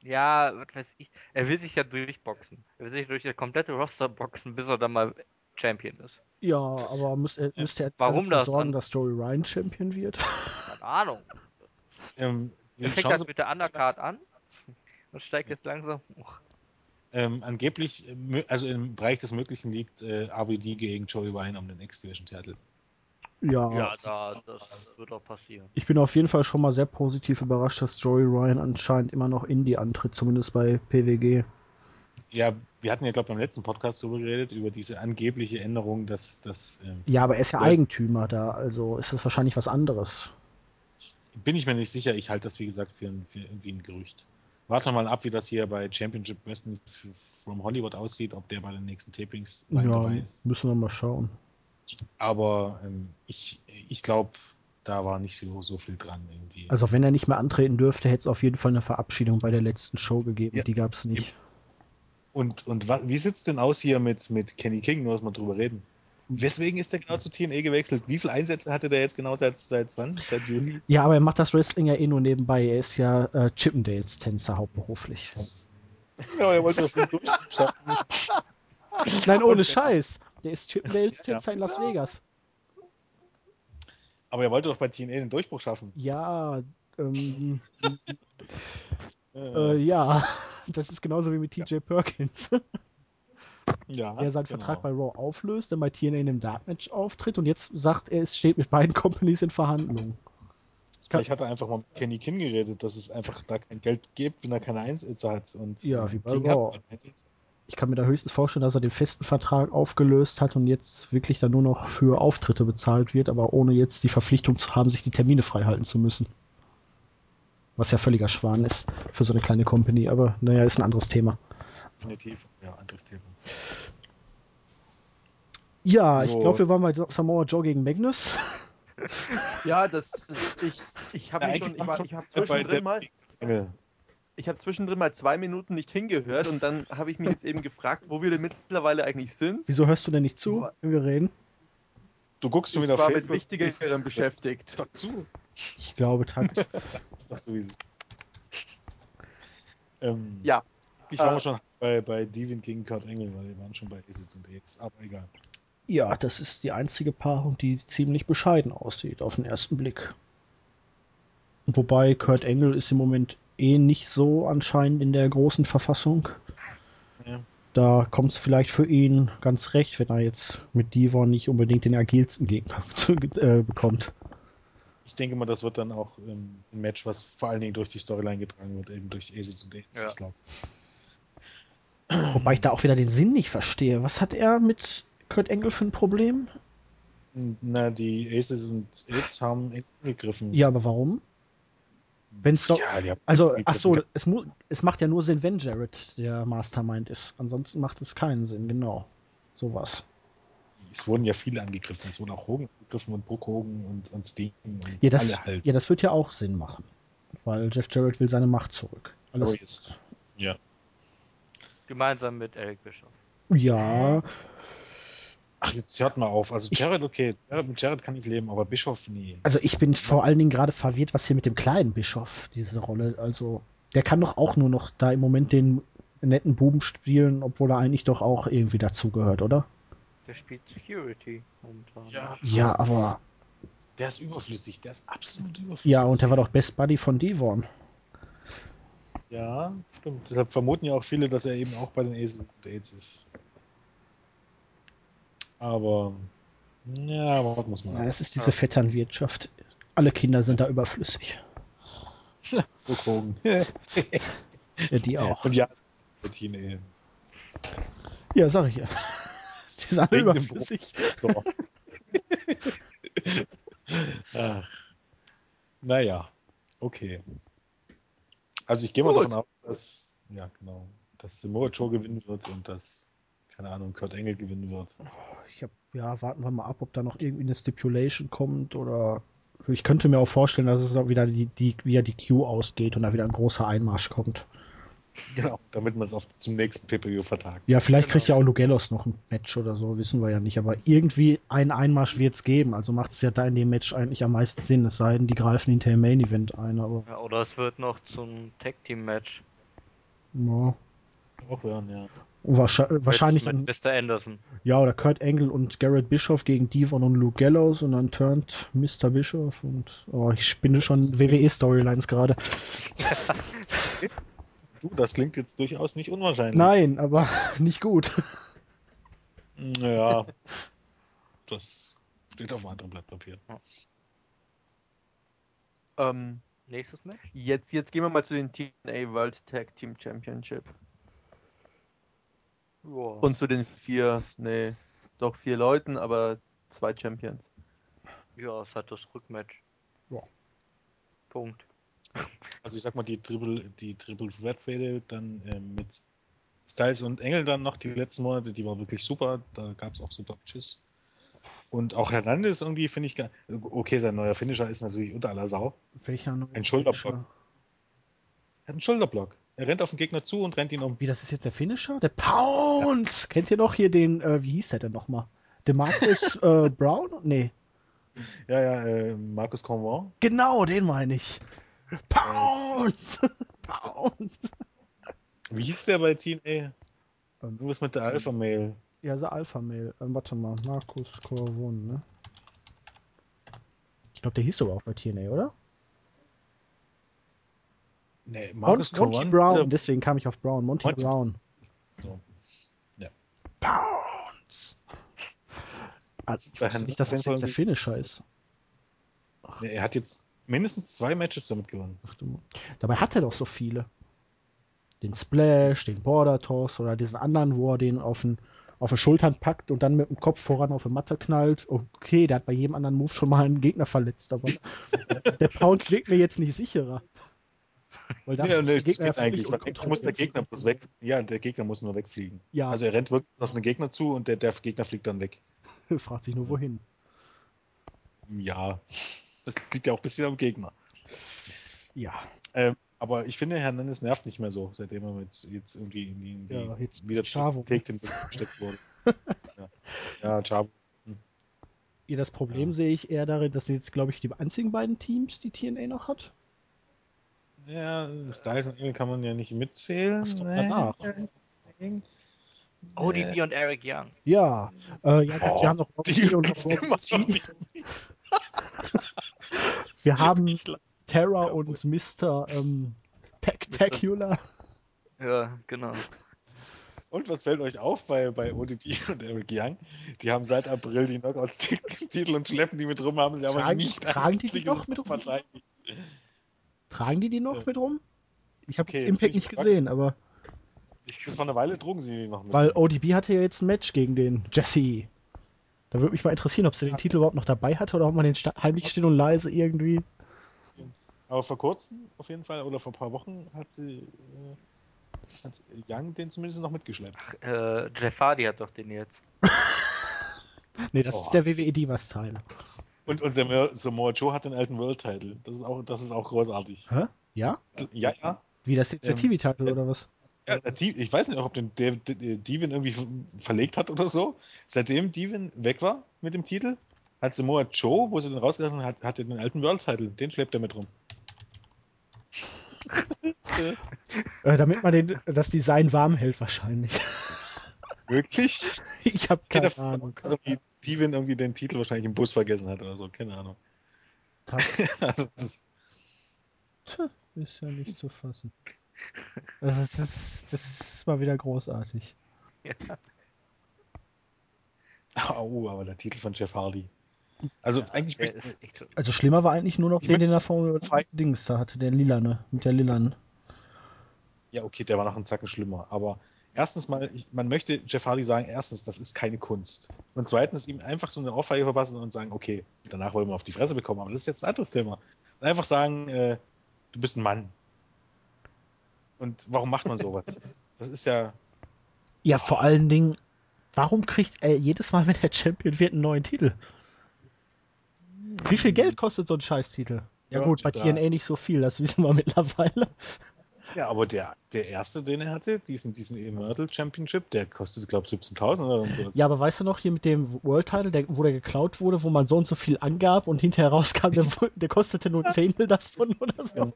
ja, was weiß ich. Er will sich ja durchboxen. Er will sich durch das komplette Roster boxen, bis er dann mal Champion ist. Ja, aber muss er, müsste er Warum dafür das sorgen, dann? dass Joey Ryan Champion wird? Keine Ahnung. Ähm, Er fängt das mit der Undercard an und steigt jetzt langsam hoch. Ähm, angeblich, äh, also im Bereich des Möglichen liegt äh, RVD gegen Joey Ryan um den X-Division-Titel. Ja, Ja, da, das wird auch passieren. ich bin auf jeden Fall schon mal sehr positiv überrascht, dass Joey Ryan anscheinend immer noch Indie antritt, zumindest bei PWG. Ja, wir hatten ja, glaube ich, beim letzten Podcast darüber geredet, über diese angebliche Änderung, dass das. Ähm, Ja, aber er ist ja. Eigentümer da, also ist das wahrscheinlich was anderes. bin ich mir nicht sicher. Ich halte das, wie gesagt, für, ein, für irgendwie ein Gerücht. Warte mal ab, wie das hier bei Championship Wrestling from Hollywood aussieht, ob der bei den nächsten Tapings Ja, dabei ist. müssen wir mal schauen. Aber ähm, ich, ich glaube, da war nicht so, so viel dran irgendwie. Also wenn er nicht mehr antreten dürfte, hätte es auf jeden Fall eine Verabschiedung bei der letzten Show gegeben. Ja. Die gab es nicht. Und, und wie sieht's denn aus hier mit, mit Kenny King? Nur, dass wir drüber reden. Weswegen ist der genau zu TNA gewechselt? Wie viele Einsätze hatte der jetzt genau seit, seit wann? Seit Juni? Ja, aber er macht das Wrestling ja eh nur nebenbei. Er ist ja äh, Chippendales-Tänzer hauptberuflich. Ja, er wollte das Ding durchstarten. Nein, ohne Und- Scheiß. Der ist Chippendales-Tänzer in Las Vegas. Aber er wollte doch bei TNA den Durchbruch schaffen. Ja, ähm, Äh, äh, ja. Das ist genauso wie mit TJ Perkins. Ja, der seinen genau. Vertrag bei Raw auflöst, dann bei TNA in einem Darkmatch auftritt und jetzt sagt er, es steht mit beiden Companies in Verhandlungen. Vielleicht hat er einfach mal mit Kenny King geredet, dass es einfach da kein Geld gibt, wenn er keine Einsätze hat. Und Ja, wie bei Raw. Ich kann mir da höchstens vorstellen, dass er den festen Vertrag aufgelöst hat und jetzt wirklich dann nur noch für Auftritte bezahlt wird, aber ohne jetzt die Verpflichtung zu haben, sich die Termine freihalten zu müssen. Was ja völliger Schwan ist für so eine kleine Company, aber naja, ist ein anderes Thema. Definitiv. Ja, anderes Thema. Ja, ich So. glaube, wir waren bei Samoa Joe gegen Magnus. Ja, das ich, ich habe Ja, mich schon, ich, ich habe bei zwischendrin mal, ich habe zwischendrin mal zwei Minuten nicht hingehört und dann habe ich mich jetzt eben gefragt, wo wir denn mittlerweile eigentlich sind. Wieso hörst du denn nicht zu, wenn wir reden? Du guckst schon Ich wieder auf war mit Facebook. Wichtigerem beschäftigt. Zu. Ich glaube tatsächlich. Das ist doch sowieso. Ähm, Ja. Ich war Äh, schon bei, bei Devin gegen Kurt Engel, weil die waren schon bei Aces und Aids, aber egal. Ja, das ist die einzige Paarung, die ziemlich bescheiden aussieht auf den ersten Blick. Wobei Kurt Engel ist im Moment eh nicht so anscheinend in der großen Verfassung. Ja. Da kommt es vielleicht für ihn ganz recht, wenn er jetzt mit Devon nicht unbedingt den agilsten Gegner äh, bekommt. Ich denke mal, das wird dann auch ähm, ein Match, was vor allen Dingen durch die Storyline getragen wird, eben durch Aces und Aids, Ja. ich glaube. Wobei ich da auch wieder den Sinn nicht verstehe. Was hat er mit Kurt Engel für ein Problem? Na, die Aces und Aids haben gegriffen. Ja, aber warum? Wenn's doch, Ja, Also, ach so, es, mu es macht ja nur Sinn, wenn Jared der Mastermind ist. Ansonsten macht es keinen Sinn, genau. Sowas. Es wurden ja viele angegriffen. Es wurden auch Hogan angegriffen und Brook Hogan und, und Steen und Ja das, alle halt. ja, das wird ja auch Sinn machen. Weil Jeff Jarrett will seine Macht zurück. Alles, jetzt, ja. Gemeinsam mit Eric Bischoff. ja, Ach, jetzt hört mal auf. Also Jared, okay. Jared, mit Jared kann ich leben, aber Bischof nie. also ich bin vor allen Dingen gerade verwirrt, was hier mit dem kleinen Bischof, diese Rolle, also der kann doch auch nur noch da im Moment den netten Buben spielen, obwohl er eigentlich doch auch irgendwie dazugehört, oder? Der spielt Security momentan. Ja, Ja, aber, der ist überflüssig. Der ist absolut überflüssig. ja, und der war doch Best Buddy von Devon. Ja, stimmt. Deshalb vermuten ja auch viele, dass er eben auch bei den Aces und Aids ist. Aber, ja, was muss man Ja, das ist diese Vetternwirtschaft. Alle Kinder sind da überflüssig. Ja, die auch. Und ja, es ist eine Teen-Ehe. Ja, sag ich ja. Die sind alle überflüssig. Ach. Naja, okay. Also ich gehe mal davon aus, dass, ja genau, dass Samoa Joe gewinnen wird und dass, keine Ahnung, Kurt Engel gewinnen wird. Ich hab, ja, warten wir mal ab, ob da noch irgendwie eine Stipulation kommt oder ich könnte mir auch vorstellen, dass es auch wieder die, die, wieder die Q ausgeht und da wieder ein großer Einmarsch kommt. Genau, damit man es auf zum nächsten PPU vertagt. Ja, vielleicht Genau. kriegt ja auch Lugellos noch ein Match oder so, wissen wir ja nicht. Aber irgendwie einen Einmarsch wird es geben. Also macht es ja da in dem Match eigentlich am meisten Sinn. Es sei denn, die greifen hinter im Main Event ein. Aber Ja, oder es wird noch zum Tag Team Match. ja. Auch werden, ja. Wahrscheinlich, wahrscheinlich dann, Mr. Anderson. ja, oder Kurt Angle und Garrett Bischoff gegen Devon und Luke Gallows und dann turnt Mr. Bischoff und oh, ich spinne schon WWE-Storylines gerade. Du, das klingt jetzt durchaus nicht unwahrscheinlich. Nein, aber nicht gut. Ja, das steht auf einem anderen Blatt Papier. Ähm, Nächstes Match? jetzt, jetzt gehen wir mal zu den TNA World Tag Team Championship. Joa. Und zu den vier, nee, doch vier Leuten, aber zwei Champions. ja, es hat das Rückmatch. Ja. Punkt. Also ich sag mal, die Triple, die Triple Threat Fehde dann ähm, mit Styles und Engel dann noch die letzten Monate, die war wirklich super. Da gab es auch super Matches. Und auch Hernandez irgendwie finde ich gar Okay, sein neuer Finisher ist natürlich unter aller Sau. Welcher neue Ein Schulterblock. Finisher? Er hat einen Schulterblock. Er rennt auf den Gegner zu und rennt ihn um. Wie, das ist jetzt der Finisher? Der Pounce! Kennt ihr noch hier den, äh, wie hieß der denn nochmal? DeMarcus äh, Brown? Nee. Ja, ja, äh, Markus Convent. Genau, den meine ich. Pounce! Pounce! Wie hieß der bei TNA? Ähm. Irgendwas mit der Alpha Mail. Ja, so Alpha Mail. Ähm, warte mal, Markus Corvon, ne? Ich glaube, der hieß sogar auch bei TNA, oder? Nee, Mon Markus Monty Convent. Brown, dieser- deswegen kam ich auf Brown. Monty, Monty- Brown. So. Ja. Pounce! Also, ich hat nicht, dass das jetzt der Finisher ist. Nee, er hat jetzt mindestens zwei Matches damit gewonnen. Ach du- Dabei hat er doch so viele. Den Splash, den Border Toss oder diesen anderen, wo er den auf den, auf den Schultern packt und dann mit dem Kopf voran auf die Matte knallt. Okay, der hat bei jedem anderen Move schon mal einen Gegner verletzt, aber der Pounce wirkt mir jetzt nicht sicherer. Weil das Ja, nee, der das geht eigentlich. Weil muss der. Gegner bloß weg. Ja, der Gegner muss nur wegfliegen. Ja, Also er rennt wirklich auf den Gegner zu und der, der Gegner fliegt dann weg. fragt sich nur wohin. Ja, das liegt ja auch ein bisschen am Gegner. Ja, Ähm, aber ich finde, Hernandez nervt nicht mehr so, seitdem er mit jetzt irgendwie in die, in die Ja, jetzt wieder gesteckt wurde. ja. ja, Chavo. ihr das Problem Ja. sehe ich eher darin, dass sie jetzt, glaube ich, die einzigen beiden Teams, die TNA noch hat. Ja, Styles und Engel kann man ja nicht mitzählen. Was kommt Nee. danach? ODB und Eric Young. Ja, äh, ja, Oh, wir haben noch Rocky und Rocky. Wir haben Ich Terra und Mr. Ähm, Spectacular. Ja, genau. Und was fällt euch auf bei, bei ODB und Eric Young? Die haben seit April die Knockouts-Titel und schleppen die mit rum, haben sie aber Tragen- nicht tragen die die noch mit rum? Tragen die die noch Ja. mit rum? Ich habe Okay, jetzt Impact ich nicht gesehen, aber Bis vor einer Weile trugen sie die noch mit. weil. ODB hatte ja jetzt ein Match gegen den Jesse. Da würde mich mal interessieren, ob sie den Titel überhaupt noch dabei hatte oder ob man den sta- heimlich still und leise irgendwie. Aber vor kurzem, auf jeden Fall, oder vor ein paar Wochen, hat sie äh, hat Young den zumindest noch mitgeschleppt. Äh, Jeff Hardy hat doch den jetzt. Nee, das Oh. ist der WWE Divas Teil. Und, und Samoa Samoa Joe hat den alten World Title. Das ist auch, das ist auch großartig. Hä? Ja? Ja, ja. Wie das jetzt der Ähm, TV-Titel äh, oder was? Ja, Di- ich weiß nicht, ob den Devin irgendwie ver- verlegt hat oder so. Seitdem Devin weg war mit dem Titel, hat Samoa Joe, wo sie den rausgelassen hat, hat er den alten World Title. Den schleppt er mit rum. Äh, damit man den, das Design warm hält wahrscheinlich. Wirklich? ich habe Ich keine davon Ahnung. dass irgendwie Devin irgendwie den Titel wahrscheinlich im Bus vergessen hat oder so. Keine Ahnung. Also, das ist, Tja, ist ja nicht zu fassen. Also das, ist, das ist mal wieder großartig. oh, aber der Titel von Jeff Hardy. Also eigentlich Der Also schlimmer war eigentlich nur noch Ich den, er vor Zwei- Dings da hatte, der Lilane, mit der Lilan. Ja, okay, der war noch einen Zacken schlimmer. Aber erstens mal, ich, man möchte Jeff Hardy sagen, erstens, das ist keine Kunst. Und zweitens, ihm einfach so eine Ohrfeige verpassen und sagen, okay, danach wollen wir auf die Fresse bekommen, aber das ist jetzt ein anderes Thema. Und einfach sagen, äh, du bist ein Mann. Und warum macht man sowas? Das ist ja, Ja, vor allen Dingen, warum kriegt er jedes Mal, wenn er Champion wird, einen neuen Titel? Wie viel Geld kostet so ein Scheißtitel? Ja, Ja, gut, bei TNA nicht so viel, das wissen wir mittlerweile. ja, aber der, der erste, den er hatte, diesen, diesen Immortal Championship, der kostet, glaube ich, 17.000 oder so. Ja, aber weißt du noch, hier mit dem World Title, der, wo der geklaut wurde, wo man so und so viel angab und hinterher rauskam, der, der kostete nur ein Zehntel davon oder so.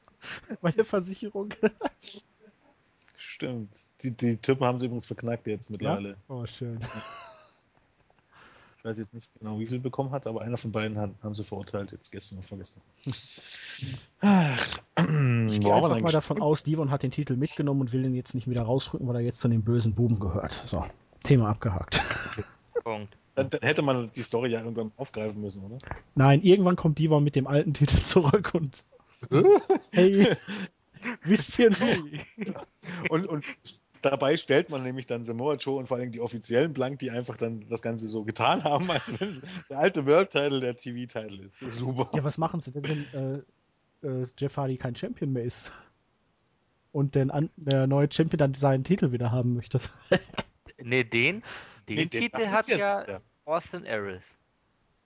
Bei der Versicherung. Stimmt. Die, die Typen haben sie übrigens verknackt jetzt mittlerweile. Oh, schön. Ich weiß jetzt nicht genau, wie viel bekommen hat, aber einer von beiden hat, haben sie verurteilt, jetzt gestern und vorgestern. Ach, Ich gehe einfach mal davon aus, Devon hat den Titel mitgenommen und will den jetzt nicht wieder rausrücken, weil er jetzt zu den bösen Buben gehört. So, Thema abgehakt. Punkt. Dann, dann hätte man die Story ja irgendwann aufgreifen müssen, oder? Nein, irgendwann kommt Devon mit dem alten Titel zurück und hey, wisst ihr noch? Und, und dabei stellt man nämlich dann Samoa Joe und vor allem die offiziellen blank, die einfach dann das Ganze so getan haben, als wenn der alte World-Title der TV-Title ist. Super. Ja, was machen sie denn, wenn äh, äh, Jeff Hardy kein Champion mehr ist? Und den an, der neue Champion dann seinen Titel wieder haben möchte. Ne, den, den Nee, den- Titel hat ja ja. Austin Aries.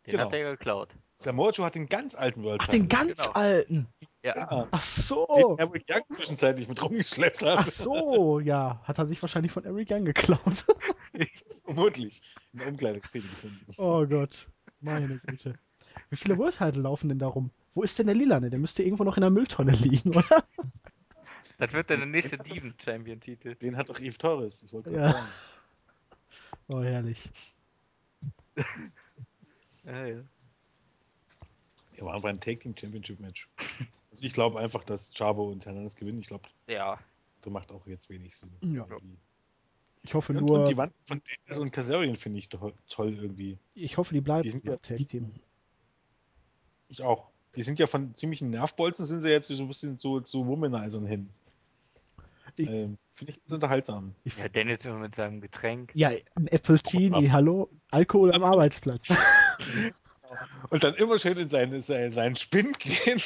Den Genau. hat er geklaut. Samoa Joe hat den ganz alten Ach, World-Title. den ganz genau. alten. Ja. Ja, Ach so. den Eric Young zwischenzeitlich mit rumgeschleppt hat. Ach so, ja. Hat er sich wahrscheinlich von Eric Young geklaut. Vermutlich. In der Umkleidekabine gefunden. Oh Gott. Meine Güte. Wie viele World Title laufen denn da rum? Wo ist denn der Lilane? Der müsste irgendwo noch in der Mülltonne liegen, oder? Das wird dann der nächste Diven-Champion-Titel. Den hat doch Eve Torres. Ich wollte Ja. gerade sagen. Oh, herrlich. Ja, ja. Wir waren beim Take Team Championship Match. Also ich glaube einfach, dass Chavo und Hernandez gewinnen. Ich glaube, ja. das macht auch jetzt wenig Sinn. Ja. Ich hoffe Und, nur, und die Wand von Dennis und Kazarian finde ich doch toll irgendwie. ich hoffe, die bleiben Die sind ja- Tag Team. Ich auch. Die sind ja von ziemlichen Nervbolzen, sind sie jetzt so ein bisschen zu, zu Womanizern hin. Ich- Ähm, finde ich ganz unterhaltsam. Ich, Ja, Dennis immer mit seinem Getränk. ja, ein Apple Teenie, hallo? Alkohol am Arbeitsplatz. Und dann immer schön in seinen, seinen, seinen Spind gehen,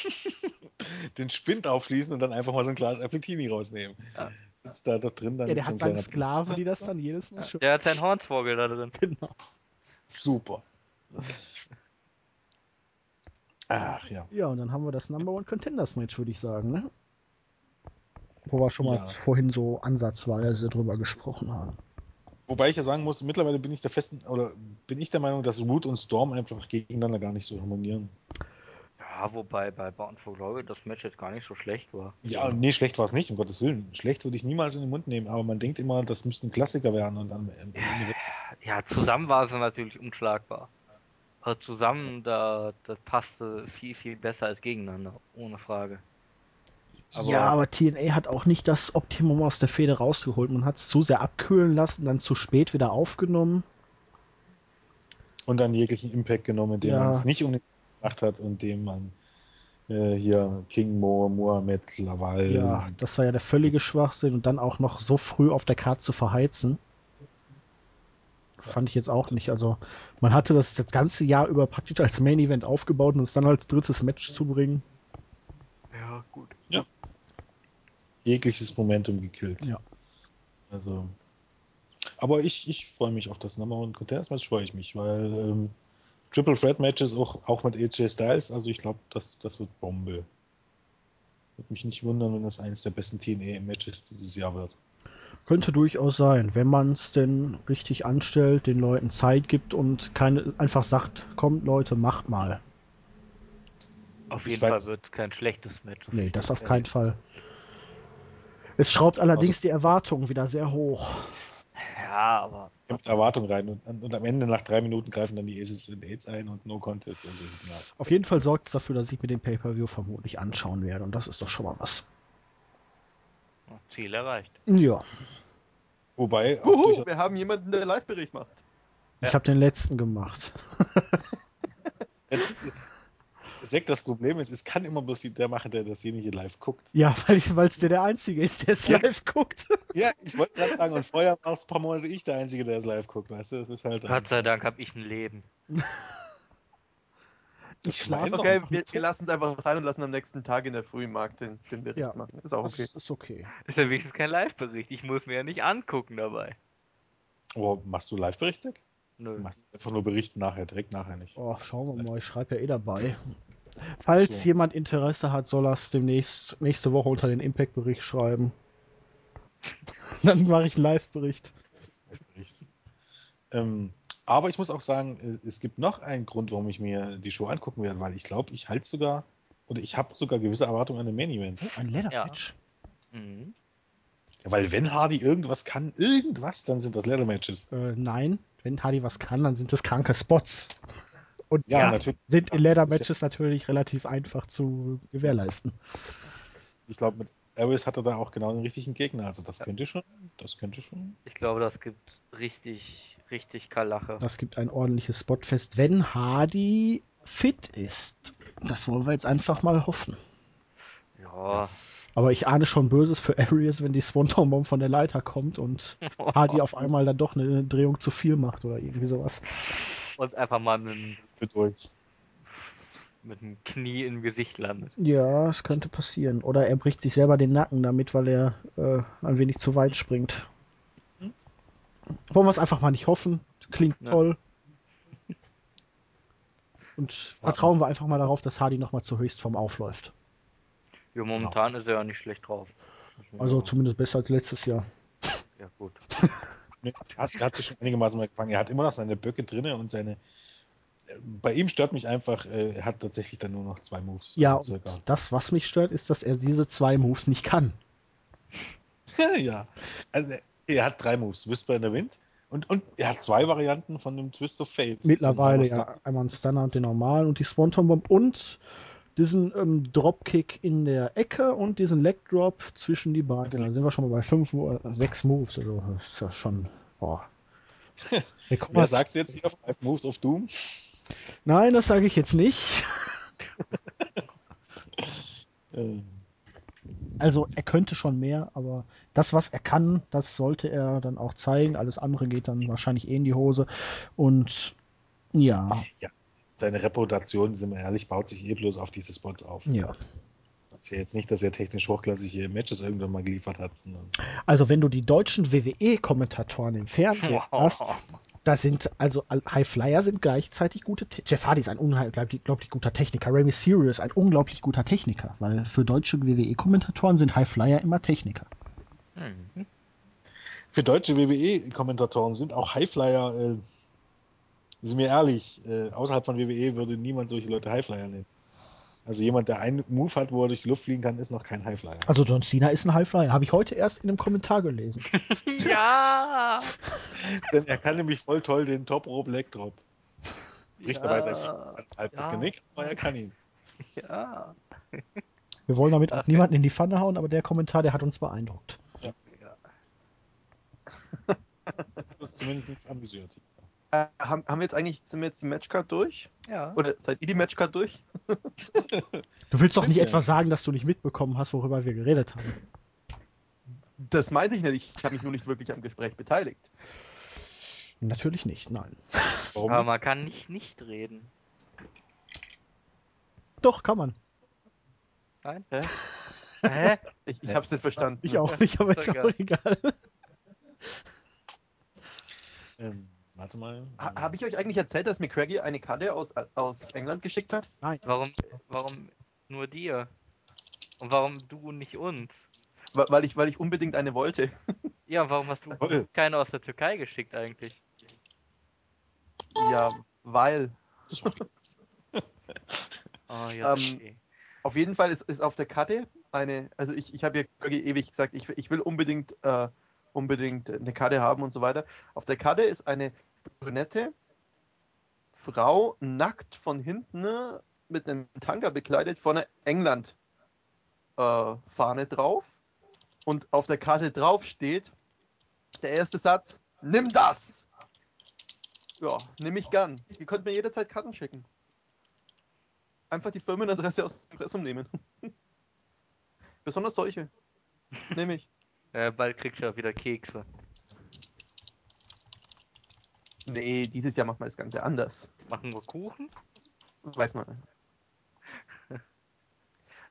den Spind aufschließen und dann einfach mal so ein Glas Appletini rausnehmen. Ja. Sitzt da doch drin, dann Ja, der ist so hat ein seine Sklaven, die das dann jedes Mal Ja, schon. Der hat seinen Hornsvogel da drin. Genau. Super. Ach ja. Ja, und dann haben wir das Number One Contenders Match, würde ich sagen, ne? Wo wir schon mal Ja. vorhin so ansatzweise drüber gesprochen haben. Wobei ich ja sagen muss, mittlerweile bin ich der festen, oder bin ich der Meinung, dass Root und Storm einfach gegeneinander gar nicht so harmonieren. Ja, wobei bei Bound for Glory das Match jetzt gar nicht so schlecht war. Ja, nee, schlecht war es nicht, um Gottes Willen. Schlecht würde ich niemals in den Mund nehmen, aber man denkt immer, das müsste ein Klassiker werden und am Ende wird's- Ja, zusammen war sie natürlich unschlagbar. Aber zusammen, da, das passte viel, viel besser als gegeneinander, ohne Frage. Aber- ja, aber TNA hat auch nicht das Optimum aus der Fehde rausgeholt. Man hat es zu sehr abkühlen lassen, dann zu spät wieder aufgenommen. und dann jeglichen Impact genommen, indem Ja. man es nicht unbedingt gemacht hat und dem man äh, hier King Mo, Mohammed, Laval. Ja, das war ja der völlige Schwachsinn und dann auch noch so früh auf der Karte zu verheizen. Fand ich jetzt auch nicht. Also, man hatte das das ganze Jahr über praktisch als Main Event aufgebaut und es dann als drittes Match zu bringen. Ja, gut. Jegliches Momentum gekillt. Ja. Also. Aber ich, ich freue mich auf das Number One Contenders Match, freue ich mich, weil ähm, Triple Threat Matches auch, auch mit AJ Styles, also ich glaube, das, das wird Bombe. Würde mich nicht wundern, wenn das eines der besten TNA-Matches dieses Jahr wird. Könnte durchaus sein, wenn man es denn richtig anstellt, den Leuten Zeit gibt und keine, einfach sagt, kommt Leute, macht mal. Auf Ich jeden weiß- Fall wird es kein schlechtes Match. Nee, das auf keinen Fall. Es schraubt allerdings die Erwartungen wieder sehr hoch. Ja, aber Mit Erwartung rein und, und am Ende nach drei Minuten greifen dann die Aces und Aids ein und No Contest und so. Ja. Auf jeden Fall sorgt es dafür, dass ich mir den Pay-Per-View vermutlich anschauen werde und das ist doch schon mal was. Ziel erreicht. Ja, Wobei, durchaus, wir haben jemanden, der Live-Bericht macht. ich habe den letzten gemacht. Zack, das Problem ist, es kann immer bloß der machen, der dasjenige live guckt. Ja, weil es der der Einzige ist, der es Ja. live guckt. Ja, ich wollte gerade sagen, und vorher war es ein paar Monate ich der Einzige, der es live guckt, weißt du? Das ist halt. Gott sei Dank habe ich ein Leben. Das Ich schlafe. Okay, wir, wir lassen es einfach sein und lassen am nächsten Tag in der Früh im Markt den, den Bericht Ja. machen. Ist auch okay. Das ist okay. Ist ja wenigstens kein Live-Bericht. Ich muss mir ja nicht angucken dabei. Oh, machst du Live-Bericht? Nö. Du machst einfach nur berichten nachher, direkt nachher nicht. Oh, schauen wir mal, ich schreibe ja eh dabei. Falls So. jemand Interesse hat, soll er es demnächst nächste Woche unter den Impact-Bericht schreiben. Dann mache ich einen Live-Bericht. Live-Bericht. Ähm, aber ich muss auch sagen, äh, es gibt noch einen Grund, warum ich mir die Show angucken werde, weil ich glaube, ich halte sogar, oder ich habe sogar gewisse Erwartungen an den Main Event. Oh, ein Leather-Match. Mhm. Ja, weil wenn Hardy irgendwas kann, irgendwas, dann sind das Leather Matches. Äh, nein, wenn Hardy was kann, dann sind das kranke Spots. Und Ja, ja, natürlich. sind in Leather-Matches natürlich relativ einfach zu gewährleisten. ich glaube, mit Aries hat er da auch genau den richtigen Gegner. Also das könnte schon, das könnte schon. Ich glaube, das gibt richtig, richtig Kalache. Das gibt ein ordentliches Spotfest, wenn Hardy fit ist. Das wollen wir jetzt einfach mal hoffen. Ja, Aber ich ahne schon Böses für Arius, wenn die Swanton Bomb von der Leiter kommt und Hardy auf einmal dann doch eine Drehung zu viel macht oder irgendwie sowas. Und einfach mal mit, dem- Bedrückt. mit dem Knie im Gesicht landet. Ja, es könnte passieren. Oder er bricht sich selber den Nacken damit, weil er äh, ein wenig zu weit springt. Wollen wir es einfach mal nicht hoffen. Klingt Ja. toll. Und vertrauen wir einfach mal darauf, dass Hardy nochmal zur Höchstform aufläuft. Ja, momentan ist er ja nicht schlecht drauf. Also zumindest besser als letztes Jahr. ja gut. Er hat, hat sich schon einigermaßen mal gefangen. Er hat immer noch seine Böcke drinne und seine. äh, Bei ihm stört mich einfach, äh, er hat tatsächlich dann nur noch zwei Moves. Ja, äh, und das, was mich stört, ist, dass er diese zwei Moves nicht kann. ja. Also, er hat drei Moves. Whisper in the Wind. Und, und er hat zwei Varianten von dem Twist of Fate. Mittlerweile So ja einmal ein Stunner und den normalen und die Swanton Bomb und diesen ähm, Dropkick in der Ecke und diesen Leg Drop zwischen die Beine. Da sind wir schon mal bei fünf, äh, sechs Moves. Also das ist ja schon. Rekord. Wer sagst du jetzt hier? Five Moves of Doom? Nein, das sage ich jetzt nicht. Äh, Also er könnte schon mehr, aber das, was er kann, das sollte er dann auch zeigen. Alles andere geht dann wahrscheinlich eh in die Hose. Und ja, ja, seine Reputation, sind wir ehrlich, baut sich eh bloß auf diese Spots auf. ja. Das ist ja jetzt nicht, dass er technisch hochklassige Matches irgendwann mal geliefert hat, sondern Also wenn du die deutschen WWE-Kommentatoren im Fernsehen hast, da sind also High Flyer sind gleichzeitig gute. Te Jeff Hardy ist ein unglaublich unglaublich guter Techniker. Rey Mysterio ist ein unglaublich guter Techniker, weil für deutsche WWE-Kommentatoren sind High Flyer immer Techniker. Hm. für deutsche WWE-Kommentatoren sind auch Highflyer, äh, sind wir ehrlich, äh, außerhalb von WWE würde niemand solche Leute Highflyer nennen. Also jemand, der einen Move hat, wo er durch die Luft fliegen kann, ist noch kein Highflyer. Also John Cena ist ein High Flyer. Habe ich heute erst in einem Kommentar gelesen. Ja! Denn er kann nämlich voll toll den Top Rope Leg Drop. Bricht dabei sein ja, halb das Ja. Genick, aber er kann ihn. ja. Wir wollen damit auch niemanden in die Pfanne hauen, aber der Kommentar, der hat uns beeindruckt. Hat uns zumindest amüsiert. Äh, haben, haben wir jetzt eigentlich, sind wir jetzt die Matchcard durch? ja. Oder seid ihr die Matchcard durch? Du willst doch nicht Ja. etwa sagen, dass du nicht mitbekommen hast, worüber wir geredet haben. Das meinte ich nicht. Ich habe mich nur nicht wirklich am Gespräch beteiligt. Natürlich nicht, nein. Warum? Aber man kann nicht nicht reden. Doch, kann man. Nein? Hä? Hä? Ich, ich habe es nicht verstanden. Ich auch nicht, aber ist auch egal. Ähm, warte mal. Ha, habe ich euch eigentlich erzählt, dass mir Craigie eine Karte aus, aus England geschickt hat? Nein. Warum, warum nur dir? Und warum du und nicht uns? Wa- Weil ich, weil ich unbedingt eine wollte. Ja, warum hast du Jawohl. keine aus der Türkei geschickt eigentlich? Ja, weil. Oh, ja, Ähm, okay. Auf jeden Fall ist, ist auf der Karte eine, also ich, ich habe ja Craigie ewig gesagt, ich, ich will unbedingt, äh, unbedingt eine Karte haben und so weiter. Auf der Karte ist eine brünette Frau nackt von hinten äh, mit einem Tanga bekleidet vorne England äh, Fahne drauf und auf der Karte drauf steht der erste Satz, nimm das! Ja, nehme ich gern. Ihr könnt mir jederzeit Karten schicken. Einfach die Firmenadresse aus dem Impressum nehmen. Besonders solche. Nehme ich. Äh, bald kriegst du ja wieder Kekse. Nee, dieses Jahr machen wir das Ganze anders. Machen wir Kuchen? Weiß man.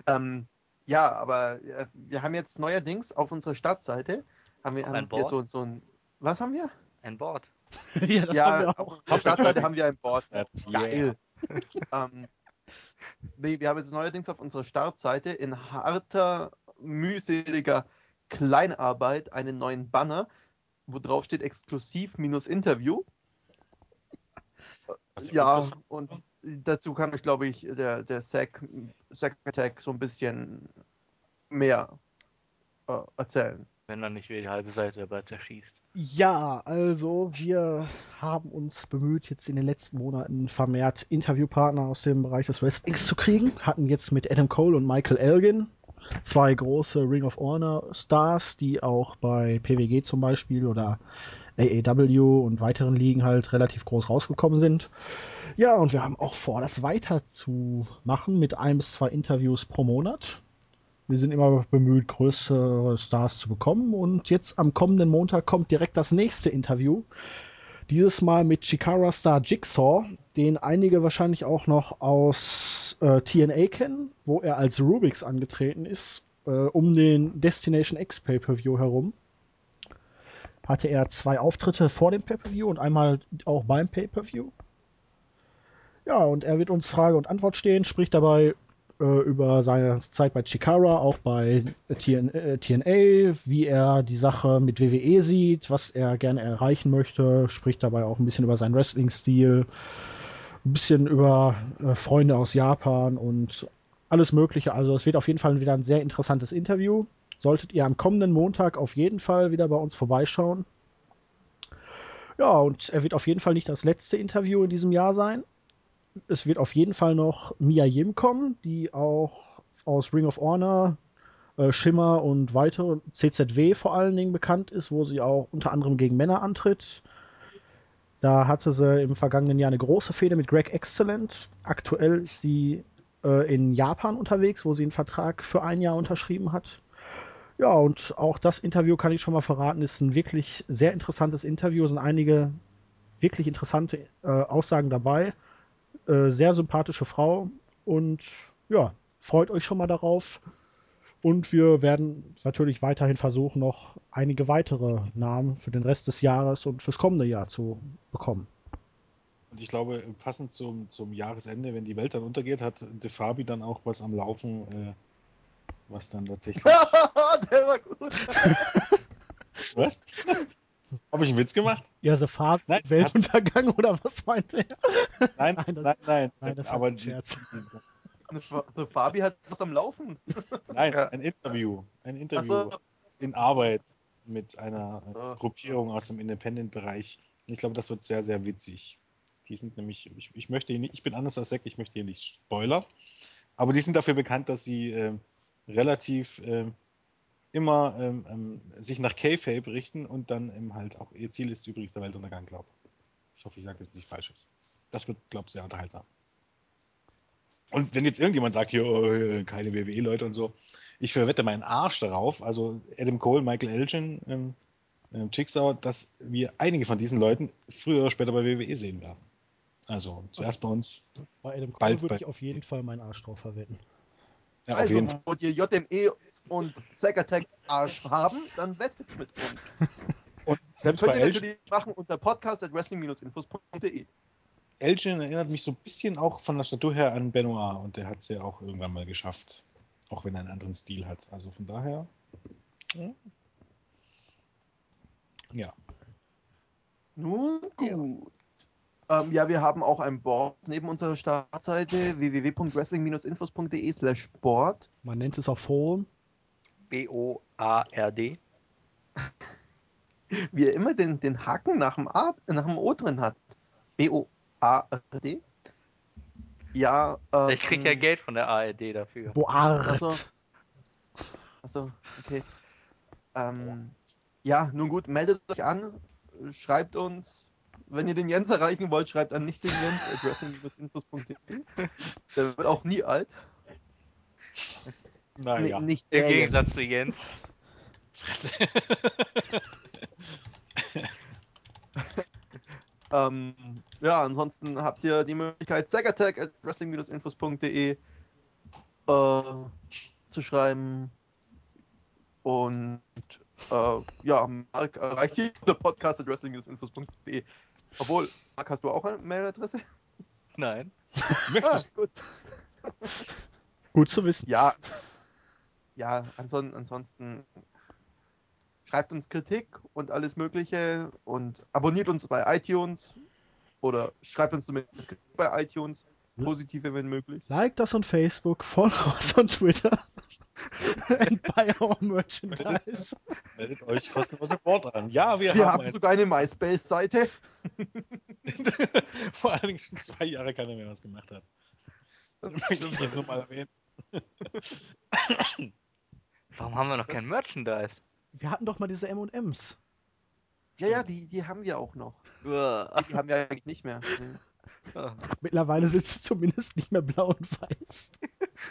ähm, ja, aber äh, wir haben jetzt neuerdings auf unserer Startseite haben wir, Noch ein haben wir Board? so, so ein. Was haben wir? Ein Board. ja, das ja, haben wir auch. auf der Startseite haben wir ein Board. Yeah. Geil. ähm, nee, wir haben jetzt neuerdings auf unserer Startseite in harter, mühseliger Kleinarbeit einen neuen Banner, wo drauf steht exklusiv minus Interview. Ja, und dazu kann ich, glaube ich, der, der Sack, Sack Attack so ein bisschen mehr äh, erzählen. Wenn er nicht wieder die halbe Seite dabei zerschießt. Ja, also wir haben uns bemüht, jetzt in den letzten Monaten vermehrt Interviewpartner aus dem Bereich des Wrestlings zu kriegen. Hatten jetzt mit Adam Cole und Michael Elgin zwei große Ring of Honor Stars, die auch bei PWG zum Beispiel oder AAW und weiteren Ligen halt relativ groß rausgekommen sind. Ja, und wir haben auch vor, das weiterzumachen mit ein bis zwei Interviews pro Monat. Wir sind immer bemüht, größere Stars zu bekommen. Und jetzt am kommenden Montag kommt direkt das nächste Interview. Dieses Mal mit Chikara Star Jigsaw, den einige wahrscheinlich auch noch aus äh, TNA kennen, wo er als Rubix angetreten ist, äh, um den Destination X Pay-Per-View herum. Hatte er zwei Auftritte vor dem Pay-Per-View und einmal auch beim Pay-Per-View. Ja, und er wird uns Frage und Antwort stehen, spricht dabei äh, über seine Zeit bei Chikara, auch bei TN, äh, TNA, wie er die Sache mit WWE sieht, was er gerne erreichen möchte, spricht dabei auch ein bisschen über seinen Wrestling-Stil, ein bisschen über äh, Freunde aus Japan und alles Mögliche. Also es wird auf jeden Fall wieder ein sehr interessantes Interview. Solltet ihr am kommenden Montag auf jeden Fall wieder bei uns vorbeischauen. Ja, und er wird auf jeden Fall nicht das letzte Interview in diesem Jahr sein es wird auf jeden Fall noch Mia Yim kommen, die auch aus Ring of Honor, äh, Shimmer und weitere CZW vor allen Dingen bekannt ist, wo sie auch unter anderem gegen Männer antritt. Da hatte sie im vergangenen Jahr eine große Fehde mit Greg Excellent. Aktuell ist sie äh, in Japan unterwegs, wo sie einen Vertrag für ein Jahr unterschrieben hat. Ja, und auch das Interview kann ich schon mal verraten, ist ein wirklich sehr interessantes Interview. Es sind einige wirklich interessante äh, Aussagen dabei. Äh, sehr sympathische Frau und ja, freut euch schon mal darauf. Und wir werden natürlich weiterhin versuchen, noch einige weitere Namen für den Rest des Jahres und fürs kommende Jahr zu bekommen. Und ich glaube, passend zum, zum Jahresende, wenn die Welt dann untergeht, hat De Fabi dann auch was am Laufen, äh, was dann tatsächlich. Der war gut. was? Habe ich einen Witz gemacht? Ja, The Farb Nein, Weltuntergang oder was meint er? Nein, Nein, nein, das- nein. nein, nein, das war ein Scherz. The Fabi hat was am Laufen. Nein, Ja. ein Interview. Ein Interview so. in Arbeit mit einer so. äh, Gruppierung aus dem Independent-Bereich. Ich glaube, das wird sehr, sehr witzig. Die sind nämlich, ich, ich möchte nicht, ich bin anders als Zack, ich möchte hier nicht Spoiler, aber die sind dafür bekannt, dass sie ähm, relativ ähm, immer ähm, ähm, sich nach K-Fape richten und dann ähm, halt auch ihr Ziel ist übrigens der Weltuntergang, glaube ich. hoffe, ich sage jetzt nicht Falsches. Das wird, glaube ich, sehr unterhaltsam. Und wenn jetzt irgendjemand sagt, hier, oh, keine WWE-Leute und so, ich verwette meinen Arsch darauf, also Adam Cole, Michael Elgin, ähm, ähm, Jigsaw, dass wir einige von diesen Leuten früher oder später bei WWE sehen werden. Also zuerst bei uns. Bei Adam Cole würde ich auf jeden Fall meinen Arsch drauf verwetten. Ja, auf also, jeden Fall. wollt ihr JME und Attacks Arsch haben, dann wettet mit uns. Und selbst Könnt bei ihr Elgin, natürlich machen unter podcast.wrestling-infos.de. Elgin erinnert mich so ein bisschen auch von der Statur her an Benoit und der hat es ja auch irgendwann mal geschafft. Auch wenn er einen anderen Stil hat. Also von daher. Ja. Nun gut. Ähm, ja, wir haben auch ein Board neben unserer Startseite www.wrestling-infos.de slash Sport. Man nennt es auch Forum. B-O-A-R-D. Wie er immer den, den Haken nach dem, A, nach dem O drin hat. B-O-A-R-D. Ja, ähm, Ich krieg ja Geld von der ARD dafür. Boart. Achso. Achso, okay. Ähm, ja, nun gut, meldet euch an, schreibt uns. Wenn ihr den Jens erreichen wollt, schreibt an nicht den Jens at wrestling-infos.de. Der wird auch nie alt. Naja. Nee, nicht Im der Jens. Gegensatz zu Jens. Fresse. Ähm, ja, ansonsten habt ihr die Möglichkeit, Sagattack at wrestling-infos.de äh, zu schreiben. Und äh, ja, Marc erreicht hier der Podcast at wrestling-infos.de. Obwohl, Marc, hast du auch eine Mailadresse? Nein. Ah, gut. Gut zu wissen. Ja, ja, anson ansonsten schreibt uns Kritik und alles Mögliche und abonniert uns bei iTunes oder schreibt uns zumindest Kritik bei iTunes, positive wenn möglich. Like us on Facebook, follow us on Twitter. and buy our merchandise. meldet euch kostenlose Wort an. Ja, wir, Wir haben, haben sogar eine MySpace-Seite. vor allen Dingen schon zwei Jahre keiner mehr was gemacht hat. Das möchte ich jetzt so mal erwähnen. Warum haben wir noch Das kein Merchandise? Wir hatten doch mal diese M&M's. Ja, ja, die, die haben wir auch noch. Uah. Die haben wir eigentlich nicht mehr. Mittlerweile sind sie zumindest nicht mehr blau und weiß.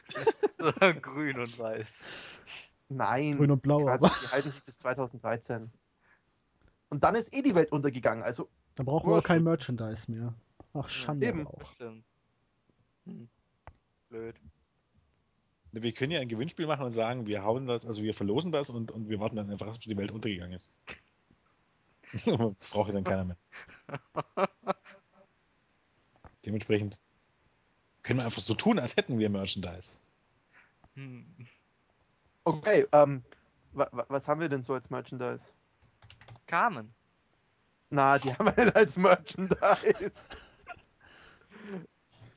Grün und weiß. Nein. Grün und blau, Quatsch, aber Die halten sich bis 2013. Und dann ist eh die Welt untergegangen. Also, da brauchen wir auch kein Merchandise mehr. Ach, Schande Eben. auch. Hm. Blöd. Wir können ja ein Gewinnspiel machen und sagen, wir hauen das, also wir verlosen das und, und wir warten dann einfach, bis die Welt untergegangen ist. Braucht ja dann keiner mehr. Dementsprechend können wir einfach so tun, als hätten wir Merchandise. Hm. okay, ähm, wa, wa, was haben wir denn so als Merchandise? Carmen. Na, die haben wir nicht als Merchandise.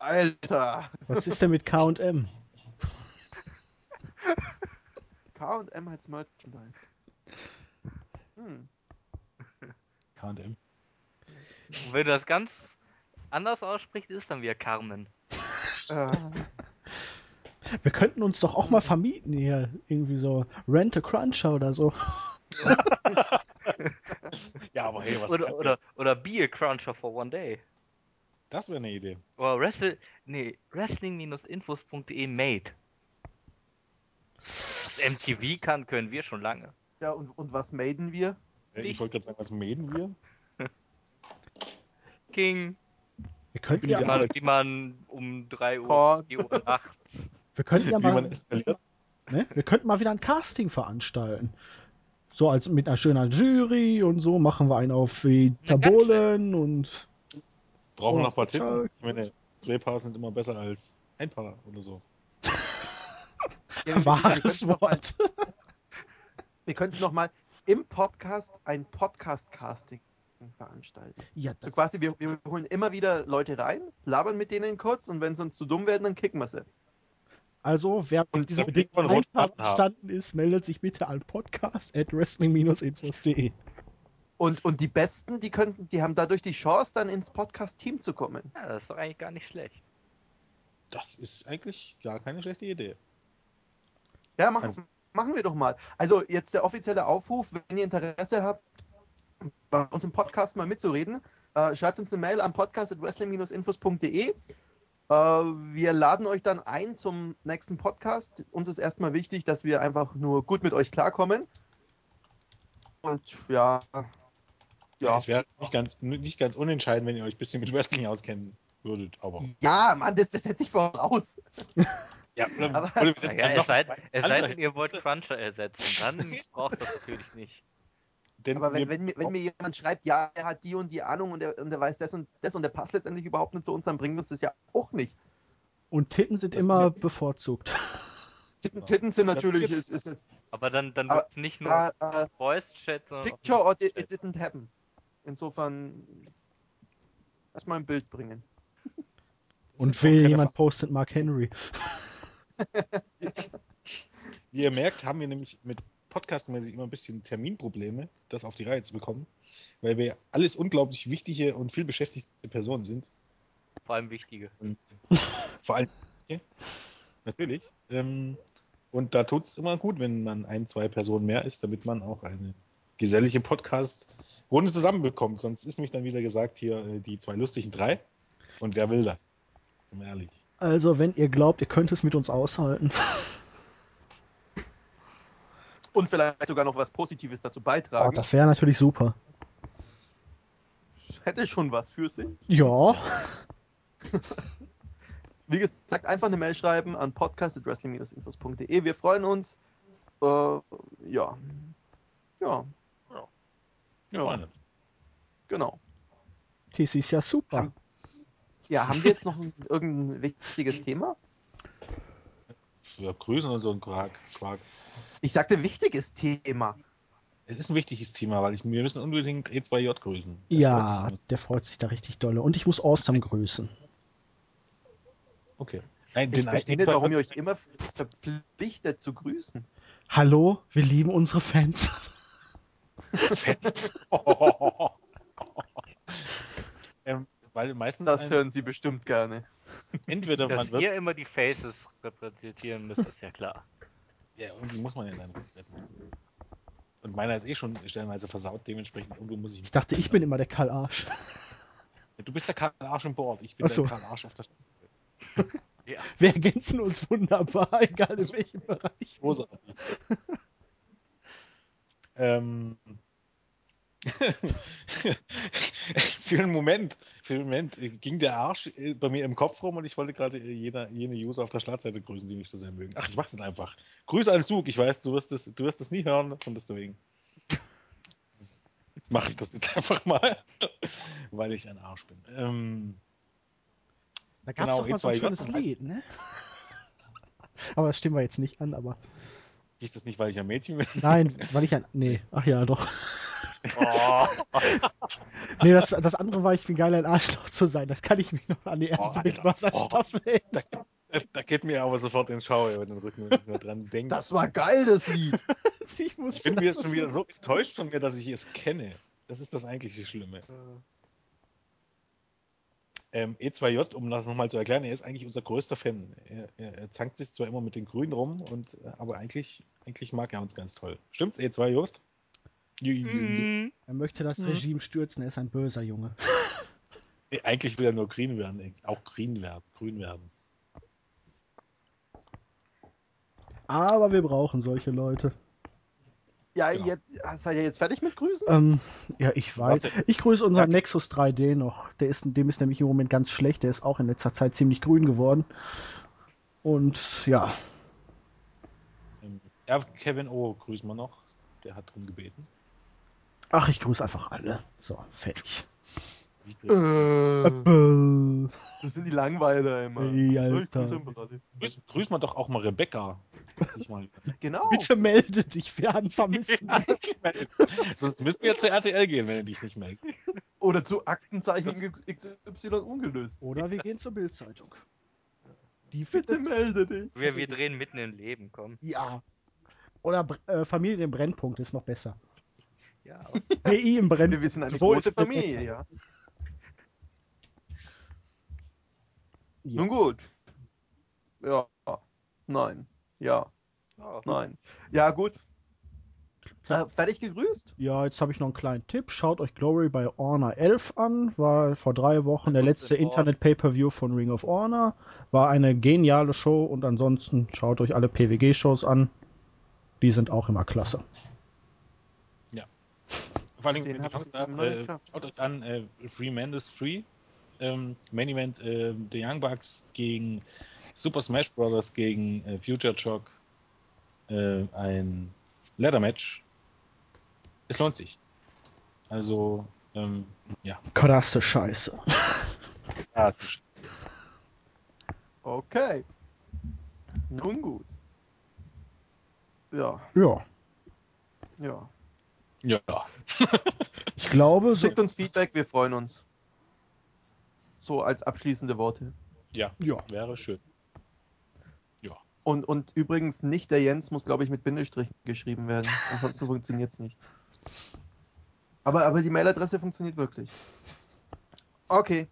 Alter. Was ist denn mit K&M? K&M als Merchandise. Hm. KM. Und wenn du das ganz anders aussprichst, ist dann wieder Carmen. Äh, Wir könnten uns doch auch mal vermieten hier. Irgendwie so Rent a Cruncher oder so. Ja, aber hey, was Oder, kann- oder, oder Be a Cruncher for one day. Das wäre eine Idee. Oder Wrestle, nee, Wrestling-infos.de made. Was MTV kann, können wir schon lange. ja, und, und was maiden wir? Äh, Ich- Ich wollte gerade sagen, was mähen wir? King, Wir könnten ja, wie Ja, man, aber- wie man um 3 Uhr, Korn. 4 Uhr nachts. wir könnten ja Wie man mal, ne? wir könnten mal wieder ein Casting veranstalten. So als mit einer schönen Jury und so machen wir einen auf wie Tabolen und Brauchen wir Oh, noch ein paar? Chuck. Ich meine, zwei Paar sind immer besser als ein Paar oder so. Wahres mal, Wort. wir könnten noch mal im Podcast ein Podcast-Casting veranstalten. Ja, So quasi, wir, wir holen immer wieder Leute rein, labern mit denen kurz und wenn sie uns zu dumm werden, dann kicken wir sie. also wer mit Faden haben. einverstanden ist, meldet sich bitte an podcast at wrestling-infos.de. Und, und die Besten, die könnten, die haben dadurch die Chance, dann ins Podcast-Team zu kommen. Ja, das ist doch eigentlich gar nicht schlecht. Das ist eigentlich gar keine schlechte Idee. Ja, machen, Also- machen wir doch mal. Also jetzt der offizielle Aufruf, wenn ihr Interesse habt, bei uns im Podcast mal mitzureden, äh, schreibt uns eine Mail an podcast.wrestling-infos.de. Äh, wir laden euch dann ein zum nächsten Podcast. Uns ist erstmal wichtig, dass wir einfach nur gut mit euch klarkommen. Und ja, ja. Es wäre nicht ganz, nicht ganz unentscheidend, wenn ihr euch ein bisschen mit Wrestling auskennen würdet, aber. Ja, Mann, das, das setze ich voraus. Ja, oder, Aber- oder Ja, es sei, es sei denn, ihr wollt. Cruncher ersetzen. Dann braucht das natürlich nicht. Denn Aber wenn, wenn, mir, wenn mir jemand schreibt, ja, er hat die und die Ahnung und er, und er weiß das und das und der passt letztendlich überhaupt nicht zu uns, dann bringt uns das ja auch nichts. Und Titten sind Das immer bevorzugt. Titten, Titten sind natürlich, ist ist, ist, Aber dann, dann wird nicht nur äh, Voice-Chat, sondern auch Picture or it, it didn't happen. Insofern erstmal ein Bild bringen. Und keine jemand postet Mark Henry. Wie ihr merkt, haben wir nämlich mit podcastmäßig immer ein bisschen Terminprobleme, das auf die Reihe zu bekommen, weil wir alles unglaublich wichtige und viel beschäftigte Personen sind. vor allem wichtige. Und vor allem, ja, natürlich. Ähm, und da tut es immer gut, wenn man ein, zwei Personen mehr ist, damit man auch eine gesellige Podcast-Runde zusammenbekommt. Sonst ist nämlich dann wieder gesagt, hier äh, die zwei lustigen drei. Und wer will das? Sind wir ehrlich. Also, wenn ihr glaubt, ihr könnt es mit uns aushalten. Und vielleicht sogar noch was Positives dazu Oh, beitragen. das wäre natürlich super. hätte schon was für sich. Ja, Wie gesagt, einfach eine Mail schreiben an podcast.wrestling-infos.de. Wir freuen uns. Äh, ja. Ja. Ja. Wir freuen uns. Genau. das ist ja super. Ja, haben wir jetzt noch ein, irgendein wichtiges Thema? Ja, grüßen und so ein Quark. Quark. Ich sagte wichtiges Thema. Es ist ein wichtiges Thema, weil ich, wir müssen unbedingt E2J grüßen. Der freut Ja, sich. der freut sich da richtig dolle. Und ich muss Awesome grüßen. Okay. Nein, Ich verstehe E2J nicht, warum ihr euch immer verpflichtet zu grüßen. Hallo, wir lieben unsere Fans. Fans. ähm, weil meistens Das ein, hören sie bestimmt gerne. entweder Dass man wird ihr immer die Faces repräsentieren müsst, ist ja klar. Ja, irgendwie muss man ja seinen Ruf retten. Und meiner ist eh schon stellenweise versaut, dementsprechend irgendwo muss ich. Ich dachte, ich bin immer der Karl Arsch. Du bist der Karl Arsch im Board, ich bin so. der Karl Arsch auf der Straße. Wir ergänzen uns wunderbar, egal in welchem Bereich. Großartig. ähm. für einen Moment, für einen Moment ging der Arsch äh, bei mir im Kopf rum und ich wollte gerade äh, jene, jene User auf der Startseite grüßen, die mich so sehr mögen. Ach, ich mach's jetzt einfach. Grüße an Zug, ich weiß, du wirst es, du wirst es nie hören und deswegen mache ich das jetzt einfach mal, weil ich ein Arsch bin. Ähm, Da gab es Genau, doch mal so ein E2J. schönes Lied, ne? Aber das stimmen wir jetzt nicht an, aber. hieß das nicht, weil ich ein Mädchen bin? Nein, weil ich ein. Nee, ach ja, doch. Oh, Nee, das, das andere war, ich bin geil, ein Arschloch zu sein. Das kann ich mich noch an die erste Oh. Mitwasserstaffel erinnern. Da, da geht mir aber sofort in Schau über den Rücken, wenn ich nur dran denke. Das war geil, das Lied. Ich, Ich wusste, bin mir das schon wieder so enttäuscht von mir, dass ich es kenne. Das ist das eigentliche Schlimme. Ähm, E2J, um das nochmal zu erklären, er ist eigentlich unser größter Fan. Er, er, er zankt sich zwar immer mit den Grünen rum, und, äh, aber eigentlich, eigentlich mag er uns ganz toll. Stimmt's, E2J? Mhm. Er möchte das Mhm. Regime stürzen, er ist ein böser Junge. Nee, Eigentlich will er nur grün werden, auch grün werden. Grün werden. Aber wir brauchen solche Leute. Ja, Genau. jetzt, seid ihr jetzt fertig mit Grüßen? Ähm, ja, ich weiß. Warte. Ich grüße unseren Ja. Nexus 3D noch. Der ist, dem ist nämlich im Moment ganz schlecht. Der ist auch in letzter Zeit ziemlich grün geworden. Und ja, Ähm, ja, Kevin O. grüßen wir noch. Der hat drum gebeten. Ach, ich grüße einfach alle. So, fertig. Äh, Äh, das sind die Langweiler immer. Ey, Ich Alter. Grüß, grüß mal doch auch mal Rebecca. mal- Genau. Bitte melde dich, wir haben vermisst. Sonst müssen wir zur RTL gehen, wenn er dich nicht meldet. Oder zu Aktenzeichen XY ungelöst. Oder wir gehen zur Bildzeitung. Die Bitte melde dich. Wir, wir drehen mitten im Leben, komm. Ja. Oder äh, Familie im Brennpunkt ist noch besser. Ja, BI im Brennpunkt. Wir sind eine Wo große Familie, ja. Ja. Nun gut. Ja. Nein. Ja. oh. Nein. Ja, gut. Äh, fertig gegrüßt? Ja, jetzt habe ich noch einen kleinen Tipp. Schaut euch Glory bei Honor 11 an. War vor drei Wochen der letzte. Internet-Pay-Per-View von Ring of Honor. War eine geniale Show und ansonsten schaut euch alle PWG-Shows an. Die sind auch immer klasse. Vor allem, Den wenn hat, noch nicht äh, schaut euch an, äh, Free Man is Free. Ähm, Main Event äh, The Young Bucks gegen Super Smash Bros. gegen äh, Future Shock. Äh, ein Ladder Match. Es lohnt sich. Also, ähm, ja. Krasse Scheiße. Ist scheiße. Okay. Nun gut. Ja, Ja. ja. Ja. Ich glaube, so, Schickt uns Feedback, wir freuen uns. So als abschließende Worte. Ja, Ja. wäre schön. Und, und übrigens nicht der Jens muss, glaube ich, mit Bindestrich geschrieben werden. Ansonsten funktioniert es nicht. Aber, aber die Mailadresse funktioniert wirklich. Okay.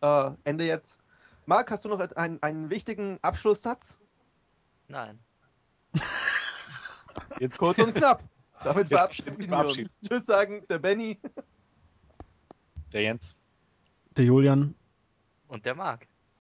Äh, Ende jetzt. Marc, hast du noch einen, einen wichtigen Abschlusssatz? Nein. Jetzt, Kurz und knapp. Damit verabschieden wir verabschieden. uns. Tschüss sagen, der Benny. der Jens. der Julian. Und der Marc.